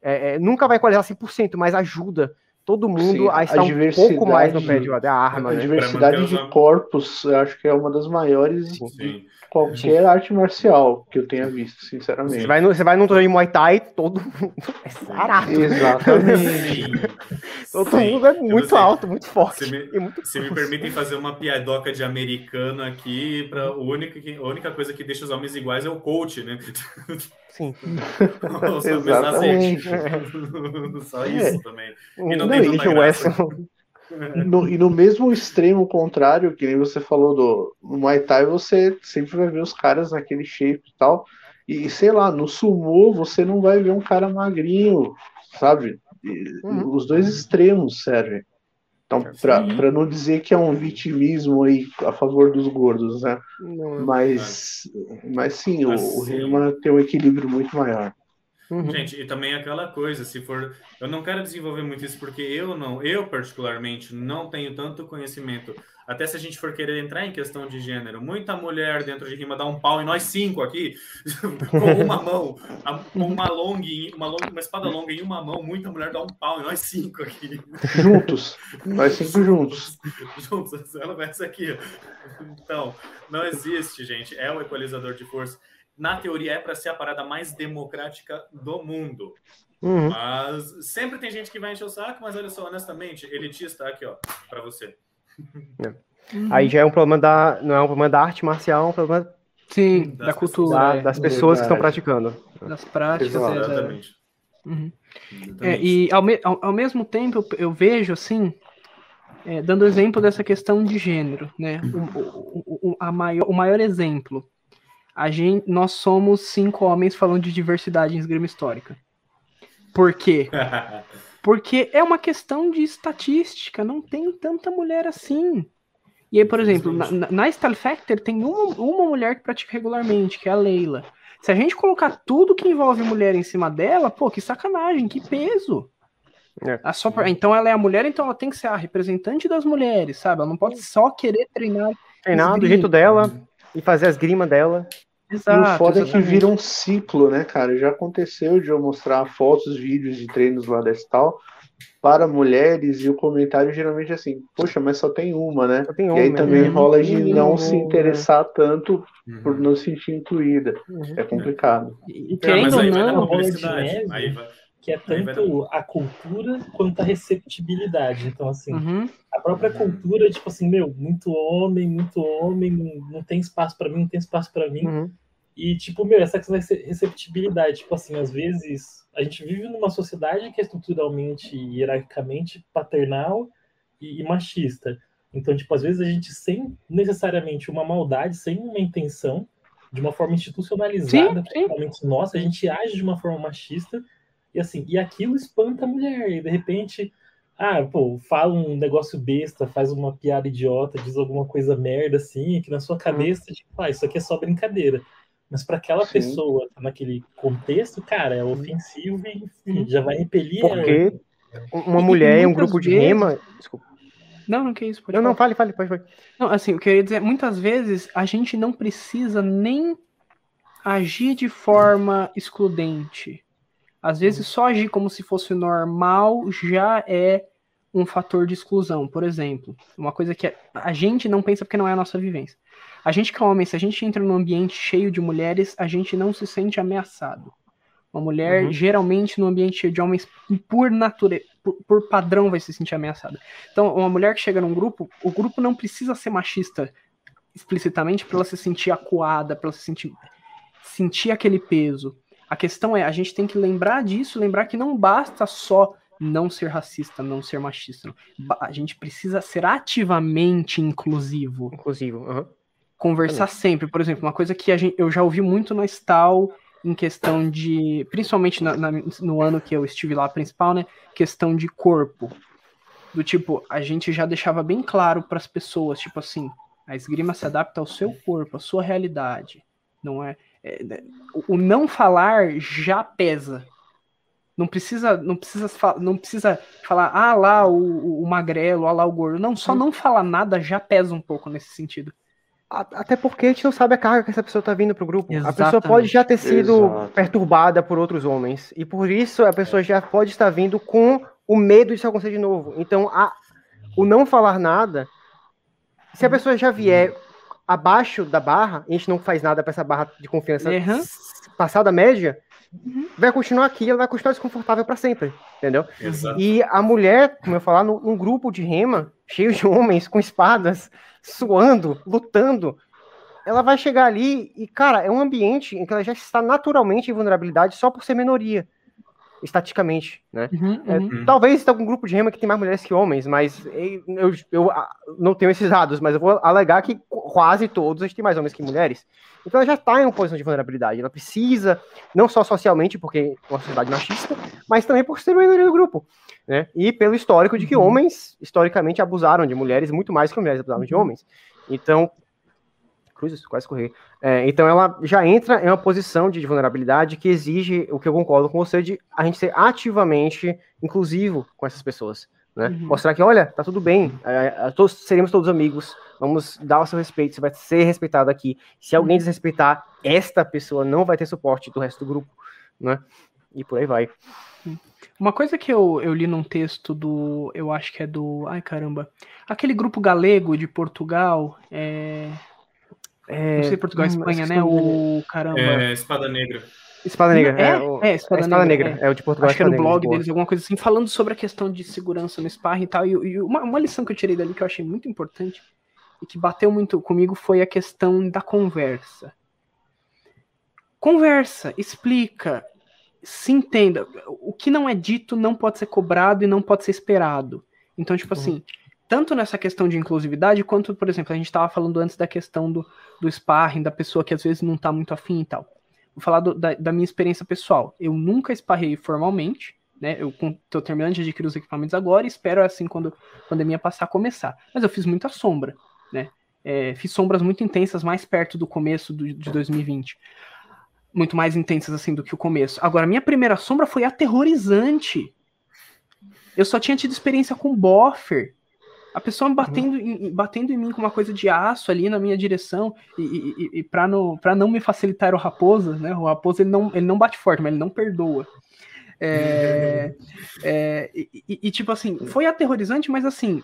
B: É, é, nunca vai equalizar 100%, mas ajuda todo mundo
D: Sim,
B: a
D: a
B: estar um pouco mais no pé de,
D: diversidade-
B: da arma,
D: A
B: né?
D: diversidade de
C: os-
D: corpos, eu acho que é uma das maiores de
C: Sim.
D: qualquer arte marcial que eu tenha visto, sinceramente.
B: Você vai, no, você vai num torneio de Muay Thai, todo mundo é sarado. <laughs>
D: Exatamente.
B: Todo
C: Sim.
B: mundo é muito alto, muito forte.
C: se me-
B: muito
C: Se me permitem fazer uma piadoca de americano aqui, pra, único que- a única coisa que deixa os homens iguais é o coach, né?
B: Sim. <laughs>
C: Os homens
D: Exatamente. <laughs>
C: Só isso também. E não
B: E o
C: graça.
B: Wesson.
D: No, e no mesmo extremo contrário, que nem você falou do Muay Thai, você sempre vai ver os caras naquele shape e tal. E sei lá, no sumô você não vai ver um cara magrinho, sabe? E
B: Uhum.
D: Os dois extremos servem. Então, pra não dizer que é um vitimismo aí a favor dos gordos, né?
B: Não,
D: Mas, mas sim, o,
C: Mas
D: o
C: sim.
D: Rema tem um equilíbrio muito maior.
B: Uhum.
C: Gente, e também aquela coisa, se for. Eu não quero desenvolver muito isso porque eu não, eu particularmente não tenho tanto conhecimento. Até se a gente for querer entrar em questão de gênero, muita mulher dentro de rima dá um pau em nós cinco aqui, <laughs> com uma mão, uma long, em- uma, long, uma espada longa em uma mão, muita mulher dá um pau em nós cinco aqui.
D: Juntos. Nós sempre juntos.
C: Juntos, ela vai essa aqui. Então, não existe, gente. É o equalizador de força. Na teoria, é para ser a parada mais democrática do mundo.
B: Uhum.
C: Mas sempre tem gente que vai encher o saco, mas olha só, honestamente, elitista aqui, ó, pra você.
B: Aí já é um problema da. Não é um problema da arte marcial, é um problema
A: Sim,
C: Das
A: da cultura,
B: da-
A: é,
B: das pessoas que estão
D: Verdade.
B: praticando.
A: das práticas. É,
C: Exatamente.
A: Uhum.
C: Exatamente.
A: É, e ao, me- ao- ao mesmo tempo eu, eu vejo assim, é, dando exemplo dessa questão de gênero, né? O, o- o- a maior, o maior exemplo, a gente, nós somos cinco homens falando de diversidade em esgrima histórica. Por quê? <laughs> Porque é uma questão de estatística, não tem tanta mulher assim. E aí, por exemplo, na, na, Factor tem uma, uma mulher que pratica regularmente, que é a Leila. Se a gente colocar tudo que envolve mulher em cima dela, pô, que sacanagem, que peso.
B: É.
A: Ah, só por- Então ela é a mulher, então ela tem que ser a representante das mulheres, sabe? Ela não pode só querer treinar.
B: Treinar do
A: Esgrima.
B: jeito dela e fazer as grimas dela.
D: E o
A: Exato.
D: foda é que
A: exatamente.
D: vira um ciclo, né, cara? Já aconteceu de eu mostrar fotos, vídeos de treinos lá da Stal para mulheres e o comentário geralmente é assim, poxa, mas só tem uma, né?
B: Tem
D: E
B: homem,
D: aí também
B: né?
D: rola de não se
B: né?
D: interessar tanto por
C: Uhum.
D: não se sentir incluída.
B: Uhum.
D: É complicado.
A: E
C: É,
A: querendo
C: mas
A: ou
C: aí vai na
A: não,
E: bola de neve.
C: Aí vai...
E: que é tanto a cultura quanto a receptibilidade. Então, assim,
A: Uhum.
E: a própria cultura, tipo assim, meu, muito homem, muito homem, não, não tem espaço pra mim, não tem espaço pra mim.
B: Uhum.
E: E, tipo, meu, essa questão da rece- receptibilidade, tipo assim, às vezes a gente vive numa sociedade que é estruturalmente e hierarquicamente paternal e, e machista. Então, tipo, às vezes a gente, sem necessariamente uma maldade, sem uma intenção, de uma forma institucionalizada,
A: Sim, sim.
E: principalmente nossa, a gente age de uma forma machista e assim, e aquilo espanta a mulher. E de repente, ah, pô, fala um negócio besta, faz uma piada idiota, diz alguma coisa merda assim, que na sua cabeça, tipo, ah, isso aqui é só brincadeira. Mas para aquela
D: Sim.
E: pessoa, naquele contexto, cara, é ofensivo e enfim, já vai repelir.
B: Porque uma
A: E-
B: mulher em um grupo de
A: vezes-
B: rema. Desculpa.
A: Não, não que isso. Pode
B: Não, não,
A: falar.
B: fale, fale, pode, pode.
A: Não, assim, eu queria dizer, muitas vezes a gente não precisa nem agir de forma excludente. Às vezes só agir como se fosse normal já é um fator de exclusão. Por exemplo, uma coisa que a gente não pensa porque não é a nossa vivência. A gente que é homem, se a gente entra num ambiente cheio de mulheres, a gente não se sente ameaçado. Uma mulher, uhum. geralmente, no ambiente cheio de homens, por natureza, por, por, padrão, vai se sentir ameaçada. Então, uma mulher que chega num grupo, o grupo não precisa ser machista explicitamente para ela se sentir acuada, para ela se sentir, sentir aquele peso. A questão é, a gente tem que lembrar disso, lembrar que não basta só não ser racista, não ser machista. Não. A gente precisa ser ativamente inclusivo.
B: Inclusivo, uhum.
A: Conversar sempre. Por exemplo, uma coisa que gente, eu já ouvi muito na Stal em questão de. Principalmente na, na, no ano que eu estive lá principal, né? Questão de corpo. Do tipo, a gente já deixava bem claro para as pessoas, tipo assim, a esgrima se adapta ao seu corpo, à sua realidade. Não é, é o não falar já pesa não precisa, não precisa, não precisa falar, ah lá o, o magrelo, ah lá o gordo. Não, só hum. não falar nada já pesa um pouco nesse sentido.
B: Até porque a gente não sabe a carga que essa pessoa tá vindo pro grupo. Exatamente. A pessoa pode já ter sido Exato. perturbada por outros homens. E por isso a pessoa já pode estar vindo com o medo de se acontecer de novo. Então, a, o não falar nada, se a pessoa já vier abaixo da barra, a gente não faz nada para essa barra de confiança uhum. passar da média, Uhum. vai continuar aqui, ela vai continuar desconfortável para sempre, entendeu? Exato. E a mulher, como eu falar, num grupo de rema, cheio de homens com espadas, suando, lutando, ela vai chegar ali e, cara, é um ambiente em que ela já está naturalmente em vulnerabilidade só por ser minoria estaticamente, né? Uhum, é, uhum. talvez tenha algum grupo de rema que tem mais mulheres que homens, mas eu, eu, não tenho esses dados, mas eu vou alegar que quase todos a gente tem mais homens que mulheres. Então ela já está em uma posição de vulnerabilidade. Ela precisa, não só socialmente, porque é uma sociedade machista, mas também por ser maioria do grupo. Né? E pelo histórico de que uhum. homens, historicamente, abusaram de mulheres muito mais que mulheres abusaram de uhum. homens. Então, cruzes, quase correr. É, então ela já entra em uma posição de vulnerabilidade que exige, o que eu concordo com você, de a gente ser ativamente inclusivo com essas pessoas. Né? Uhum. Mostrar que, olha, tá tudo bem, é, é todos, seremos todos amigos, vamos dar o seu respeito, você vai ser respeitado aqui. Se alguém uhum. desrespeitar, esta pessoa não vai ter suporte do resto do grupo, né? E por aí vai.
A: Uma coisa que eu, eu li num texto do. Eu acho que é do. Ai caramba. Aquele grupo galego de Portugal. É, é, não sei Portugal, hum, Espanha, né? O caramba.
C: É, Espada Negra.
B: Espada Negra,
A: é, é, o, é Espada, é Espada Negra,
B: Negra, é. é. o de Portugal.
A: Acho que era no blog deles, alguma coisa assim, falando sobre a questão de segurança no sparring e tal. E, e uma, uma, lição que eu tirei dali que eu achei muito importante e que bateu muito comigo foi a questão da conversa. Conversa, explica, se entenda. O que não é dito não pode ser cobrado e não pode ser esperado. Então, tipo uhum. Tanto nessa questão de inclusividade, quanto, por exemplo, a gente estava falando antes da questão do, do sparring, da pessoa que às vezes não está muito afim e tal. Vou falar do, da, da, minha experiência pessoal. Eu nunca esparrei formalmente, né? Eu estou terminando de adquirir os equipamentos agora e espero, assim, quando a pandemia passar, começar. Mas eu fiz muita sombra, né? É, fiz sombras muito intensas mais perto do começo do, de 2020. Muito mais intensas, assim, do que o começo. Agora, minha primeira sombra foi aterrorizante. Eu só tinha tido experiência com boffer a pessoa batendo, em, batendo em mim com uma coisa de aço ali na minha direção, e, e, e para não, pra não me facilitar o Raposa, né? O Raposa ele não, ele não bate forte, mas ele não perdoa. É, <laughs> é, e, e, tipo assim, foi aterrorizante, mas assim,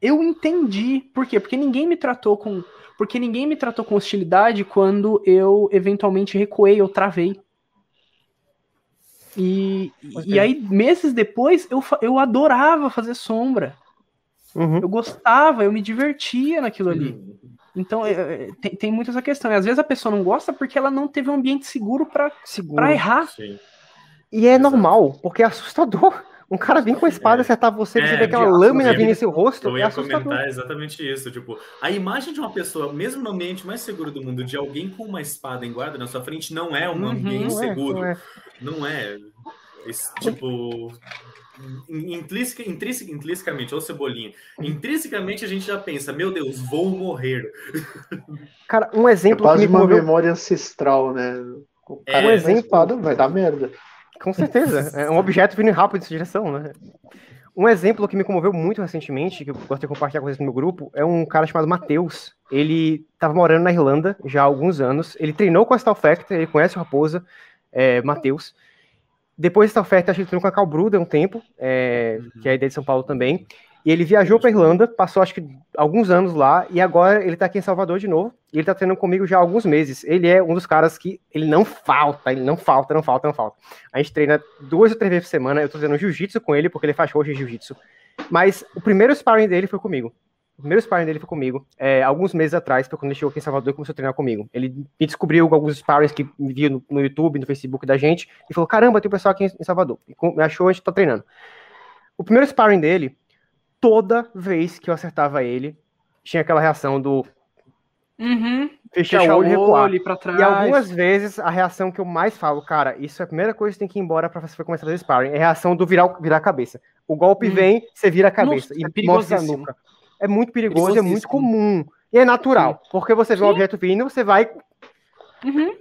A: eu entendi por quê? Porque ninguém me tratou com, porque ninguém me tratou com hostilidade quando eu eventualmente recuei ou travei. E, e aí, meses depois, eu, eu adorava fazer sombra. Uhum. Eu gostava, eu me divertia naquilo ali. Então, é, é, tem, tem muito essa questão. E às vezes a pessoa não gosta porque ela não teve um ambiente seguro para errar. Sim.
B: E é Exato. normal, porque é assustador. Um cara vir com a espada é. acertar você, é, você vê aquela lâmina vindo em seu rosto.
C: Eu ia é comentar exatamente isso. Tipo, a imagem de uma pessoa, mesmo no ambiente mais seguro do mundo, de alguém com uma espada em guarda na sua frente, não é um uhum, ambiente não seguro. não é. Não é. Esse, tipo. Intrínseca, intrínseca, intrinsecamente, ou cebolinha. Intrinsecamente a gente já pensa, meu Deus, vou morrer. <laughs>
B: Cara, um exemplo.
D: É quase uma moveu... memória ancestral, né? O cara é, um exemplo... espada vai dar merda.
B: Com certeza. <laughs> É um objeto vindo rápido nessa direção, né? Um exemplo que me comoveu muito recentemente, que eu gosto de compartilhar com vocês no meu grupo, é um cara chamado Matheus. Ele estava morando na Irlanda já há alguns anos. Ele treinou com a Stal Factor, ele conhece o Raposa, é, Matheus. Depois da Stal Factor, acho que ele treinou com a Cal Bruder um tempo, é, que é a ideia de São Paulo também. E ele viajou para Irlanda, passou acho que alguns anos lá, e agora ele tá aqui em Salvador de novo. E ele tá treinando comigo já há alguns meses. Ele é um dos caras que ele não falta, ele não falta, não falta, não falta. A gente treina duas ou três vezes por semana. Eu tô fazendo jiu-jitsu com ele, porque ele faz hoje jiu-jitsu. Mas o primeiro sparring dele foi comigo. O primeiro sparring dele foi comigo, é, alguns meses atrás, foi quando ele chegou aqui em Salvador e começou a treinar comigo. Ele me descobriu alguns sparrings que me via no, no, YouTube, no Facebook da gente, e falou: caramba, tem um pessoal aqui em Salvador. E me achou, a gente tá treinando. O primeiro sparring dele toda vez que eu acertava ele, tinha aquela reação do
A: uhum.
B: fechar, fechar o olho e recuar. Pra trás. E algumas vezes a reação que eu mais falo, cara, isso é a primeira coisa que tem que ir embora para você começar a fazer sparring, é a reação do virar, virar a cabeça. O golpe hum. vem, você vira a cabeça Nossa, e é mostra a nuca. É muito perigoso, é muito comum. E é natural, Sim. porque você vê um objeto vindo, você vai.
A: Uhum.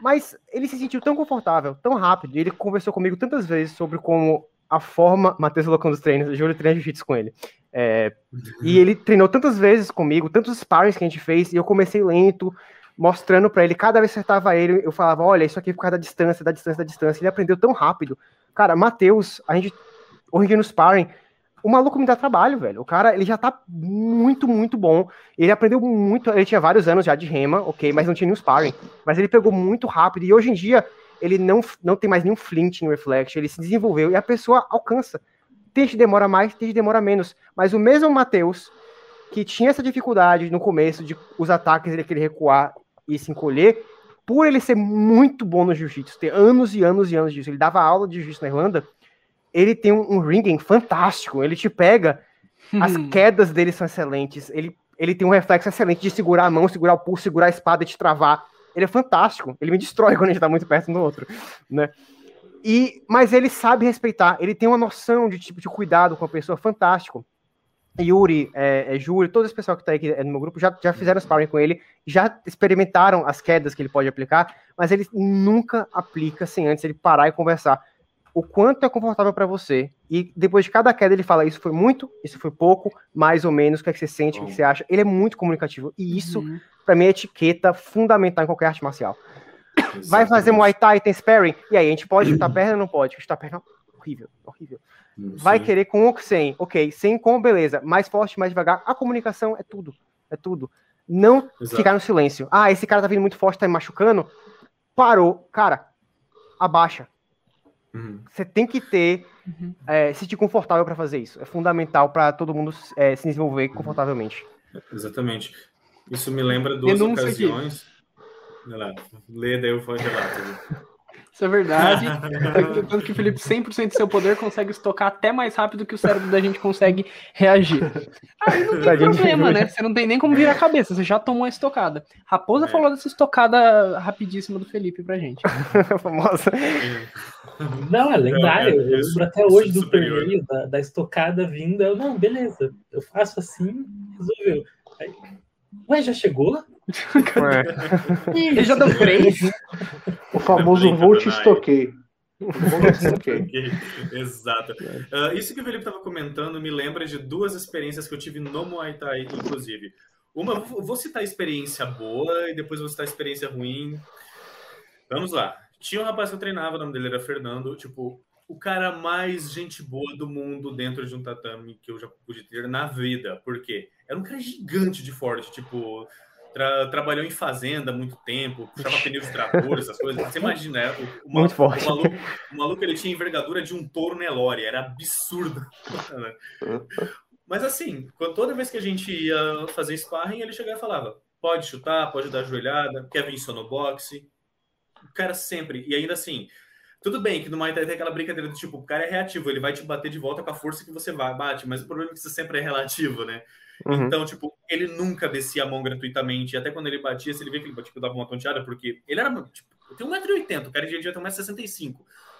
B: Mas ele se sentiu tão confortável, tão rápido, e ele conversou comigo tantas vezes sobre como a forma, Matheus colocando os treinos, Júlio treina jiu-jitsu com ele. É, e ele treinou tantas vezes comigo, tantos sparings que a gente fez, e eu comecei lento, mostrando para ele, cada vez que acertava ele, eu falava, olha, isso aqui por causa da distância, da distância, da distância. Ele aprendeu tão rápido. Cara, Matheus, a gente, hoje no sparring, o maluco me dá trabalho, velho. O cara, ele já tá muito, muito bom. Ele aprendeu muito, ele tinha vários anos já de rema, ok, mas não tinha nenhum sparring. Mas ele pegou muito rápido, e hoje em dia, ele não, não tem mais nenhum flint no reflex, ele se desenvolveu e a pessoa alcança. Tem gente demora mais, tem gente demora menos. Mas o mesmo Matheus, que tinha essa dificuldade no começo de os ataques ele querer recuar e se encolher, por ele ser muito bom no jiu-jitsu, ter anos e anos e anos disso, ele dava aula de jiu-jitsu na Irlanda, ele tem um, um ringing fantástico, ele te pega, as hum. quedas dele são excelentes, ele, ele tem um reflexo excelente de segurar a mão, segurar o pulso, segurar a espada e te travar ele é fantástico. Ele me destrói <laughs> quando a gente tá muito perto um do outro, né? E, mas ele sabe respeitar, ele tem uma noção de tipo de cuidado com a pessoa fantástico. Yuri, é, é Júlio, todo esse pessoal que tá aqui no meu grupo já, já fizeram sparring com ele, já experimentaram as quedas que ele pode aplicar, mas ele nunca aplica sem antes ele parar e conversar o quanto é confortável para você. E depois de cada queda ele fala: Isso foi muito, isso foi pouco, mais ou menos, o que, é que você sente, o que, é que você acha. Ele é muito comunicativo. E isso, uhum. para mim, é etiqueta fundamental em qualquer arte marcial. Exatamente. Vai fazer Muay Thai, tem sparring, e aí a gente pode chutar perna ou não pode? Chutar perna, horrível, horrível. Vai querer com ou sem? Ok, sem com, beleza. Mais forte, mais devagar. A comunicação é tudo. É tudo. Não Exato. ficar no silêncio. Ah, esse cara tá vindo muito forte, tá me machucando. Parou. Cara, abaixa Uhum. Você tem que ter, uhum. é, se sentir confortável para fazer isso. É fundamental para todo mundo é, se desenvolver uhum. confortavelmente.
C: Exatamente. Isso me lembra duas Denúncia ocasiões. Lê, daí eu vou relato. <laughs>
A: Isso é verdade. <laughs> Tanto que o Felipe, 100% do seu poder, consegue estocar até mais rápido que o cérebro da gente consegue reagir. Aí não tem problema, né? Você não tem nem como virar a cabeça, você já tomou a estocada. Raposa é. falou dessa estocada rapidíssima do Felipe pra gente. <laughs>
B: Famosa.
E: Não, é lendário. Eu lembro até hoje do torneio, da, da estocada vinda. Eu, não, beleza, eu faço assim, resolveu. Aí, Ué, já chegou?
A: Ele já deu três?
D: O famoso vou te estoquei.
C: Exato. Uh, isso que o Felipe estava comentando me lembra de duas experiências que eu tive no Muay Thai, inclusive. Uma, vou citar a experiência boa e depois vou citar a experiência ruim. Vamos lá. Tinha um rapaz que eu treinava, o nome dele era Fernando. Tipo, o cara mais gente boa do mundo dentro de um tatame que eu já pude ter na vida. Por quê? Era um cara gigante de forte, tipo, tra trabalhou em fazenda há muito tempo, puxava <laughs> pneus de trator, essas coisas. Você imagina, né? o,
B: o, muito forte.
C: O maluco, o maluco, ele tinha envergadura de um touro Nelore, era absurdo. <laughs> Mas assim, toda vez que a gente ia fazer sparring, ele chegava e falava: pode chutar, pode dar joelhada, quer vir no boxe. O cara sempre, e ainda assim, tudo bem que no Muay Thai tem aquela brincadeira do tipo, o cara é reativo, ele vai te bater de volta com a força que você vai, bate, mas o problema é que isso sempre é relativo, né? Uhum. Então, tipo, ele nunca descia a mão gratuitamente. Até quando ele batia, se ele vê que ele tipo, dava uma tonteada, porque ele era, tipo, eu tenho 1,80m, o cara de dia tem 1,65m.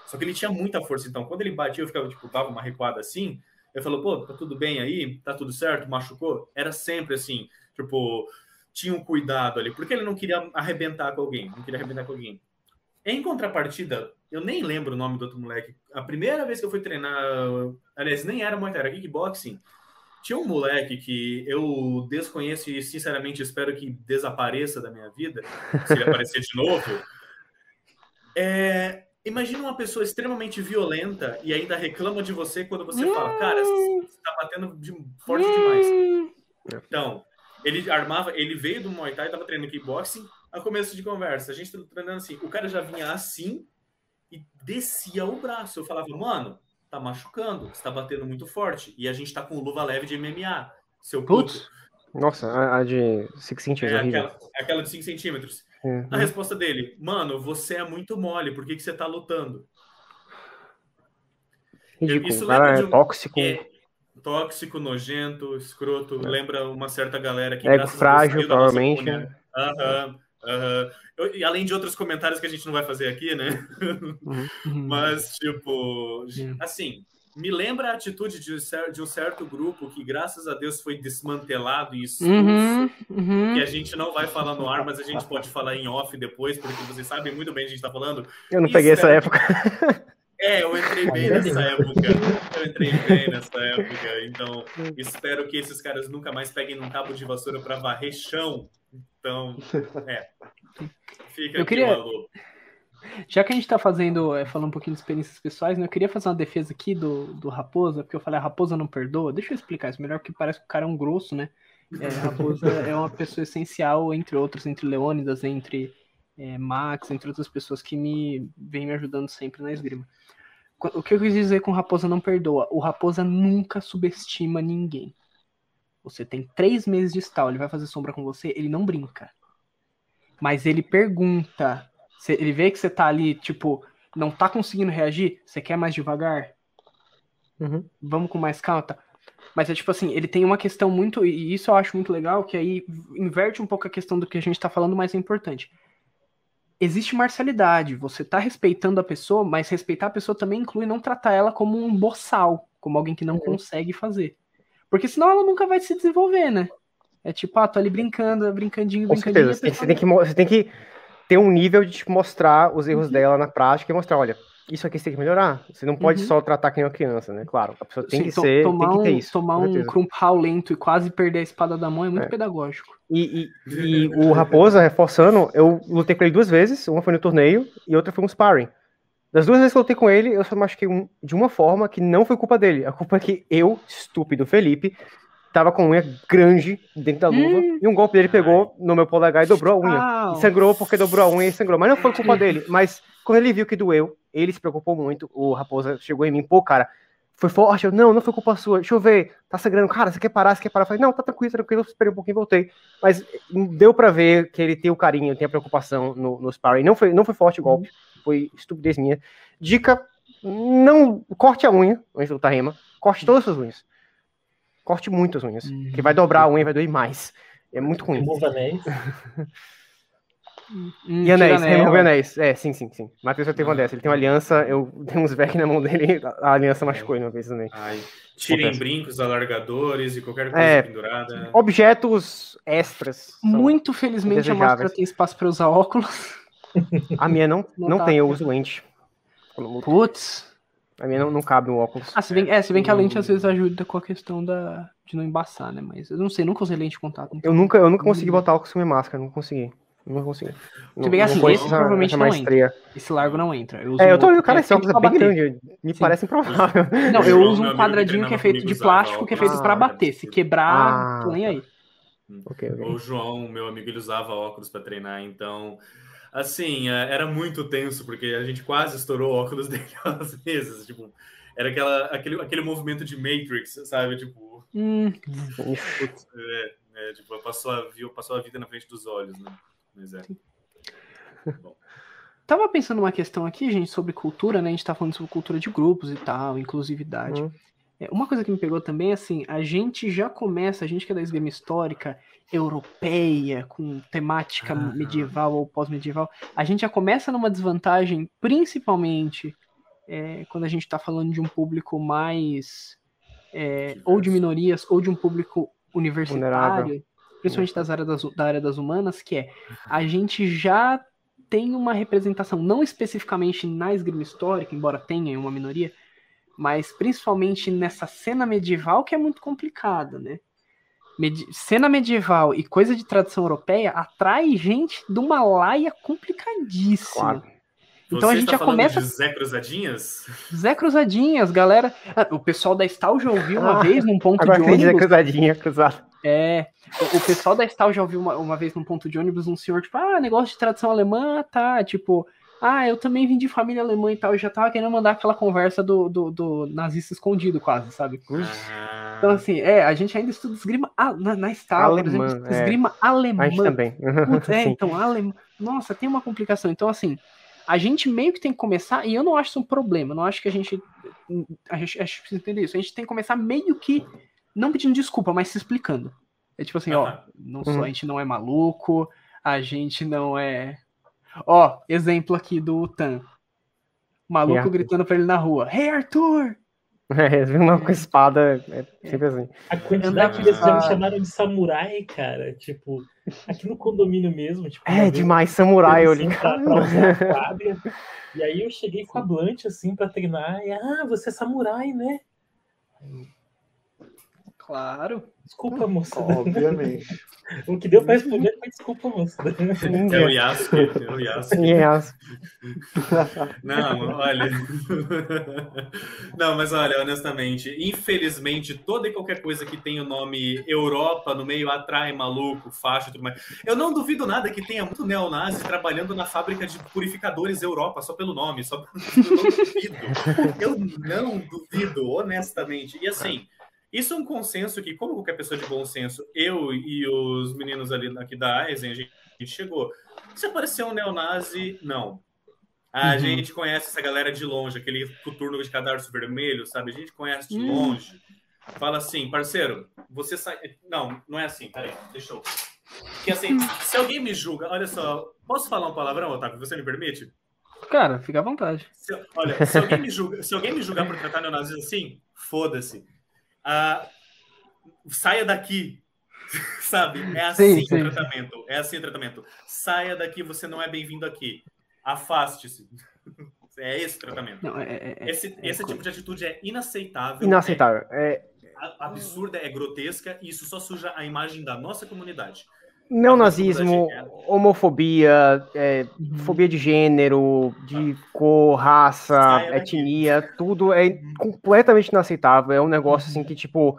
C: Só que ele tinha muita força, então quando ele batia, eu ficava, tipo, dava uma recuada assim. Eu falou, pô, tá tudo bem aí? Tá tudo certo? Machucou? Era sempre assim, tipo, tinha um cuidado ali, porque ele não queria arrebentar com alguém, não queria arrebentar com alguém. Em contrapartida, eu nem lembro o nome do outro moleque. A primeira vez que eu fui treinar, aliás, nem era muito, era kickboxing. Tinha um moleque que eu desconheço e sinceramente espero que desapareça da minha vida, se ele aparecer de novo. <laughs> É, Imagina uma pessoa extremamente violenta e ainda reclama de você quando você fala, cara, você tá batendo de forte demais. Então, ele armava, ele veio do Muay Thai, tava treinando kickboxing, a começo de conversa, a gente tá treinando assim, o cara já vinha assim e descia o braço. Eu falava, mano, tá machucando, você tá batendo muito forte. E a gente tá com luva leve de MMA, seu puto.
B: Nossa, a, de 5 centímetros.
C: É aquela, aquela de 5 centímetros. Uhum. A resposta dele, mano, você é muito mole, por que, que você tá lutando?
B: Ridículo, Isso cara é um... tóxico.
C: É, tóxico, nojento, escroto. É. Lembra uma certa galera que.
B: É frágil, provavelmente.
C: Aham. Uhum. Eu, e além de outros comentários que a gente não vai fazer aqui, né? Uhum. <laughs> Mas, tipo, assim, me lembra a atitude de, de, um certo grupo que, graças a Deus, foi desmantelado e expulso. Uhum, uhum. Que a gente não vai falar no ar, mas a gente pode falar em off depois, porque vocês sabem muito bem o que a gente está falando.
B: Eu não peguei essa época.
C: É, eu entrei bem nessa época. Eu entrei bem nessa época. Então, espero que esses caras nunca mais peguem um cabo de vassoura para varrer chão. Então, é. Fica
A: eu queria... Já que a gente está fazendo, é, falando um pouquinho de experiências pessoais, né, eu queria fazer uma defesa aqui do, do Raposa, porque eu falei, a Raposa não perdoa. Deixa eu explicar isso melhor, porque parece que o cara é um grosso, né? É, a Raposa é uma pessoa essencial, entre outros, entre Leônidas, entre é, Max, entre outras pessoas que me vem me ajudando sempre na esgrima. O que eu quis dizer com Raposa não perdoa? O Raposa nunca subestima ninguém. Você tem três meses de stall, ele vai fazer sombra com você, ele não brinca. Mas ele pergunta ele vê que você tá ali, tipo, não tá conseguindo reagir, você quer mais devagar? Uhum. Vamos com mais calma, tá? Mas é tipo assim, ele tem uma questão muito, e isso eu acho muito legal, que aí inverte um pouco a questão do que a gente tá falando, mas é importante. Existe marcialidade, você tá respeitando a pessoa, mas respeitar a pessoa também inclui não tratar ela como um boçal, como alguém que não uhum. consegue fazer. Porque senão ela nunca vai se desenvolver, né? É tipo, ah, tô ali brincando, brincandinho, brincandinho.
B: Com certeza, você tem que, você tem que ter um nível de tipo, mostrar os erros uhum. dela na prática e mostrar, olha, isso aqui você tem que melhorar. Você não pode uhum. só tratar que nem uma criança, né? Claro, a pessoa tem Sim, que ser, tomar tem que ter isso.
A: Tomar um crumpal lento e quase perder a espada da mão é muito é. pedagógico.
B: E, e, e o Raposa, <laughs> reforçando, eu lutei com ele duas vezes, uma foi no torneio e outra foi um sparring. Das duas vezes que eu lutei com ele, eu só machuquei um, de uma forma que não foi culpa dele. A culpa é que eu, estúpido Felipe, tava com a unha grande dentro da luva, hum. e um golpe dele pegou no meu polegar e dobrou a unha. Sangrou porque dobrou a unha e sangrou. Mas não foi culpa dele. Mas quando ele viu que doeu, ele se preocupou muito. O Raposa chegou em mim, pô, cara, foi forte. Eu, não, não foi culpa sua. Deixa eu ver, tá sangrando. Cara, você quer parar? Você quer parar? Eu falei, não, tá tranquilo, tranquilo. Eu esperei um pouquinho e voltei. Mas deu pra ver que ele tem o carinho, tem a preocupação no, no sparring. Não foi, não foi forte o golpe, foi estupidez minha. Dica, não corte a unha antes do lutar rema. Corte todas as suas unhas corte muito as unhas. Uhum. Que vai dobrar a unha e vai doer mais. É muito ruim.
E: Remova anéis.
B: e anéis, remove anéis. É, sim, sim, sim. Matheus já teve uma dessa. Ele tem uma aliança, eu dei uns back na mão dele, a aliança machucou uma vez também.
C: Ai. Tirem brincos, alargadores e qualquer coisa é, pendurada.
B: Objetos extras.
A: Muito felizmente a máscara tem espaço para usar óculos.
B: A minha não, não, não tá. tem, eu uso lente.
A: Putz.
B: A minha não, não cabe um óculos.
A: Ah, se bem, é, se bem que a lente às vezes ajuda com a questão da, de não embaçar, né? Mas eu não sei, nunca usei lente de contato.
B: Eu nunca, eu nunca consegui botar óculos com minha máscara, não consegui. Não consegui.
A: Se bem assim, esse essa, provavelmente essa não entra. Esse largo não entra.
B: Eu é, eu tô, cara, esse óculos é bem grande. Me Sim. parece improvável.
A: Não, eu uso um quadradinho que é feito de plástico, que é feito ah, pra bater. Se quebrar, ah, tô nem aí.
C: Okay, okay. O João, meu amigo, ele usava óculos para treinar, então assim, é, era muito tenso, porque a gente quase estourou o óculos <laughs> dele às vezes, tipo, era aquela, aquele, aquele movimento de Matrix, sabe? Tipo. Hum. É, é, tipo, passou a, passou a vida na frente dos olhos, né? Mas é. <laughs>
A: Bom. Tava pensando uma questão aqui, gente, sobre cultura, né? A gente tá falando sobre cultura de grupos e tal, inclusividade. Uhum. É, uma coisa que me pegou também é assim, a gente já começa, a gente que é da esgrima histórica, europeia, com temática uhum. medieval ou pós-medieval, a gente já começa numa desvantagem, principalmente é, quando a gente está falando de um público mais é, ou de minorias ou de um público universitário, Vulnerável. principalmente das áreas das, da área das humanas, que é a gente já tem uma representação, não especificamente na esgrima histórica, embora tenha uma minoria, mas principalmente nessa cena medieval que é muito complicada, né? Medi cena medieval e coisa de tradição europeia atrai gente de uma laia complicadíssima. Claro. Então
C: Você
A: a gente
C: está
A: já começa.
C: de Zé Cruzadinhas?
A: Zé Cruzadinhas, galera. Ah, o pessoal da Stal já ouviu uma
B: Ah,
A: vez num ponto
B: Agora
A: de ônibus.
B: cruzadinha, cruzada.
A: É. O, o pessoal da Stal já ouviu uma, uma vez num ponto de ônibus um senhor, tipo, ah, negócio de tradição alemã, tá. Tipo, ah, eu também vim de família alemã e tal. Eu já tava querendo mandar aquela conversa do, do, do nazista escondido, quase, sabe?
C: Ah,
A: Então, assim, é, a gente ainda estuda esgrima a- na, na Stal, por
B: Alemã,
A: exemplo,
B: é.
A: esgrima alemã.
B: A gente também. <laughs>
A: Putz, é, então, alemã. Nossa, tem uma complicação. Então, assim, a gente meio que tem que começar, e eu não acho isso um problema, eu não acho que a gente. A gente acho que precisa entender isso. A gente tem que começar meio que, não pedindo desculpa, mas se explicando. É tipo assim, ó, não
B: Uhum.
A: a gente não é maluco, a gente não é. Ó, exemplo aqui do Tan. Maluco
B: Arthur.
A: gritando pra ele na rua: Hey Arthur! <laughs>
B: É, uma com espada, é sempre assim.
E: A quantidade vezes já me chamaram de samurai, cara. Tipo, aqui no condomínio mesmo. Tipo,
B: É
E: vez
B: demais, samurai, eu
E: assim, pra, pra quadra. E aí eu cheguei com a Blanche, assim, pra treinar. E, ah, você é samurai, né?
A: Claro.
E: Desculpa, moça.
D: Obviamente. <laughs>
E: O que deu pra responder foi desculpa, moça.
C: É o Yasuke, é o Yasuke.
B: Yes. <laughs>
C: Não, olha. <laughs> Não, mas olha, honestamente, infelizmente, toda e qualquer coisa que tem o nome Europa no meio atrai maluco, faixa e tudo mais. Eu não duvido nada que tenha muito neonazi trabalhando na fábrica de purificadores Europa, só pelo nome. Só... Eu não duvido. Eu não duvido, honestamente. E assim. Isso é um consenso que, como qualquer pessoa de bom senso, eu e os meninos ali aqui da Aizen, a gente chegou. Se apareceu um neonazi, não. A
A: Uhum.
C: gente conhece essa galera de longe, aquele coturno de cadarço vermelho, sabe? A gente conhece de
A: Hum.
C: longe. Fala assim, parceiro, você sai. Não, não é assim, peraí, deixa eu. Que assim, se alguém me julga, olha só, posso falar um palavrão, Otávio? Você me permite?
A: Cara, fica à vontade.
C: Se- olha, se alguém me julga, se alguém me julgar por tratar neonazis assim, foda-se. Ah, saia daqui. <laughs> Sabe? É assim
A: Sim, sim.
C: o tratamento. É assim o tratamento. Saia daqui, você não é bem-vindo aqui. Afaste-se. <laughs> É esse o tratamento.
A: Não, é, é- é-
C: Esse,
A: é
C: esse tipo de atitude é inaceitável.
B: Inaceitável. É,
C: É absurda, é grotesca e isso só suja a imagem da nossa comunidade.
B: Neonazismo, homofobia, é, fobia de gênero, de cor, raça,
C: Saia daqui.
B: etnia, tudo é completamente inaceitável. É um negócio assim que, tipo,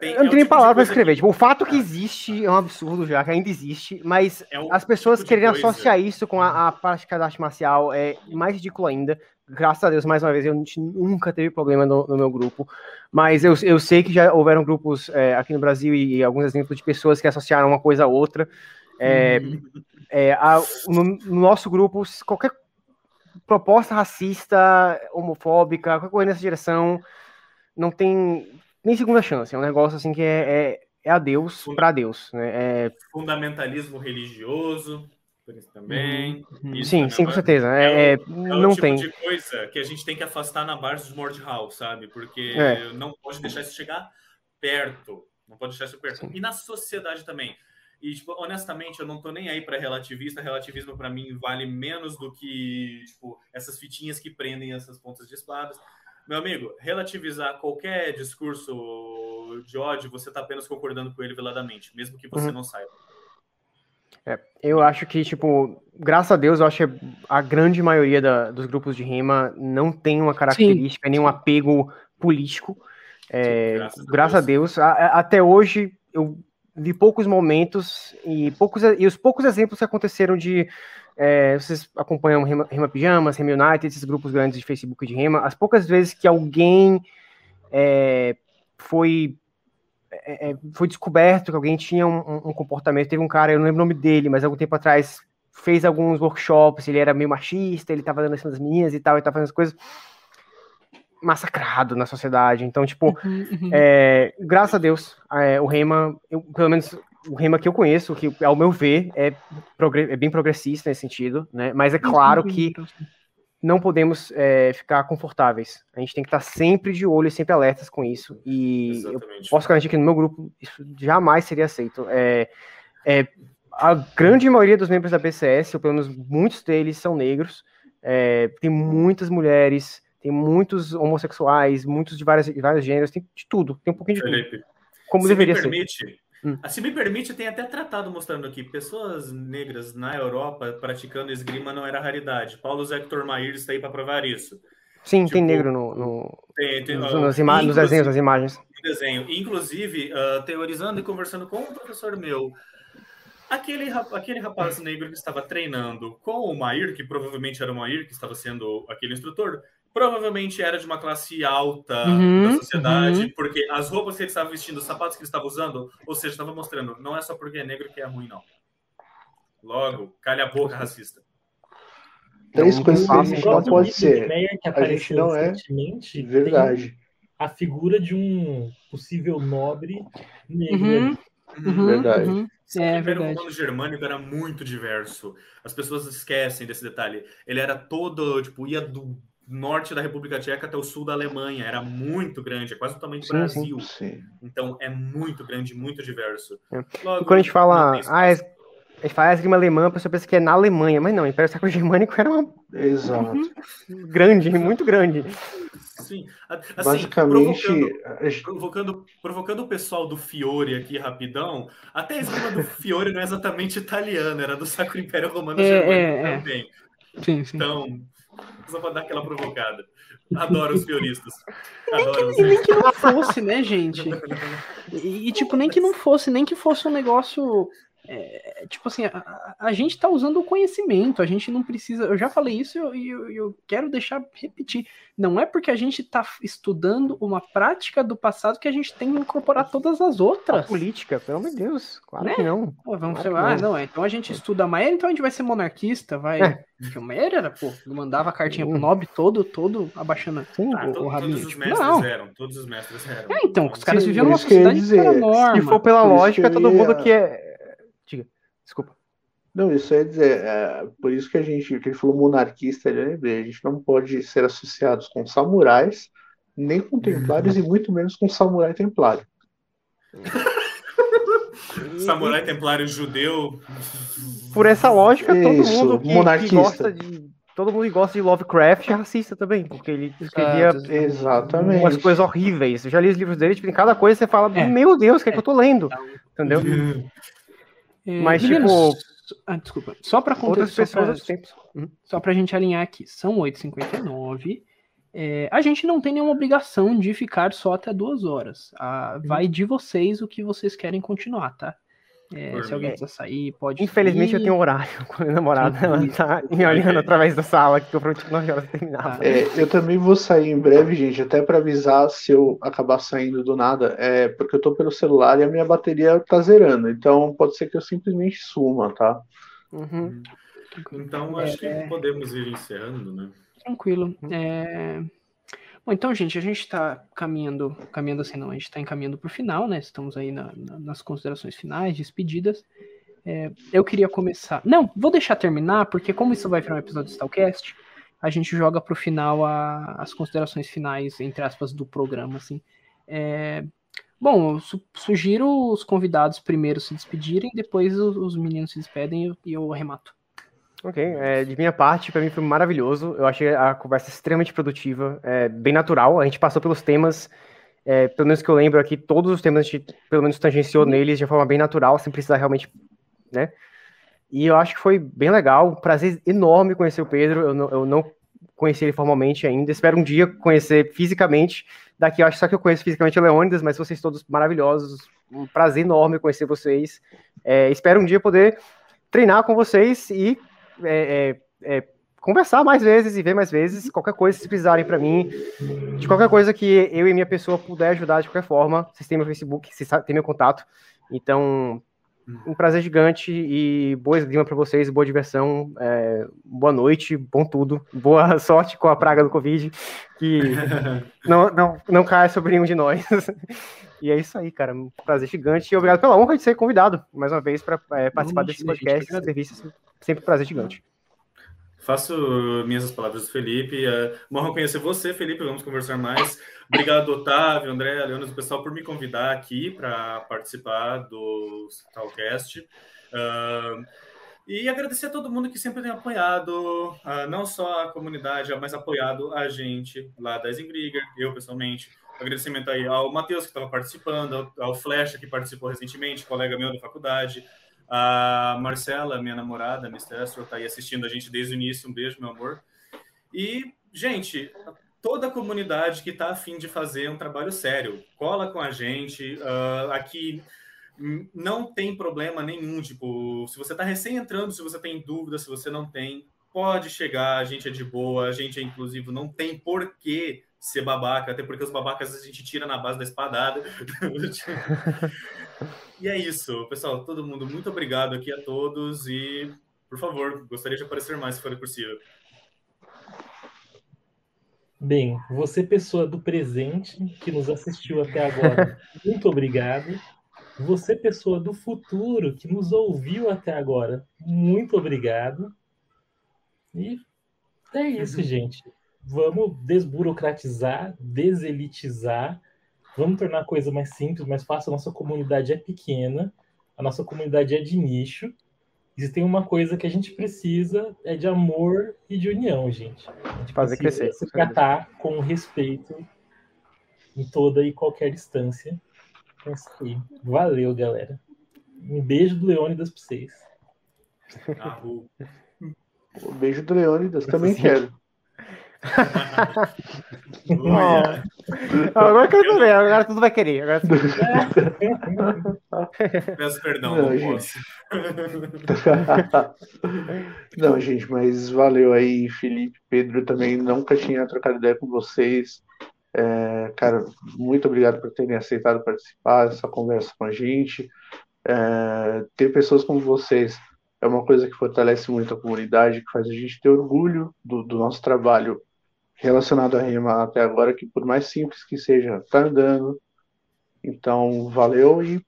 C: Tem-
B: eu não
C: é o
B: tenho nem
C: tipo
B: palavra pra escrever.
C: que-
B: Tipo, o fato que existe é um absurdo já, que ainda existe, mas
C: É
B: as pessoas
C: tipo
B: quererem
C: coisa-
B: associar isso com a, a prática da arte marcial é mais ridículo ainda. Graças a Deus, mais uma vez, eu gente nunca teve problema no, no meu grupo. Mas eu, eu sei que já houveram grupos é, aqui no Brasil e, alguns exemplos de pessoas que associaram uma coisa a outra. É, é, a- no, no nosso grupo, qualquer proposta racista, homofóbica, qualquer coisa nessa direção, não tem nem segunda chance. É um negócio assim que é, é, é a Deus para Deus. Né? É,
C: Fundamentalismo religioso, por também.
A: Uhum.
C: Isso
B: sim,
C: também
B: sim,
C: é
B: com certeza.
C: É
B: É, é,
C: É o
B: não
C: tipo
B: tem.
C: de coisa que a gente tem que afastar na base de Mordhau, sabe? Porque
B: É.
C: não pode deixar isso chegar perto. Não pode deixar isso perto.
B: Sim.
C: E na sociedade também. E, tipo, honestamente, eu não tô nem aí para relativista. Relativismo, para mim, vale menos do que, tipo, essas fitinhas que prendem essas pontas de espadas. Meu amigo, relativizar qualquer discurso de ódio, você tá apenas concordando com ele veladamente, mesmo que você
B: Uhum.
C: não saiba.
B: Eu acho que, tipo, graças a Deus, eu acho que a grande maioria da- dos grupos de rima não tem uma característica, nenhum apego político. É,
C: graças a
B: graças a Deus. A- a- até hoje, eu vi poucos momentos e, poucos, e os poucos exemplos que aconteceram de. é, vocês acompanham Rima, Rima Pijamas, Rima United, esses grupos grandes de Facebook de Rima. As poucas vezes que alguém é, foi é, é, foi descoberto que alguém tinha um, um- comportamento. Teve um cara, eu não lembro o nome dele, mas algum tempo atrás fez alguns workshops. Ele era meio machista, ele tava dando em cima das meninas e tal, e tava fazendo as coisas massacrado na sociedade. Então, tipo,
A: Uhum, uhum.
B: é, graças a Deus, é, o Rema, eu, pelo menos o Rema que eu conheço, que ao meu ver é, é bem progressista nesse sentido, né? Mas é claro que não podemos é, ficar confortáveis. A gente tem que estar sempre de olho, e sempre alertas com isso. E eu
C: Exatamente.
B: posso garantir que no meu grupo isso jamais seria aceito. É, é, a grande maioria dos membros da BCS, ou pelo menos muitos deles, são negros. É, tem muitas mulheres, tem muitos homossexuais, muitos de vários, de vários gêneros, tem de tudo, tem um pouquinho de tudo.
C: Felipe,
B: Como
C: se
B: deveria
C: me
B: ser.
C: Hum. Se me permite, tem até tratado mostrando aqui, pessoas negras na Europa praticando esgrima não era raridade. Paulo Hector Mair está aí para provar isso.
B: Sim, tipo, tem negro no, no tem, tem, nos, nos, nos desenhos, nas imagens.
C: Desenho. Inclusive, uh, teorizando e conversando com um professor meu, aquele, aquele rapaz negro que estava treinando com o Mair, que provavelmente era o Mair que estava sendo aquele instrutor, provavelmente era de uma classe alta uhum, da sociedade, uhum. porque as roupas que ele estava vestindo, os sapatos que ele estava usando, ou seja, estava mostrando, não é só porque é negro que é ruim, não. Logo, calha a boca, racista.
D: Três coisas que a gente não pode ser. Que a gente não é verdade.
E: A figura de um possível nobre negro.
A: Uhum, uhum, verdade. Uhum.
C: É, o Império Romano Germânico era muito diverso. As pessoas esquecem desse detalhe. Ele era todo, tipo, ia do norte da República Tcheca até o sul da Alemanha. Era muito grande, é quase o tamanho do sim, Brasil. Sim. Então é muito grande, muito diverso.
B: É. Logo, e quando a gente fala, ah, é, a gente fala esgrima alemã, a pessoa pensa que é na Alemanha, mas não, o Império Sacro Germânico era uma.
D: Exato. <laughs>
B: grande, muito grande.
C: Sim. Assim,
D: Basicamente.
C: Provocando, provocando, provocando, o pessoal do Fiore aqui rapidão, até a esgrima do Fiore não é exatamente italiana, era do Sacro Império Romano é, Germânico é, é. também. Sim, sim. Então, só para dar aquela provocada. Adoro os fioristas.
A: Adoro nem, que, nem que não fosse, né, gente? E, e, tipo, nem que não fosse, nem que fosse um negócio é, tipo assim, a, a, gente está usando o conhecimento, a gente não precisa. Eu já falei isso e eu, eu, eu, quero deixar repetir. Não é porque a gente está estudando uma prática do passado que a gente tem que incorporar todas as outras. A
B: política, pelo amor de Deus, claro né? que não.
A: Pô, vamos claro ah, não. não, então a gente estuda a Maia, então a gente vai ser monarquista, vai. É. Porque o Maia era, pô, mandava a cartinha pro Nob todo, todo abaixando
C: Sim, ah, o, todo, o rabinho. Todos os mestres não. eram, todos os mestres eram.
A: É, então, os caras viviam numa sociedade era norma.
B: Se for pela lógica, todo mundo que é desculpa.
D: Não, isso é dizer, é, por isso que a gente, que ele falou monarquista, ele lembrei, a gente não pode ser associados com samurais, nem com templários, e muito menos com samurai templário. <laughs>
C: samurai templário judeu.
B: Por essa lógica, todo isso, mundo que, monarquista. que gosta de todo mundo gosta de Lovecraft é racista também, porque ele escrevia
D: Exatamente.
B: umas coisas horríveis. Eu já li os livros dele, tipo, em cada coisa você fala, é. meu Deus, o que é que eu tô lendo? Entendeu?
A: É, Mas, tipo. Ah, desculpa. Só para. Hum? Só para a gente alinhar aqui. São 8h59. É, a gente não tem nenhuma obrigação de ficar só até duas horas. Ah, vai de vocês o que vocês querem continuar, tá? É, se alguém quiser sair, pode.
B: Infelizmente ir. eu tenho horário <laughs> com a minha namorada. Ela tá me olhando através da sala, que eu prometi que 9 horas terminar.
D: É, eu também vou sair em breve, gente, até para avisar se eu acabar saindo do nada. É porque eu tô pelo celular e a minha bateria tá zerando. Então pode ser que eu simplesmente suma, tá?
C: Uhum. Então acho que é. podemos ir encerrando, né?
A: Tranquilo. É. Bom, então, gente, a gente está caminhando, caminhando assim, não, a gente está encaminhando para o final, né? Estamos aí na, na, nas considerações finais, despedidas. É, eu queria começar. Não, vou deixar terminar, porque como isso vai virar um episódio do Stalcast, a gente joga para o final a, as considerações finais, entre aspas, do programa, assim. É, bom, eu su sugiro os convidados primeiro se despedirem, depois os, os meninos se despedem e eu, eu arremato.
B: Ok, é, de minha parte, para mim foi maravilhoso. Eu achei a conversa extremamente produtiva, é, bem natural. A gente passou pelos temas, é, pelo menos que eu lembro aqui, todos os temas a gente pelo menos tangenciou neles de forma bem natural, sem precisar realmente, né? E eu acho que foi bem legal. Prazer enorme conhecer o Pedro. Eu não, eu não conheci ele formalmente ainda. Espero um dia conhecer fisicamente. Daqui eu acho só que eu conheço fisicamente o Leônidas, mas vocês todos maravilhosos. Um prazer enorme conhecer vocês. É, espero um dia poder treinar com vocês e é, é, é, conversar mais vezes e ver mais vezes. Qualquer coisa, se precisarem para mim, de qualquer coisa que eu e minha pessoa puder ajudar de qualquer forma, vocês têm meu Facebook, vocês têm meu contato. Então, um prazer gigante e boa esgrima para vocês, boa diversão, é, boa noite, bom tudo, boa <laughs> sorte com a praga do Covid, que <laughs> não, não, não caia sobre nenhum de nós. E é isso aí, cara, um prazer gigante e obrigado pela honra de ser convidado mais uma vez para é, participar desse podcast, entrevista, sempre um prazer gigante.
C: Faço minhas palavras do Felipe. É uma conhecer você, Felipe. Vamos conversar mais. Obrigado, Otávio, André, Leonas, o pessoal, por me convidar aqui para participar do Talcast. Uh, e agradecer a todo mundo que sempre tem apoiado, uh, não só a comunidade, mas apoiado a gente lá da Zengrigger, eu pessoalmente, agradecimento aí ao Matheus, que estava participando, ao Flecha, que participou recentemente, colega meu da faculdade, a Marcela, minha namorada, Mr. Astro, está aí assistindo a gente desde o início. Um beijo, meu amor. E, gente, toda a comunidade que está afim de fazer um trabalho sério, cola com a gente. Uh, aqui não tem problema nenhum. Tipo, se você está recém entrando, se você tem dúvida, se você não tem, pode chegar. A gente é de boa, a gente é inclusivo, não tem porquê ser babaca, até porque os babacas a gente tira na base da espadada. <laughs> e é isso, pessoal. Todo mundo, muito obrigado aqui a todos e, por favor, gostaria de aparecer mais se for possível.
E: Bem, você, pessoa do presente que nos assistiu até agora, <laughs> muito obrigado. Você, pessoa do futuro que nos ouviu até agora, muito obrigado. E é isso, gente <laughs> vamos desburocratizar, deselitizar, vamos tornar a coisa mais simples, mais fácil. A nossa comunidade é pequena, a nossa comunidade é de nicho. E se tem uma coisa que a gente precisa é de amor e de união, gente. A gente
B: Fazer crescer.
E: Se tratar com respeito em toda e qualquer instância. É isso aí. Valeu, galera. Um beijo do Leônidas pra vocês.
D: Um beijo do Leônidas, também quero.
B: Agora que eu tô vendo, agora tudo vai querer. Agora tudo...
C: Peço perdão, não, não posso.
D: não, gente, mas valeu aí, Felipe, Pedro, também nunca tinha trocado ideia com vocês. É, cara, muito obrigado por terem aceitado participar dessa conversa com a gente. É, ter pessoas como vocês é uma coisa que fortalece muito a comunidade, que faz a gente ter orgulho do, do nosso trabalho relacionado a rima até agora, que por mais simples que seja, tá andando. Então, valeu e,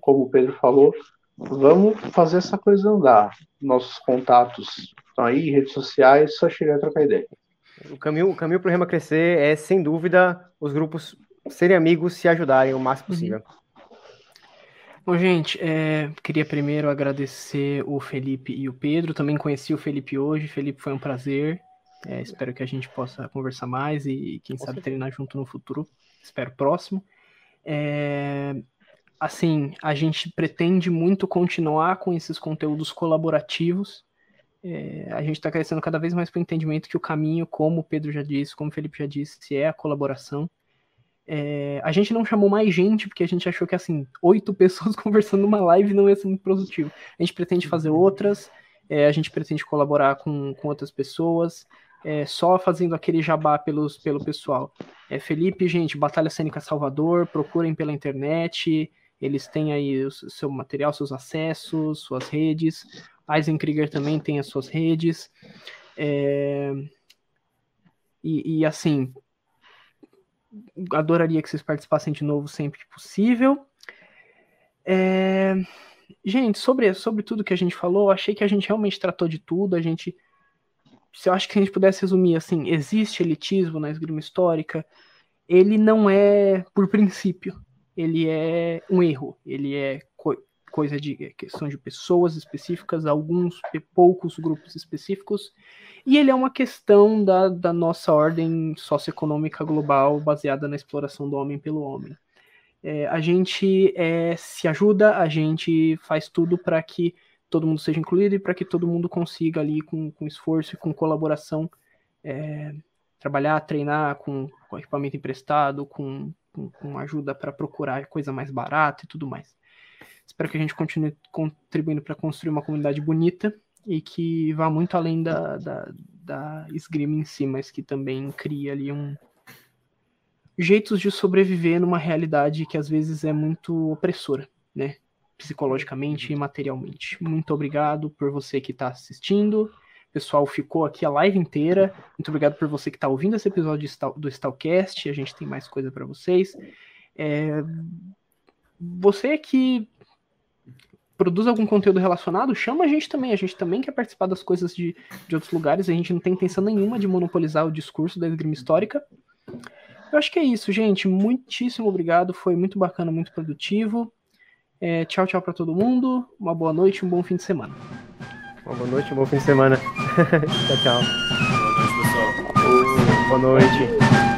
D: como o Pedro falou, vamos fazer essa coisa andar. Nossos contatos estão aí, redes sociais, só chegar a trocar ideia.
B: O caminho, o caminho para o Rema crescer é, sem dúvida, os grupos serem amigos, se ajudarem o máximo uhum. possível.
A: Bom, gente, é, queria primeiro agradecer o Felipe e o Pedro. Também conheci o Felipe hoje. Felipe, foi um prazer. É, espero que a gente possa conversar mais e, quem sabe, treinar junto no futuro. Espero próximo. É, assim, a gente pretende muito continuar com esses conteúdos colaborativos. É, a gente está crescendo cada vez mais para o entendimento que o caminho, como o Pedro já disse, como o Felipe já disse, é a colaboração. É, a gente não chamou mais gente porque a gente achou que assim oito <laughs> pessoas conversando numa live não ia ser muito produtivo. A gente pretende fazer uhum. outras, é, a gente pretende colaborar com, com outras pessoas é, só fazendo aquele jabá pelos, pelo pessoal. É, Felipe, gente, Batalha Cênica Salvador, procurem pela internet, eles têm aí o seu material, seus acessos, suas redes. Eisenkrieger também tem as suas redes. É... E, e, assim, adoraria que vocês participassem de novo sempre que possível. É... Gente, sobre, sobre tudo que a gente falou, achei que a gente realmente tratou de tudo, a gente se eu acho que a gente pudesse resumir assim, existe elitismo na esgrima histórica, ele não é por princípio, ele é um erro, ele é co coisa de é questão de pessoas específicas, alguns poucos grupos específicos, e ele é uma questão da, da nossa ordem socioeconômica global baseada na exploração do homem pelo homem. É, a gente é, se ajuda, a gente faz tudo para que todo mundo seja incluído e para que todo mundo consiga ali com, com esforço e com colaboração é, trabalhar, treinar com, com, equipamento emprestado, com, com, com ajuda para procurar coisa mais barata e tudo mais. Espero que a gente continue contribuindo para construir uma comunidade bonita e que vá muito além da, da, da esgrima em si, mas que também cria ali um jeitos de sobreviver numa realidade que às vezes é muito opressora, né? Psicologicamente e materialmente. Muito obrigado por você que está assistindo. Pessoal ficou aqui a live inteira. Muito obrigado por você que está ouvindo esse episódio do Stalcast. A gente tem mais coisa para vocês. É... Você que produz algum conteúdo relacionado, chama a gente também. A gente também quer participar das coisas de, de outros lugares. A gente não tem intenção nenhuma de monopolizar o discurso da esgrima histórica. Eu acho que é isso, gente. Muitíssimo obrigado. Foi muito bacana, muito produtivo. É, tchau, tchau para todo mundo. Uma boa noite, um bom fim de semana.
B: Uma boa noite, um bom fim de semana. <laughs> tchau, tchau.
C: Boa noite, pessoal.
B: Boa noite.